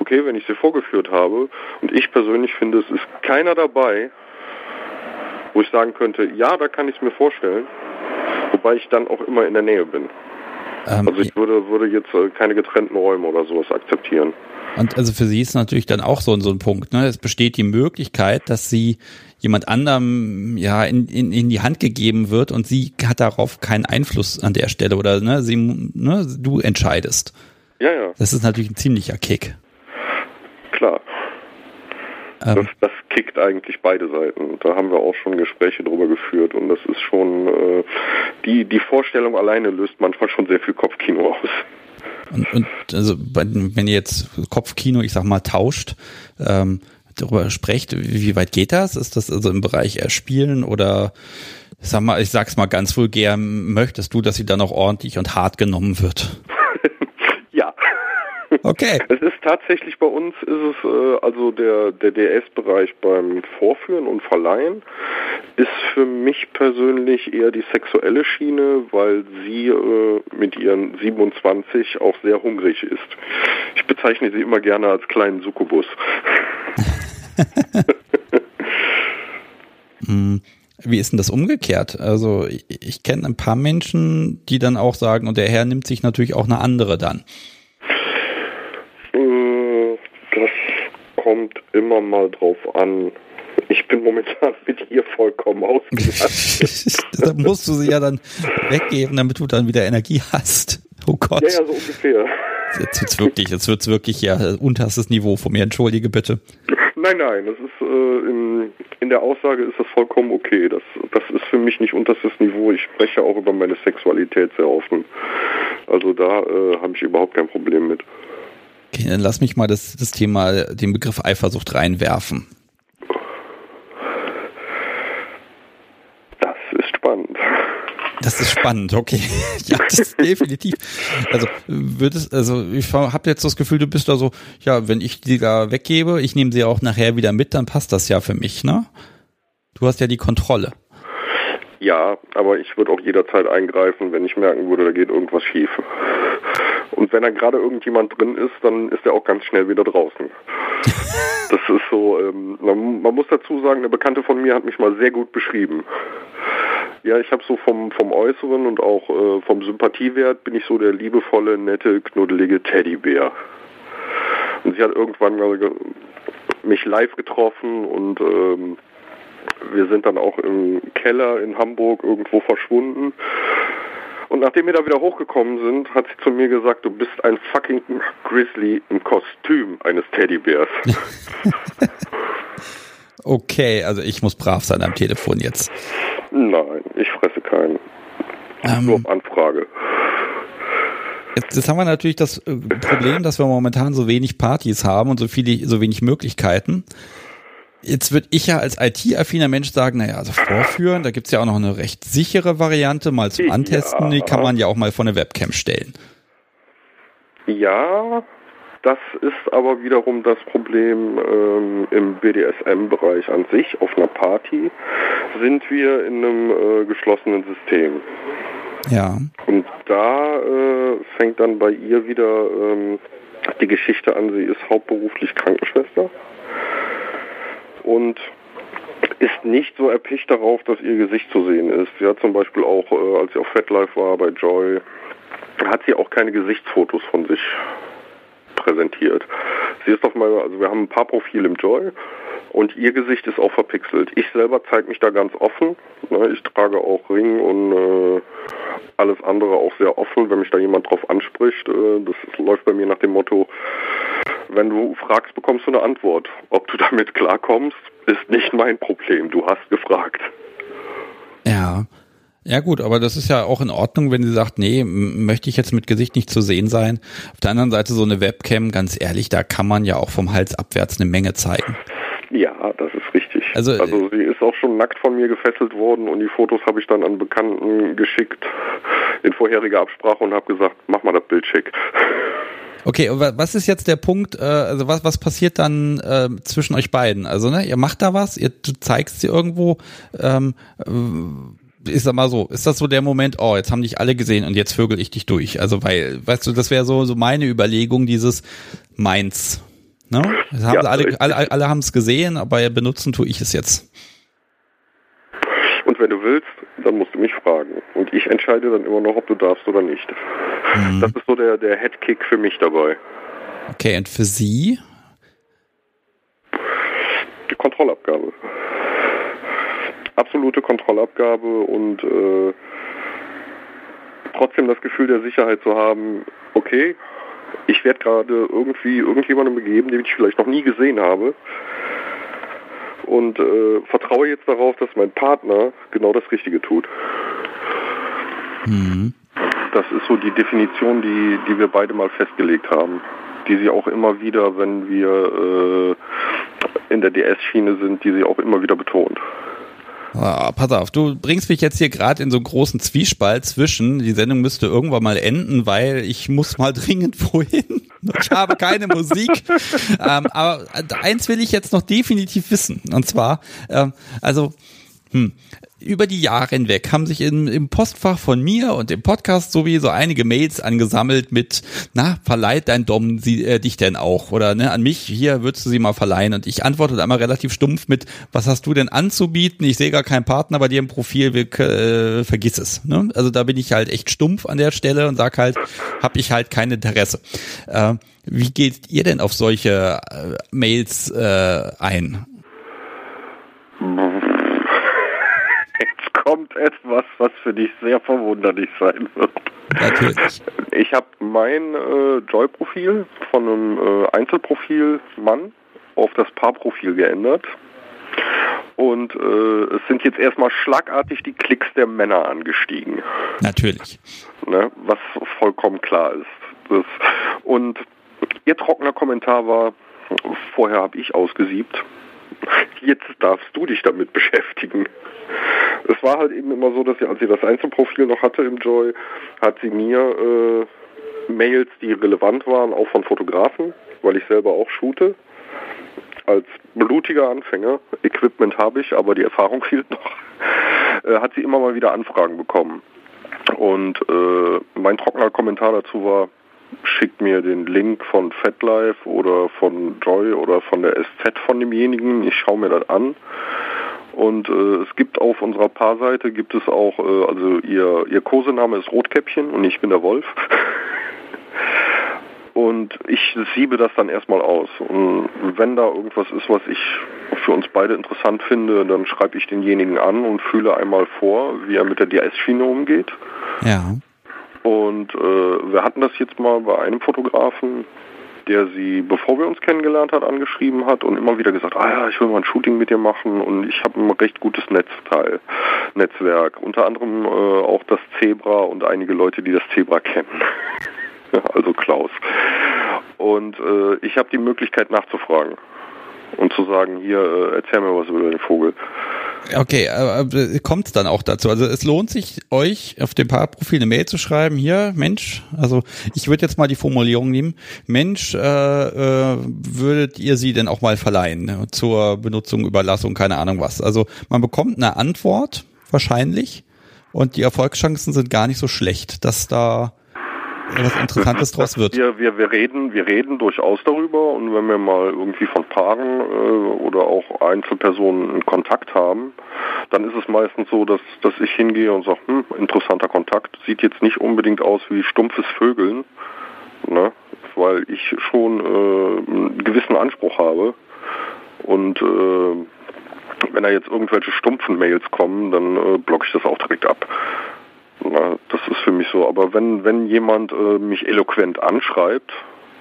okay, wenn ich sie vorgeführt habe und ich persönlich finde, es ist keiner dabei, wo ich sagen könnte, ja, da kann ich es mir vorstellen, wobei ich dann auch immer in der Nähe bin. Ähm, also ich würde, würde jetzt äh, keine getrennten Räume oder sowas akzeptieren. Und also für sie ist natürlich dann auch so, so ein Punkt. Ne? Es besteht die Möglichkeit, dass sie jemand anderem ja in, in, in die Hand gegeben wird und sie hat darauf keinen Einfluss an der Stelle oder ne, sie, ne, du entscheidest. Ja, ja. Das ist natürlich ein ziemlicher Kick. Klar. Ähm, das, das kickt eigentlich beide Seiten. Da haben wir auch schon Gespräche drüber geführt und das ist schon äh, die, die Vorstellung alleine löst manchmal schon sehr viel Kopfkino aus. Und, und also wenn ihr jetzt Kopfkino, ich sag mal, tauscht, ähm, darüber sprecht, wie weit geht das? Ist das also im Bereich Erspielen oder sag mal, ich sag's mal ganz vulgär, möchtest du, dass sie dann auch ordentlich und hart genommen wird? Okay. Es ist tatsächlich bei uns ist es äh, also der der DS-Bereich beim Vorführen und Verleihen ist für mich persönlich eher die sexuelle Schiene, weil sie äh, mit ihren 27 auch sehr hungrig ist. Ich bezeichne sie immer gerne als kleinen Succubus. Hm, wie ist denn das umgekehrt? Also ich, ich kenne ein paar Menschen, die dann auch sagen, und der Herr nimmt sich natürlich auch eine andere dann. Hm, das kommt immer mal drauf an. Ich bin momentan mit ihr vollkommen ausgelastet. da musst du sie ja dann weggeben, damit du dann wieder Energie hast. Oh Gott. Ja, ja, so ungefähr. Jetzt wird's wirklich, jetzt wird's wirklich ja unterstes Niveau von mir. Entschuldige bitte. Nein, nein, das ist äh, in, in der Aussage ist das vollkommen okay. Das, das ist für mich nicht unterstes Niveau. Ich spreche auch über meine Sexualität sehr offen. Also da äh, habe ich überhaupt kein Problem mit. Okay, dann lass mich mal das, das Thema, den Begriff Eifersucht reinwerfen. Das ist spannend. Das ist spannend, okay. ja, das ist definitiv. Also würdest, also ich habe jetzt das Gefühl, du bist da so, ja, wenn ich die da weggebe, ich nehme sie auch nachher wieder mit, dann passt das ja für mich, ne? Du hast ja die Kontrolle. Ja, aber ich würde auch jederzeit eingreifen, wenn ich merken würde, da geht irgendwas schief. Und wenn da gerade irgendjemand drin ist, dann ist er auch ganz schnell wieder draußen. Das ist so, ähm, man, man muss dazu sagen, eine Bekannte von mir hat mich mal sehr gut beschrieben. Ja, ich habe so vom, vom Äußeren und auch äh, vom Sympathiewert bin ich so der liebevolle, nette, knuddelige Teddybär. Und sie hat irgendwann mich live getroffen und ähm, wir sind dann auch im Keller in Hamburg irgendwo verschwunden. Und nachdem wir da wieder hochgekommen sind, hat sie zu mir gesagt, du bist ein fucking Grizzly im Kostüm eines Teddybärs. okay, also ich muss brav sein am Telefon jetzt. Nein, ich fresse keinen. Ähm, Nur auf Anfrage. Jetzt, jetzt haben wir natürlich das äh, Problem, dass wir momentan so wenig Partys haben und so viele, so wenig Möglichkeiten. Jetzt würde ich ja als IT-affiner Mensch sagen, naja, also vorführen, da gibt's ja auch noch eine recht sichere Variante, mal zum Antesten, ja. die kann man ja auch mal vor eine Webcam stellen. Ja, das ist aber wiederum das Problem ähm, im BDSM-Bereich an sich. Auf einer Party sind wir in einem äh, geschlossenen System. Ja. Und da äh, fängt dann bei ihr wieder ähm, die Geschichte an. Sie ist hauptberuflich Krankenschwester und ist nicht so erpicht darauf, dass ihr Gesicht zu sehen ist. Sie hat zum Beispiel auch, äh, als sie auf FetLife war bei Joy, hat sie auch keine Gesichtsfotos von sich präsentiert. Sie ist auf meiner, also wir haben ein paar Profile im Joy und ihr Gesicht ist auch verpixelt. Ich selber zeige mich da ganz offen. Ne? Ich trage auch Ring und äh, alles andere auch sehr offen, wenn mich da jemand drauf anspricht. Äh, das läuft bei mir nach dem Motto, wenn du fragst, bekommst du eine Antwort. Ob du damit klarkommst, ist nicht mein Problem. Du hast gefragt. Ja. Ja gut, aber das ist ja auch in Ordnung, wenn sie sagt, nee, möchte ich jetzt mit Gesicht nicht zu sehen sein. Auf der anderen Seite so eine Webcam, ganz ehrlich, da kann man ja auch vom Hals abwärts eine Menge zeigen. Ja, das ist richtig. Also, also sie ist auch schon nackt von mir gefesselt worden und die Fotos habe ich dann an Bekannten geschickt in vorheriger Absprache und habe gesagt, mach mal das Bild schick. Okay, was ist jetzt der Punkt, äh, also was, was passiert dann äh, zwischen euch beiden? Also, ne, ihr macht da was, ihr zeigst sie irgendwo, ähm, ist sag mal so, ist das so der Moment, oh, jetzt haben dich alle gesehen und jetzt vögel ich dich durch? Also, weil, weißt du, das wäre so, so meine Überlegung, dieses meins. Ne? Das haben ja, alle, alle, alle haben es gesehen, aber benutzen tue ich es jetzt. Wenn du willst, dann musst du mich fragen. Und ich entscheide dann immer noch, ob du darfst oder nicht. Mhm. Das ist so der, der Headkick für mich dabei. Okay, und für Sie? Die Kontrollabgabe absolute Kontrollabgabe und äh, trotzdem das Gefühl der Sicherheit zu haben, okay, ich werde gerade irgendwie irgendjemandem begeben, den ich vielleicht noch nie gesehen habe und äh, vertraue jetzt darauf, dass mein Partner genau das Richtige tut. Mhm. Das ist so die Definition, die, die wir beide mal festgelegt haben, die sie auch immer wieder, wenn wir äh, in der DS-Schiene sind, die sie auch immer wieder betont. Ah, pass auf, du bringst mich jetzt hier gerade in so einen großen Zwiespalt zwischen, die Sendung müsste irgendwann mal enden, weil ich muss mal dringend wohin. Ich habe keine Musik. ähm, aber eins will ich jetzt noch definitiv wissen. Und zwar, ähm, also, hm, über die Jahre hinweg haben sich im, im Postfach von mir und im Podcast sowieso einige Mails angesammelt mit, na, verleiht dein Dom sie, äh, dich denn auch? Oder ne, an mich, hier würdest du sie mal verleihen. Und ich antworte einmal relativ stumpf mit, was hast du denn anzubieten? Ich sehe gar keinen Partner bei dir im Profil, wir, äh, vergiss es. Ne? Also da bin ich halt echt stumpf an der Stelle und sag halt, habe ich halt kein Interesse. Äh, wie geht ihr denn auf solche äh, Mails äh, ein? Kommt etwas, was für dich sehr verwunderlich sein wird. Natürlich. Ich habe mein äh, Joy-Profil von einem äh, Einzelprofil Mann auf das Paarprofil geändert. Und äh, es sind jetzt erstmal schlagartig die Klicks der Männer angestiegen. Natürlich. Ne, was vollkommen klar ist. Das, und ihr trockener Kommentar war, vorher habe ich ausgesiebt. Jetzt darfst du dich damit beschäftigen es war halt eben immer so, dass sie, als sie das Einzelprofil noch hatte im Joy, hat sie mir äh, Mails, die relevant waren, auch von Fotografen, weil ich selber auch shoote. Als blutiger Anfänger, Equipment habe ich, aber die Erfahrung fehlt noch, äh, hat sie immer mal wieder Anfragen bekommen. Und äh, mein trockener Kommentar dazu war, schickt mir den Link von FatLife oder von Joy oder von der SZ von demjenigen. Ich schaue mir das an und äh, es gibt auf unserer Paarseite gibt es auch, äh, also ihr, ihr Kosename ist Rotkäppchen und ich bin der Wolf. und ich siebe das dann erstmal aus. Und wenn da irgendwas ist, was ich für uns beide interessant finde, dann schreibe ich denjenigen an und fühle einmal vor, wie er mit der DS-Schiene umgeht. Ja. Und äh, wir hatten das jetzt mal bei einem Fotografen, der sie, bevor wir uns kennengelernt hat, angeschrieben hat und immer wieder gesagt, ah ja, ich will mal ein Shooting mit dir machen und ich habe ein recht gutes Netzteil, Netzwerk. Unter anderem äh, auch das Zebra und einige Leute, die das Zebra kennen. also Klaus. Und äh, ich habe die Möglichkeit nachzufragen und zu sagen, hier, äh, erzähl mir was über den Vogel. Okay, äh, kommt es dann auch dazu? Also es lohnt sich euch auf dem Paarprofil eine Mail zu schreiben. Hier, Mensch, also ich würde jetzt mal die Formulierung nehmen. Mensch, äh, äh, würdet ihr sie denn auch mal verleihen zur Benutzung, Überlassung, keine Ahnung was. Also man bekommt eine Antwort wahrscheinlich und die Erfolgschancen sind gar nicht so schlecht, dass da was Interessantes draus wird. Wir, wir, wir, reden, wir reden durchaus darüber und wenn wir mal irgendwie von Paaren äh, oder auch Einzelpersonen Kontakt haben, dann ist es meistens so, dass, dass ich hingehe und sage, hm, interessanter Kontakt, sieht jetzt nicht unbedingt aus wie stumpfes Vögeln, ne? weil ich schon äh, einen gewissen Anspruch habe und äh, wenn da jetzt irgendwelche stumpfen Mails kommen, dann äh, blocke ich das auch direkt ab. Na, das ist für mich so. Aber wenn, wenn jemand äh, mich eloquent anschreibt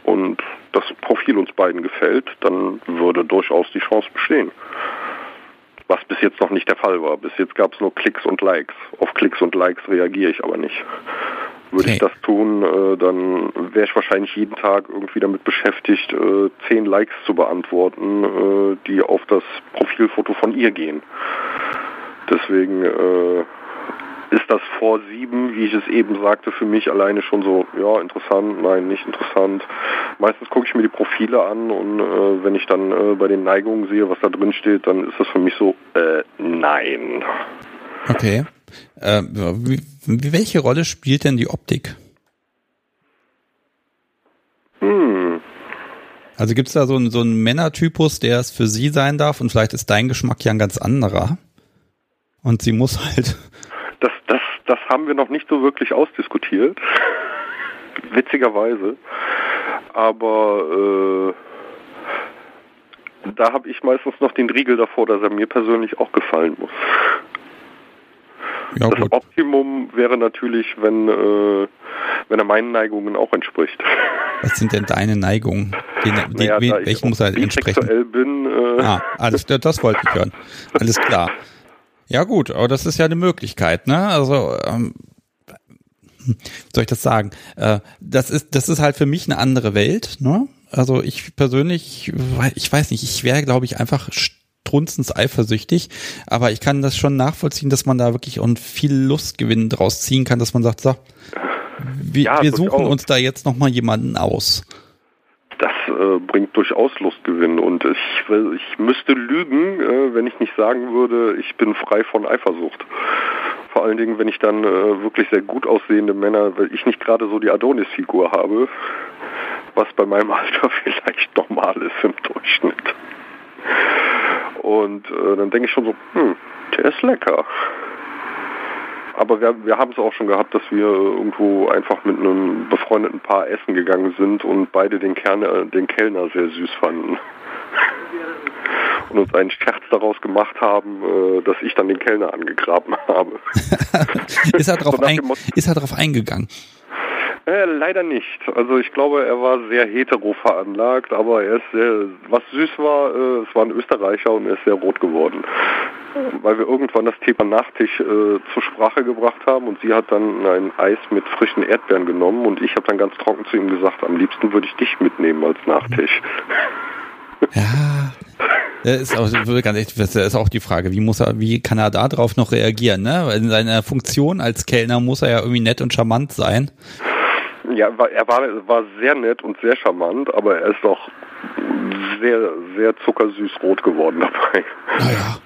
und das Profil uns beiden gefällt, dann würde durchaus die Chance bestehen. Was bis jetzt noch nicht der Fall war. Bis jetzt gab es nur Klicks und Likes. Auf Klicks und Likes reagiere ich aber nicht. Würde Okay. ich das tun, äh, dann wäre ich wahrscheinlich jeden Tag irgendwie damit beschäftigt, äh, zehn Likes zu beantworten, äh, die auf das Profilfoto von ihr gehen. Deswegen äh, ist das vor sieben, wie ich es eben sagte, für mich alleine schon so, ja, interessant, nein, nicht interessant. Meistens gucke ich mir die Profile an und äh, wenn ich dann äh, bei den Neigungen sehe, was da drin steht, dann ist das für mich so, äh, nein. Okay. Äh, wie, wie, welche Rolle spielt denn die Optik? Hm. Also gibt es da so einen, so einen Männertypus, der es für sie sein darf und vielleicht ist dein Geschmack ja ein ganz anderer. Und sie muss halt. Das, das, das haben wir noch nicht so wirklich ausdiskutiert. Witzigerweise. Aber äh, da habe ich meistens noch den Riegel davor, dass er mir persönlich auch gefallen muss. Ja das gut. Optimum wäre natürlich, wenn, äh, wenn er meinen Neigungen auch entspricht. Was sind denn deine Neigungen? Den, den, Naja, wen, ich welchen muss er entsprechen? bisexuell bin, äh, Ah, alles das wollte ich hören. Alles klar. Ja gut, aber das ist ja eine Möglichkeit, ne? Also ähm, soll ich das sagen? Äh, das ist das ist halt für mich eine andere Welt, ne? Also ich persönlich, ich weiß nicht, ich wäre glaube ich einfach strunzens eifersüchtig, aber ich kann das schon nachvollziehen, dass man da wirklich und viel Lustgewinn draus ziehen kann, dass man sagt, so, wir, Ja, wir suchen uns da jetzt noch mal jemanden aus. Das äh, bringt durchaus Lustgewinn und ich, will- ich müsste lügen, äh, wenn ich nicht sagen würde, ich bin frei von Eifersucht. Vor allen Dingen, wenn ich dann äh, wirklich sehr gut aussehende Männer, weil ich nicht gerade so die Adonis-Figur habe, was bei meinem Alter vielleicht normal ist im Durchschnitt. Und äh, dann denke ich schon so, hm, der ist lecker. Aber wir, wir haben es auch schon gehabt, dass wir irgendwo einfach mit einem befreundeten Paar essen gegangen sind und beide den, Kerne, den Kellner sehr süß fanden. Und uns einen Scherz daraus gemacht haben, äh, dass ich dann den Kellner angegraben habe. ist er nach ein, ist er drauf eingegangen? Äh, leider nicht. Also ich glaube, er war sehr hetero veranlagt, aber er ist sehr, was süß war, äh, es war ein Österreicher und er ist sehr rot geworden. Weil wir irgendwann das Thema Nachtisch äh, zur Sprache gebracht haben und sie hat dann ein Eis mit frischen Erdbeeren genommen und ich habe dann ganz trocken zu ihm gesagt, am liebsten würde ich dich mitnehmen als Nachtisch. Ja. Das ist auch, ganz echt, das ist auch die Frage, wie muss er, wie kann er da drauf noch reagieren, ne? Weil in seiner Funktion als Kellner muss er ja irgendwie nett und charmant sein. Ja, er war, war sehr nett und sehr charmant, aber er ist auch sehr, sehr zuckersüß rot geworden dabei. Naja.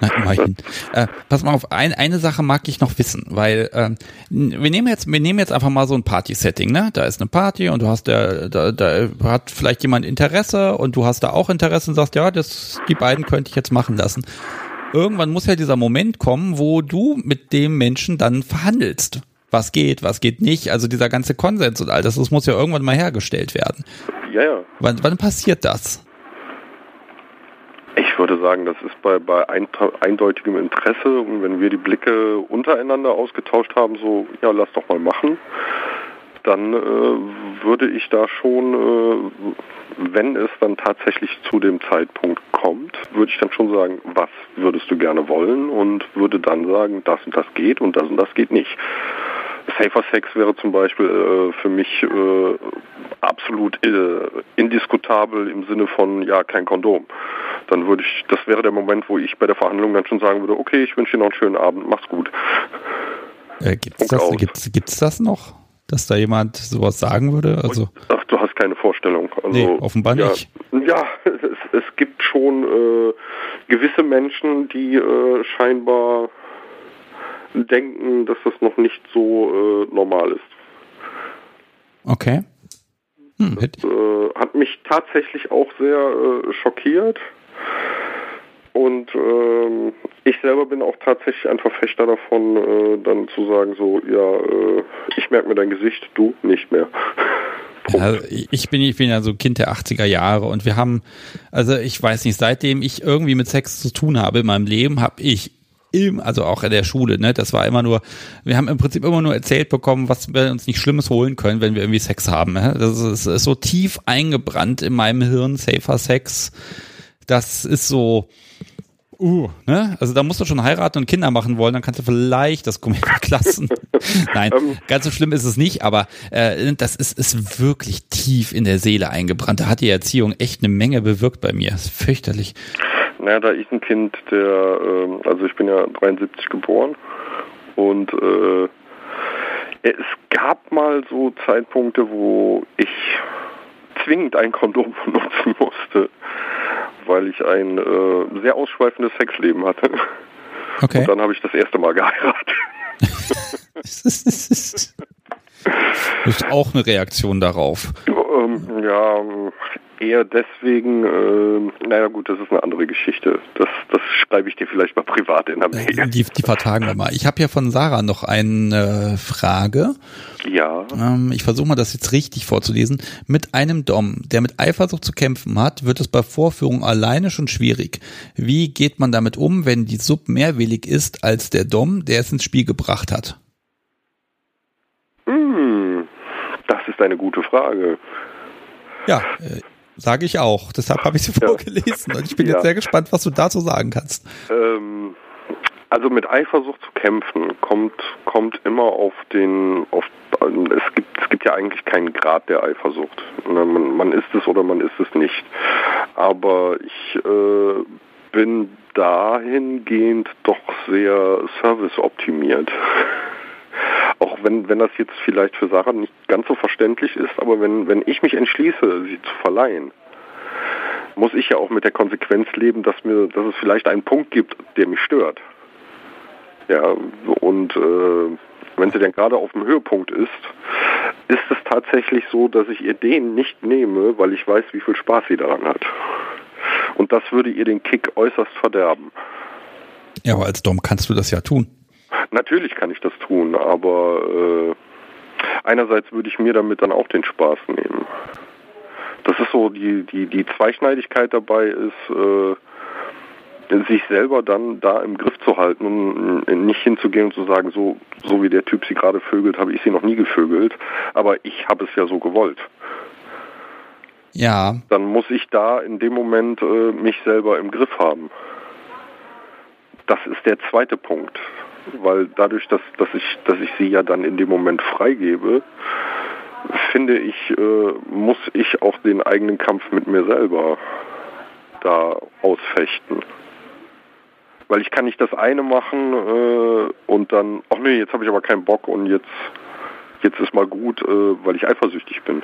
Na, immerhin. Äh, pass mal auf, ein, eine Sache mag ich noch wissen, weil ähm, wir nehmen jetzt, wir nehmen jetzt einfach mal so ein Party-Setting, ne? Da ist eine Party und du hast der, da, da hat vielleicht jemand Interesse und du hast da auch Interesse und sagst, ja, das, die beiden könnte ich jetzt machen lassen. Irgendwann muss ja dieser Moment kommen, wo du mit dem Menschen dann verhandelst. Was geht, was geht nicht, also dieser ganze Konsens und all das, das muss ja irgendwann mal hergestellt werden. Ja, ja. Wann, wann passiert das? Ich würde sagen, das ist bei, bei ein, eindeutigem Interesse und wenn wir die Blicke untereinander ausgetauscht haben, so, ja, lass doch mal machen, dann äh, würde ich da schon, äh, wenn es dann tatsächlich zu dem Zeitpunkt kommt, würde ich dann schon sagen, was würdest du gerne wollen und würde dann sagen, das und das geht und das und das geht nicht. Safer Sex wäre zum Beispiel äh, für mich äh, absolut äh, indiskutabel im Sinne von ja kein Kondom. Dann würde ich, das wäre der Moment, wo ich bei der Verhandlung dann schon sagen würde, okay, ich wünsche dir noch einen schönen Abend, mach's gut. Äh, gibt's Punkt das, aus. gibt's, gibt's das noch? Dass da jemand sowas sagen würde? Also, Ach, du hast keine Vorstellung. Also, nee, offenbar ja, nicht. Ja, es, es gibt schon äh, gewisse Menschen, die äh, scheinbar denken, dass das noch nicht so äh, normal ist. Okay. Hm, ich- äh, hat mich tatsächlich auch sehr äh, schockiert. Und ähm, ich selber bin auch tatsächlich ein Verfechter davon, äh, dann zu sagen, so, ja, äh, ich merke mir dein Gesicht, du nicht mehr. Also ich bin, ich bin ja so Kind der 80er Jahre und wir haben, also ich weiß nicht, seitdem ich irgendwie mit Sex zu tun habe in meinem Leben, habe ich im, also auch in der Schule, ne, das war immer nur, wir haben im Prinzip immer nur erzählt bekommen, was wir uns nicht Schlimmes holen können, wenn wir irgendwie Sex haben. Ne? Das ist, ist so tief eingebrannt in meinem Hirn, safer Sex. Das ist so, Uh, ne? Also da musst du schon heiraten und Kinder machen wollen, dann kannst du vielleicht das Gummi weglassen. Nein, Ähm. ganz so schlimm ist es nicht, aber äh, das ist, ist wirklich tief in der Seele eingebrannt. Da hat die Erziehung echt eine Menge bewirkt bei mir. Das ist fürchterlich. Naja, da ich ein Kind, der, ähm, also ich bin ja 73 geboren und äh, es gab mal so Zeitpunkte, wo ich zwingend ein Kondom benutzen musste, weil ich ein äh, sehr ausschweifendes Sexleben hatte. Okay. Und dann habe ich das erste Mal geheiratet. Das ist, das ist auch eine Reaktion darauf. Ähm, ja, eher deswegen, äh, naja gut, das ist eine andere Geschichte. Das, das schreibe ich dir vielleicht mal privat in der Mail. Die, die vertagen wir mal. Ich habe ja von Sarah noch eine Frage. Ja. Ähm, ich versuche mal das jetzt richtig vorzulesen. Mit einem Dom, der mit Eifersucht zu kämpfen hat, wird es bei Vorführung alleine schon schwierig. Wie geht man damit um, wenn die Sub mehrwillig ist als der Dom, der es ins Spiel gebracht hat? Hm, das ist eine gute Frage. Ja, äh, sage ich auch. Deshalb habe ich sie Ja. vorgelesen und ich bin Ja. jetzt sehr gespannt, was du dazu sagen kannst. Ähm, also mit Eifersucht zu kämpfen kommt kommt immer auf den auf es gibt es gibt ja eigentlich keinen Grad der Eifersucht. Ne, Man, man ist es oder man ist es nicht. Aber ich äh, bin dahingehend doch sehr serviceoptimiert. Auch wenn, wenn das jetzt vielleicht für Sarah nicht ganz so verständlich ist, aber wenn, wenn ich mich entschließe, sie zu verleihen, muss ich ja auch mit der Konsequenz leben, dass mir, dass es vielleicht einen Punkt gibt, der mich stört. Ja, und äh, wenn sie dann gerade auf dem Höhepunkt ist, ist es tatsächlich so, dass ich ihr den nicht nehme, weil ich weiß, wie viel Spaß sie daran hat. Und das würde ihr den Kick äußerst verderben. Ja, aber als Dom kannst du das ja tun. Natürlich kann ich das tun, aber äh, einerseits würde ich mir damit dann auch den Spaß nehmen. Das ist so, die, die, die Zweischneidigkeit dabei ist, äh, sich selber dann da im Griff zu halten und äh, nicht hinzugehen und zu sagen, so, so wie der Typ sie gerade vögelt, habe ich sie noch nie gevögelt, aber ich habe es ja so gewollt. Ja, Dann muss ich da in dem Moment äh, mich selber im Griff haben. Das ist der zweite Punkt, weil dadurch, dass, dass ich, dass ich sie ja dann in dem Moment freigebe, finde ich, äh, muss ich auch den eigenen Kampf mit mir selber da ausfechten. Weil ich kann nicht das eine machen äh, und dann, ach nee, jetzt habe ich aber keinen Bock und jetzt, jetzt ist mal gut, äh, weil ich eifersüchtig bin.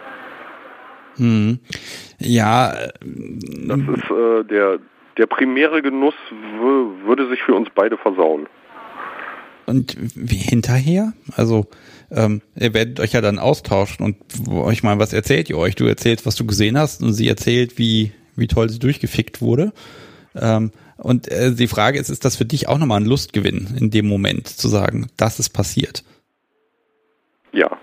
hm. ja, äh, Das ist äh, der, der primäre Genuss würde sich für uns beide versauen. Und wie hinterher? Also, ähm, ihr werdet euch ja dann austauschen und ich meine, was erzählt ihr euch? Du erzählst, was du gesehen hast und sie erzählt, wie, wie toll sie durchgefickt wurde. Ähm, und äh, die Frage ist, ist das für dich auch nochmal ein Lustgewinn in dem Moment zu sagen, das ist passiert? Ja,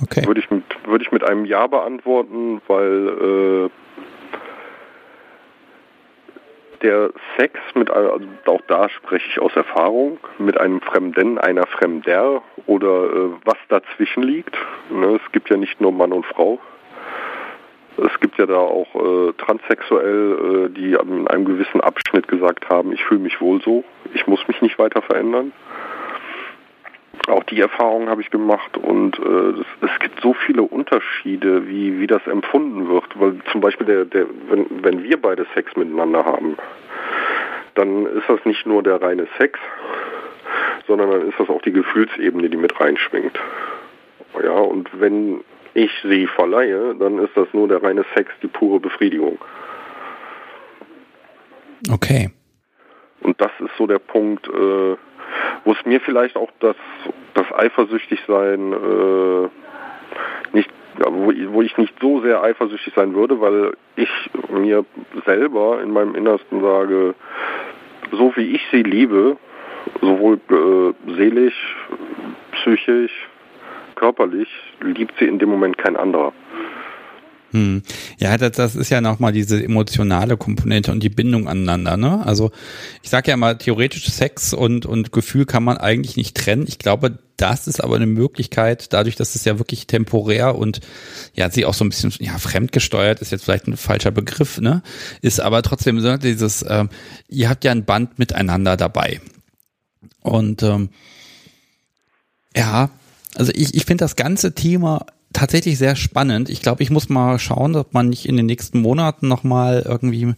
Okay. würde ich mit würde ich mit einem Ja beantworten, weil äh, der Sex mit also auch da spreche ich aus Erfahrung mit einem Fremden, einer Fremder oder äh, was dazwischen liegt. Ne, es gibt ja nicht nur Mann und Frau. Es gibt ja da auch äh, transsexuell, äh, die in einem gewissen Abschnitt gesagt haben, ich fühle mich wohl so, ich muss mich nicht weiter verändern. Auch die Erfahrung habe ich gemacht und äh, es, es gibt so viele Unterschiede, wie, wie das empfunden wird. Weil zum Beispiel, der, der, wenn, wenn wir beide Sex miteinander haben, dann ist das nicht nur der reine Sex, sondern dann ist das auch die Gefühlsebene, die mit reinschwingt. Ja, und wenn ich sie verleihe, dann ist das nur der reine Sex, die pure Befriedigung. Okay. Und das ist so der Punkt, äh, wo es mir vielleicht auch das, das Eifersüchtigsein äh, nicht, wo ich nicht so sehr eifersüchtig sein würde, weil ich mir selber in meinem Innersten sage, so wie ich sie liebe, sowohl äh, seelisch, psychisch, körperlich, liebt sie in dem Moment kein anderer. Hm. Ja, das, das ist ja nochmal diese emotionale Komponente und die Bindung aneinander. Ne? Also ich sage ja immer, theoretisch Sex und, und Gefühl kann man eigentlich nicht trennen. Ich glaube, das ist aber eine Möglichkeit, dadurch, dass es ja wirklich temporär und ja, sie auch so ein bisschen ja, fremdgesteuert ist jetzt vielleicht ein falscher Begriff, ne? Ist aber trotzdem so dieses, ähm, ihr habt ja ein Band miteinander dabei. Und ähm, ja, also ich, ich finde das ganze Thema tatsächlich sehr spannend. Ich glaube, ich muss mal schauen, ob man nicht in den nächsten Monaten nochmal irgendwie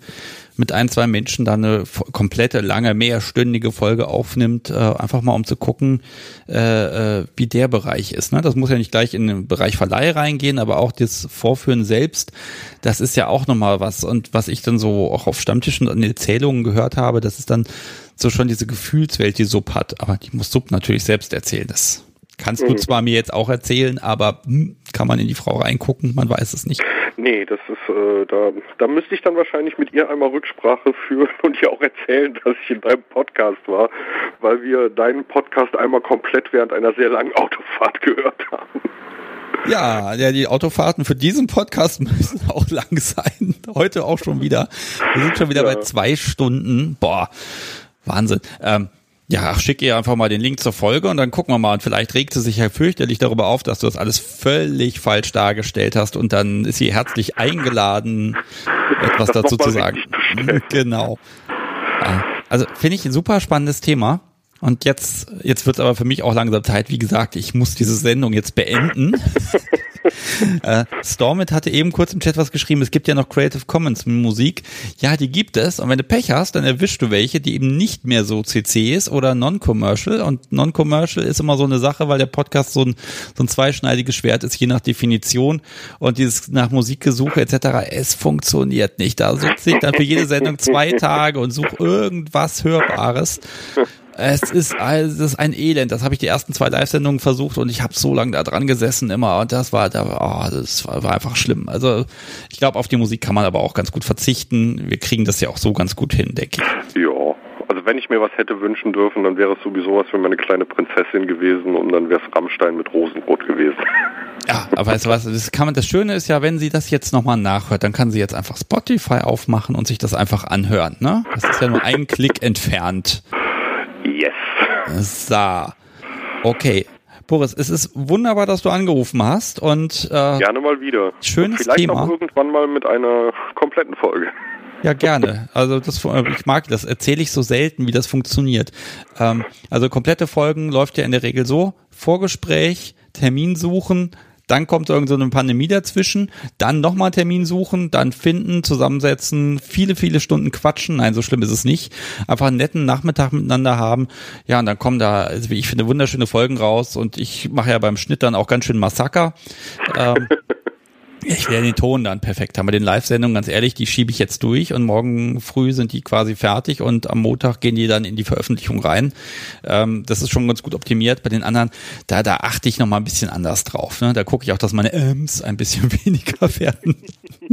mit ein, zwei Menschen da eine komplette, lange, mehrstündige Folge aufnimmt, äh, einfach mal um zu gucken, äh, äh, wie der Bereich ist. Ne? Das muss ja nicht gleich in den Bereich Verleih reingehen, aber auch das Vorführen selbst, das ist ja auch nochmal was. Und was ich dann so auch auf Stammtischen und Erzählungen gehört habe, das ist dann so schon diese Gefühlswelt, die Sub hat. Aber die muss Sub natürlich selbst erzählen. Das kannst du mhm. zwar mir jetzt auch erzählen, aber hm, kann man in die Frau reingucken? Man weiß es nicht. Nee, das ist, äh, da, da müsste ich dann wahrscheinlich mit ihr einmal Rücksprache führen und ihr auch erzählen, dass ich in deinem Podcast war, weil wir deinen Podcast einmal komplett während einer sehr langen Autofahrt gehört haben. Ja, ja, die Autofahrten für diesen Podcast müssen auch lang sein. Heute auch schon wieder. Wir sind schon wieder ja. bei zwei Stunden. Boah, Wahnsinn. Ähm, ja, schick ihr einfach mal den Link zur Folge und dann gucken wir mal. Und vielleicht regt sie sich ja fürchterlich darüber auf, dass du das alles völlig falsch dargestellt hast und dann ist sie herzlich eingeladen, etwas das dazu zu sagen. Genau. Also finde ich ein super spannendes Thema. Und jetzt, jetzt wird es aber für mich auch langsam Zeit. Wie gesagt, ich muss diese Sendung jetzt beenden. äh, Stormit hatte eben kurz im Chat was geschrieben. Es gibt ja noch Creative Commons Musik. Ja, die gibt es. Und wenn du Pech hast, dann erwischst du welche, die eben nicht mehr so CC ist oder Non-Commercial. Und Non-Commercial ist immer so eine Sache, weil der Podcast so ein, so ein zweischneidiges Schwert ist, je nach Definition. Und dieses nach Musikgesuche etc. Es funktioniert nicht. Da sitze ich dann für jede Sendung zwei Tage und suche irgendwas Hörbares. Es ist, es ist ein Elend. Das habe ich die ersten zwei Live-Sendungen versucht und ich habe so lange da dran gesessen immer und das war, da, oh, das war, war einfach schlimm. Also ich glaube, auf die Musik kann man aber auch ganz gut verzichten. Wir kriegen das ja auch so ganz gut hin, denke ich. Ja, also wenn ich mir was hätte wünschen dürfen, dann wäre es sowieso was für meine kleine Prinzessin gewesen und dann wäre es Rammstein mit Rosenrot gewesen. Ja, aber weißt du was, das, kann man, das Schöne ist ja, wenn sie das jetzt nochmal nachhört, dann kann sie jetzt einfach Spotify aufmachen und sich das einfach anhören. Ne? Das ist ja nur ein Klick entfernt. Yes. So. Okay. Boris, es ist wunderbar, dass du angerufen hast und äh, gerne mal wieder. Schönes Vielleicht Thema. Vielleicht auch irgendwann mal mit einer kompletten Folge. Ja, gerne. Also das, ich mag das, erzähle ich so selten, wie das funktioniert. Ähm, also komplette Folgen läuft ja in der Regel so: Vorgespräch, Termin suchen, dann kommt irgend so eine Pandemie dazwischen, dann nochmal Termin suchen, dann finden, zusammensetzen, viele, viele Stunden quatschen. Nein, so schlimm ist es nicht. Einfach einen netten Nachmittag miteinander haben. Ja, und dann kommen da, also ich finde, wunderschöne Folgen raus und ich mache ja beim Schnitt dann auch ganz schön Massaker. Ähm, ich werde den Ton dann perfekt haben. Bei den Live-Sendungen, ganz ehrlich, die schiebe ich jetzt durch und morgen früh sind die quasi fertig und am Montag gehen die dann in die Veröffentlichung rein. Ähm, das ist schon ganz gut optimiert. Bei den anderen, da, da achte ich nochmal ein bisschen anders drauf. Ne? Da gucke ich auch, dass meine Ms ein bisschen weniger werden.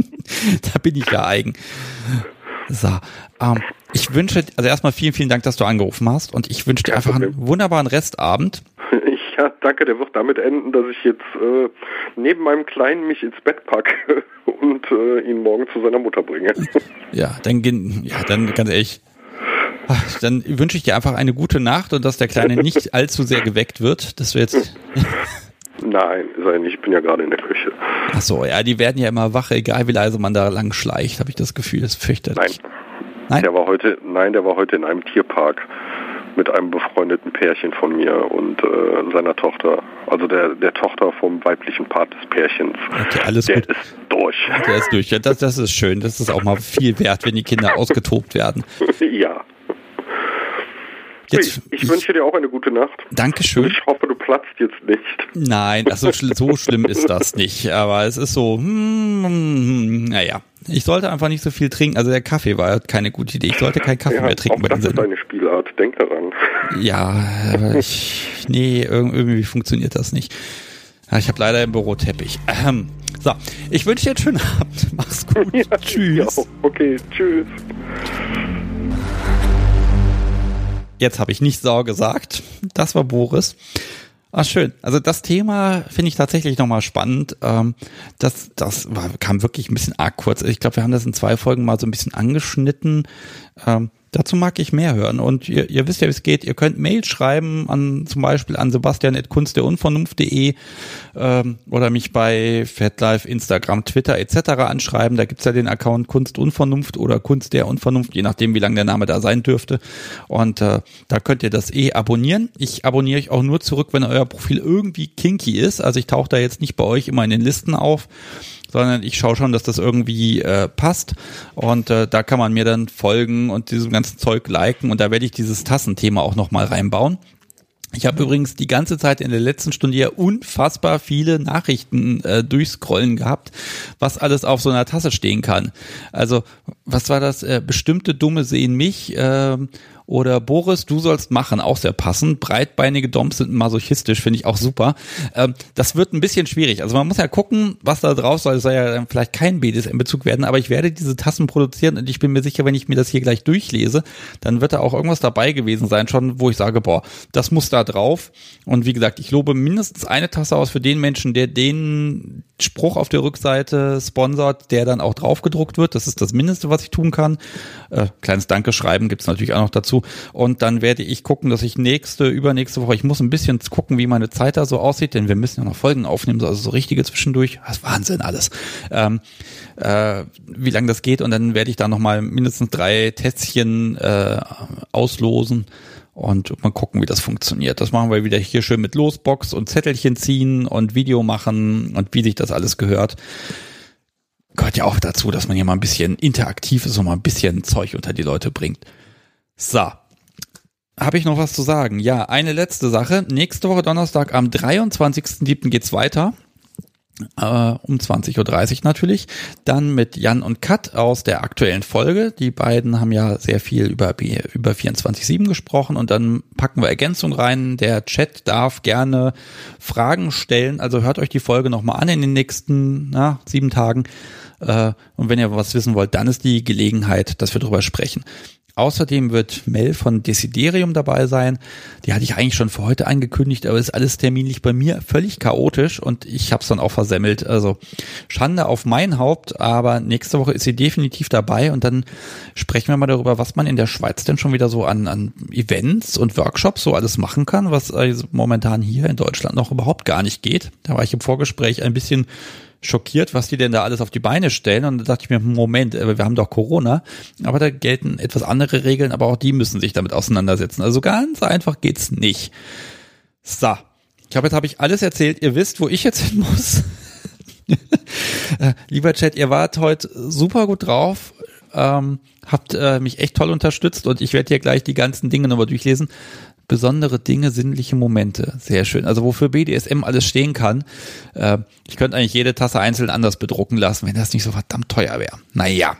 da bin ich ja eigen. So, ähm, ich wünsche, also erstmal vielen, vielen Dank, dass du angerufen hast und ich wünsche dir einfach einen wunderbaren Restabend. Ja, danke, der wird damit enden, dass ich jetzt äh, neben meinem Kleinen mich ins Bett packe und äh, ihn morgen zu seiner Mutter bringe. Ja, dann, ja, dann ganz ehrlich, dann wünsche ich dir einfach eine gute Nacht und dass der Kleine nicht allzu sehr geweckt wird. Das wir jetzt. Nein, sei nicht. Ich bin ja gerade in der Küche. Ach so, ja, die werden ja immer wach, egal wie leise man da lang schleicht, habe ich das Gefühl. Das fürchtet. Nein. Nein. Der war heute, nein, der war heute in einem Tierpark mit einem befreundeten Pärchen von mir und äh, seiner Tochter, also der, der Tochter vom weiblichen Part des Pärchens. Okay, alles der gut. ist durch. Der ist durch. Ja, das, das ist schön. Das ist auch mal viel wert, wenn die Kinder ausgetobt werden. ja. Jetzt, ich, ich, wünsche dir auch eine gute Nacht. Dankeschön. Ich hoffe, du platzt jetzt nicht. Nein, also so schlimm ist das nicht. Aber es ist so, hm, hm, hm, naja. Ich sollte einfach nicht so viel trinken. Also der Kaffee war keine gute Idee. Ich sollte keinen Kaffee ja, mehr trinken bei den Das ist deine Spielart. Denk daran. Ja, aber ich, nee, irgendwie funktioniert das nicht. Ich habe leider im Büro Teppich. Ähm, so, ich wünsche dir einen schönen Abend. Mach's gut. Ja, tschüss. Ja, okay, tschüss. Jetzt habe ich nicht Sau gesagt. Das war Boris. Ah, schön. Also das Thema finde ich tatsächlich nochmal spannend. Ähm, das, das war, kam wirklich ein bisschen arg kurz. Ich glaube, wir haben das in zwei Folgen mal so ein bisschen angeschnitten. Ähm, Dazu mag ich mehr hören. Und ihr, ihr wisst ja, wie es geht. Ihr könnt Mail schreiben an zum Beispiel an sebastian.kunstderunvernunft.de ähm, oder mich bei FatLife, Instagram, Twitter etc. anschreiben. Da gibt's ja den Account Kunst Unvernunft oder Kunst der Unvernunft, je nachdem, wie lang der Name da sein dürfte. Und äh, da könnt ihr das eh abonnieren. Ich abonniere euch auch nur zurück, wenn euer Profil irgendwie kinky ist. Also ich tauche da jetzt nicht bei euch immer in den Listen auf sondern ich schaue schon, dass das irgendwie äh, passt und äh, da kann man mir dann folgen und diesem ganzen Zeug liken und da werde ich dieses Tassenthema auch nochmal reinbauen. Ich habe übrigens die ganze Zeit in der letzten Stunde ja unfassbar viele Nachrichten äh, durchscrollen gehabt, was alles auf so einer Tasse stehen kann. Also, was war das? Äh, bestimmte Dumme sehen mich äh, oder Boris, du sollst machen, auch sehr passend. Breitbeinige Doms sind masochistisch, finde ich auch super. Ähm, das wird ein bisschen schwierig. Also man muss ja gucken, was da drauf soll. Es soll ja vielleicht kein BDSM-Bezug werden, aber ich werde diese Tassen produzieren und ich bin mir sicher, wenn ich mir das hier gleich durchlese, dann wird da auch irgendwas dabei gewesen sein, schon, wo ich sage, boah, das muss da drauf. Und wie gesagt, ich lobe mindestens eine Tasse aus für den Menschen, der den Spruch auf der Rückseite sponsert, der dann auch drauf gedruckt wird. Das ist das Mindeste, was ich tun kann. Äh, kleines Dankeschreiben gibt's natürlich auch noch dazu. Und dann werde ich gucken, dass ich nächste, übernächste Woche, ich muss ein bisschen gucken, wie meine Zeit da so aussieht, denn wir müssen ja noch Folgen aufnehmen, also so richtige zwischendurch. Das ist Wahnsinn alles. Ähm, äh, wie lange das geht und dann werde ich da nochmal mindestens drei Tässchen äh, auslosen und mal gucken, wie das funktioniert. Das machen wir wieder hier schön mit Losbox und Zettelchen ziehen und Video machen und wie sich das alles gehört. Gehört ja auch dazu, dass man hier mal ein bisschen interaktiv ist und mal ein bisschen Zeug unter die Leute bringt. So. Habe ich noch was zu sagen? Ja, eine letzte Sache. Nächste Woche Donnerstag am 23.07. geht's weiter. Äh, um 20.30 Uhr natürlich. Dann mit Jan und Kat aus der aktuellen Folge. Die beiden haben ja sehr viel über, über 24-7 gesprochen und dann packen wir Ergänzung rein. Der Chat darf gerne Fragen stellen. Also hört euch die Folge nochmal an in den nächsten na, sieben Tagen. Äh, und wenn ihr was wissen wollt, dann ist die Gelegenheit, dass wir drüber sprechen. Außerdem wird Mel von Desiderium dabei sein. Die hatte ich eigentlich schon für heute angekündigt, aber ist alles terminlich bei mir völlig chaotisch und ich habe es dann auch versemmelt. Also Schande auf mein Haupt, aber nächste Woche ist sie definitiv dabei und dann sprechen wir mal darüber, was man in der Schweiz denn schon wieder so an, an Events und Workshops so alles machen kann, was also momentan hier in Deutschland noch überhaupt gar nicht geht. Da war ich im Vorgespräch ein bisschen schockiert, was die denn da alles auf die Beine stellen. Und da dachte ich mir, Moment, wir haben doch Corona, aber da gelten etwas andere Regeln, aber auch die müssen sich damit auseinandersetzen. Also ganz einfach geht's nicht. So, ich glaube, jetzt habe ich alles erzählt. Ihr wisst, wo ich jetzt hin muss. Äh, lieber Chat, ihr wart heute super gut drauf. Ähm, habt äh, mich echt toll unterstützt und ich werde hier gleich die ganzen Dinge nochmal durchlesen besondere Dinge, sinnliche Momente. Sehr schön. Also wofür BDSM alles stehen kann. Äh, ich könnte eigentlich jede Tasse einzeln anders bedrucken lassen, wenn das nicht so verdammt teuer wäre. Naja.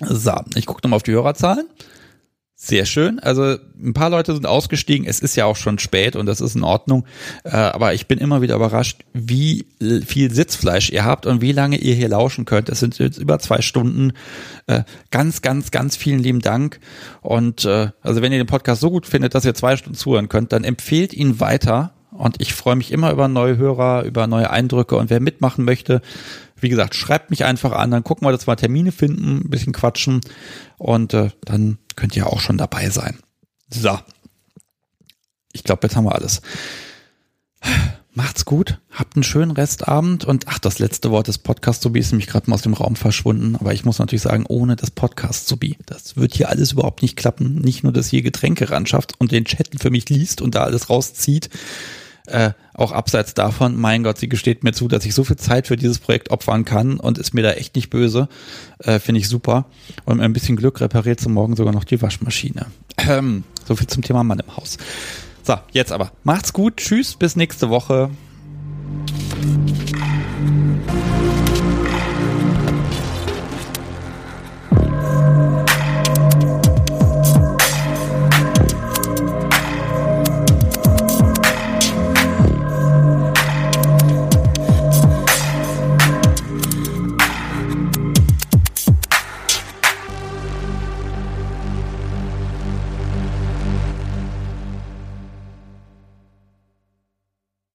So, ich gucke nochmal auf die Hörerzahlen. Sehr schön. Also ein paar Leute sind ausgestiegen. Es ist ja auch schon spät und das ist in Ordnung. Äh, aber ich bin immer wieder überrascht, wie viel Sitzfleisch ihr habt und wie lange ihr hier lauschen könnt. Es sind jetzt über zwei Stunden. Äh, ganz, ganz, ganz vielen lieben Dank. Und äh, also wenn ihr den Podcast so gut findet, dass ihr zwei Stunden zuhören könnt, dann empfehlt ihn weiter. Und ich freue mich immer über neue Hörer, über neue Eindrücke. Und wer mitmachen möchte, wie gesagt, schreibt mich einfach an, dann gucken wir, dass wir Termine finden, ein bisschen quatschen und dann könnt ihr auch schon dabei sein. So. Ich glaube, jetzt haben wir alles. Macht's gut, habt einen schönen Restabend und ach, das letzte Wort des Podcast-Subi ist nämlich gerade mal aus dem Raum verschwunden, aber ich muss natürlich sagen, ohne das Podcast-Subi, das wird hier alles überhaupt nicht klappen. Nicht nur, dass hier Getränke ran schafft und den Chat für mich liest und da alles rauszieht, äh, auch abseits davon, mein Gott, sie gesteht mir zu, dass ich so viel Zeit für dieses Projekt opfern kann und ist mir da echt nicht böse. Äh, Finde ich super. Und mit ein bisschen Glück repariert sie morgen sogar noch die Waschmaschine. Ähm, so viel zum Thema Mann im Haus. So, jetzt aber. Macht's gut. Tschüss. Bis nächste Woche.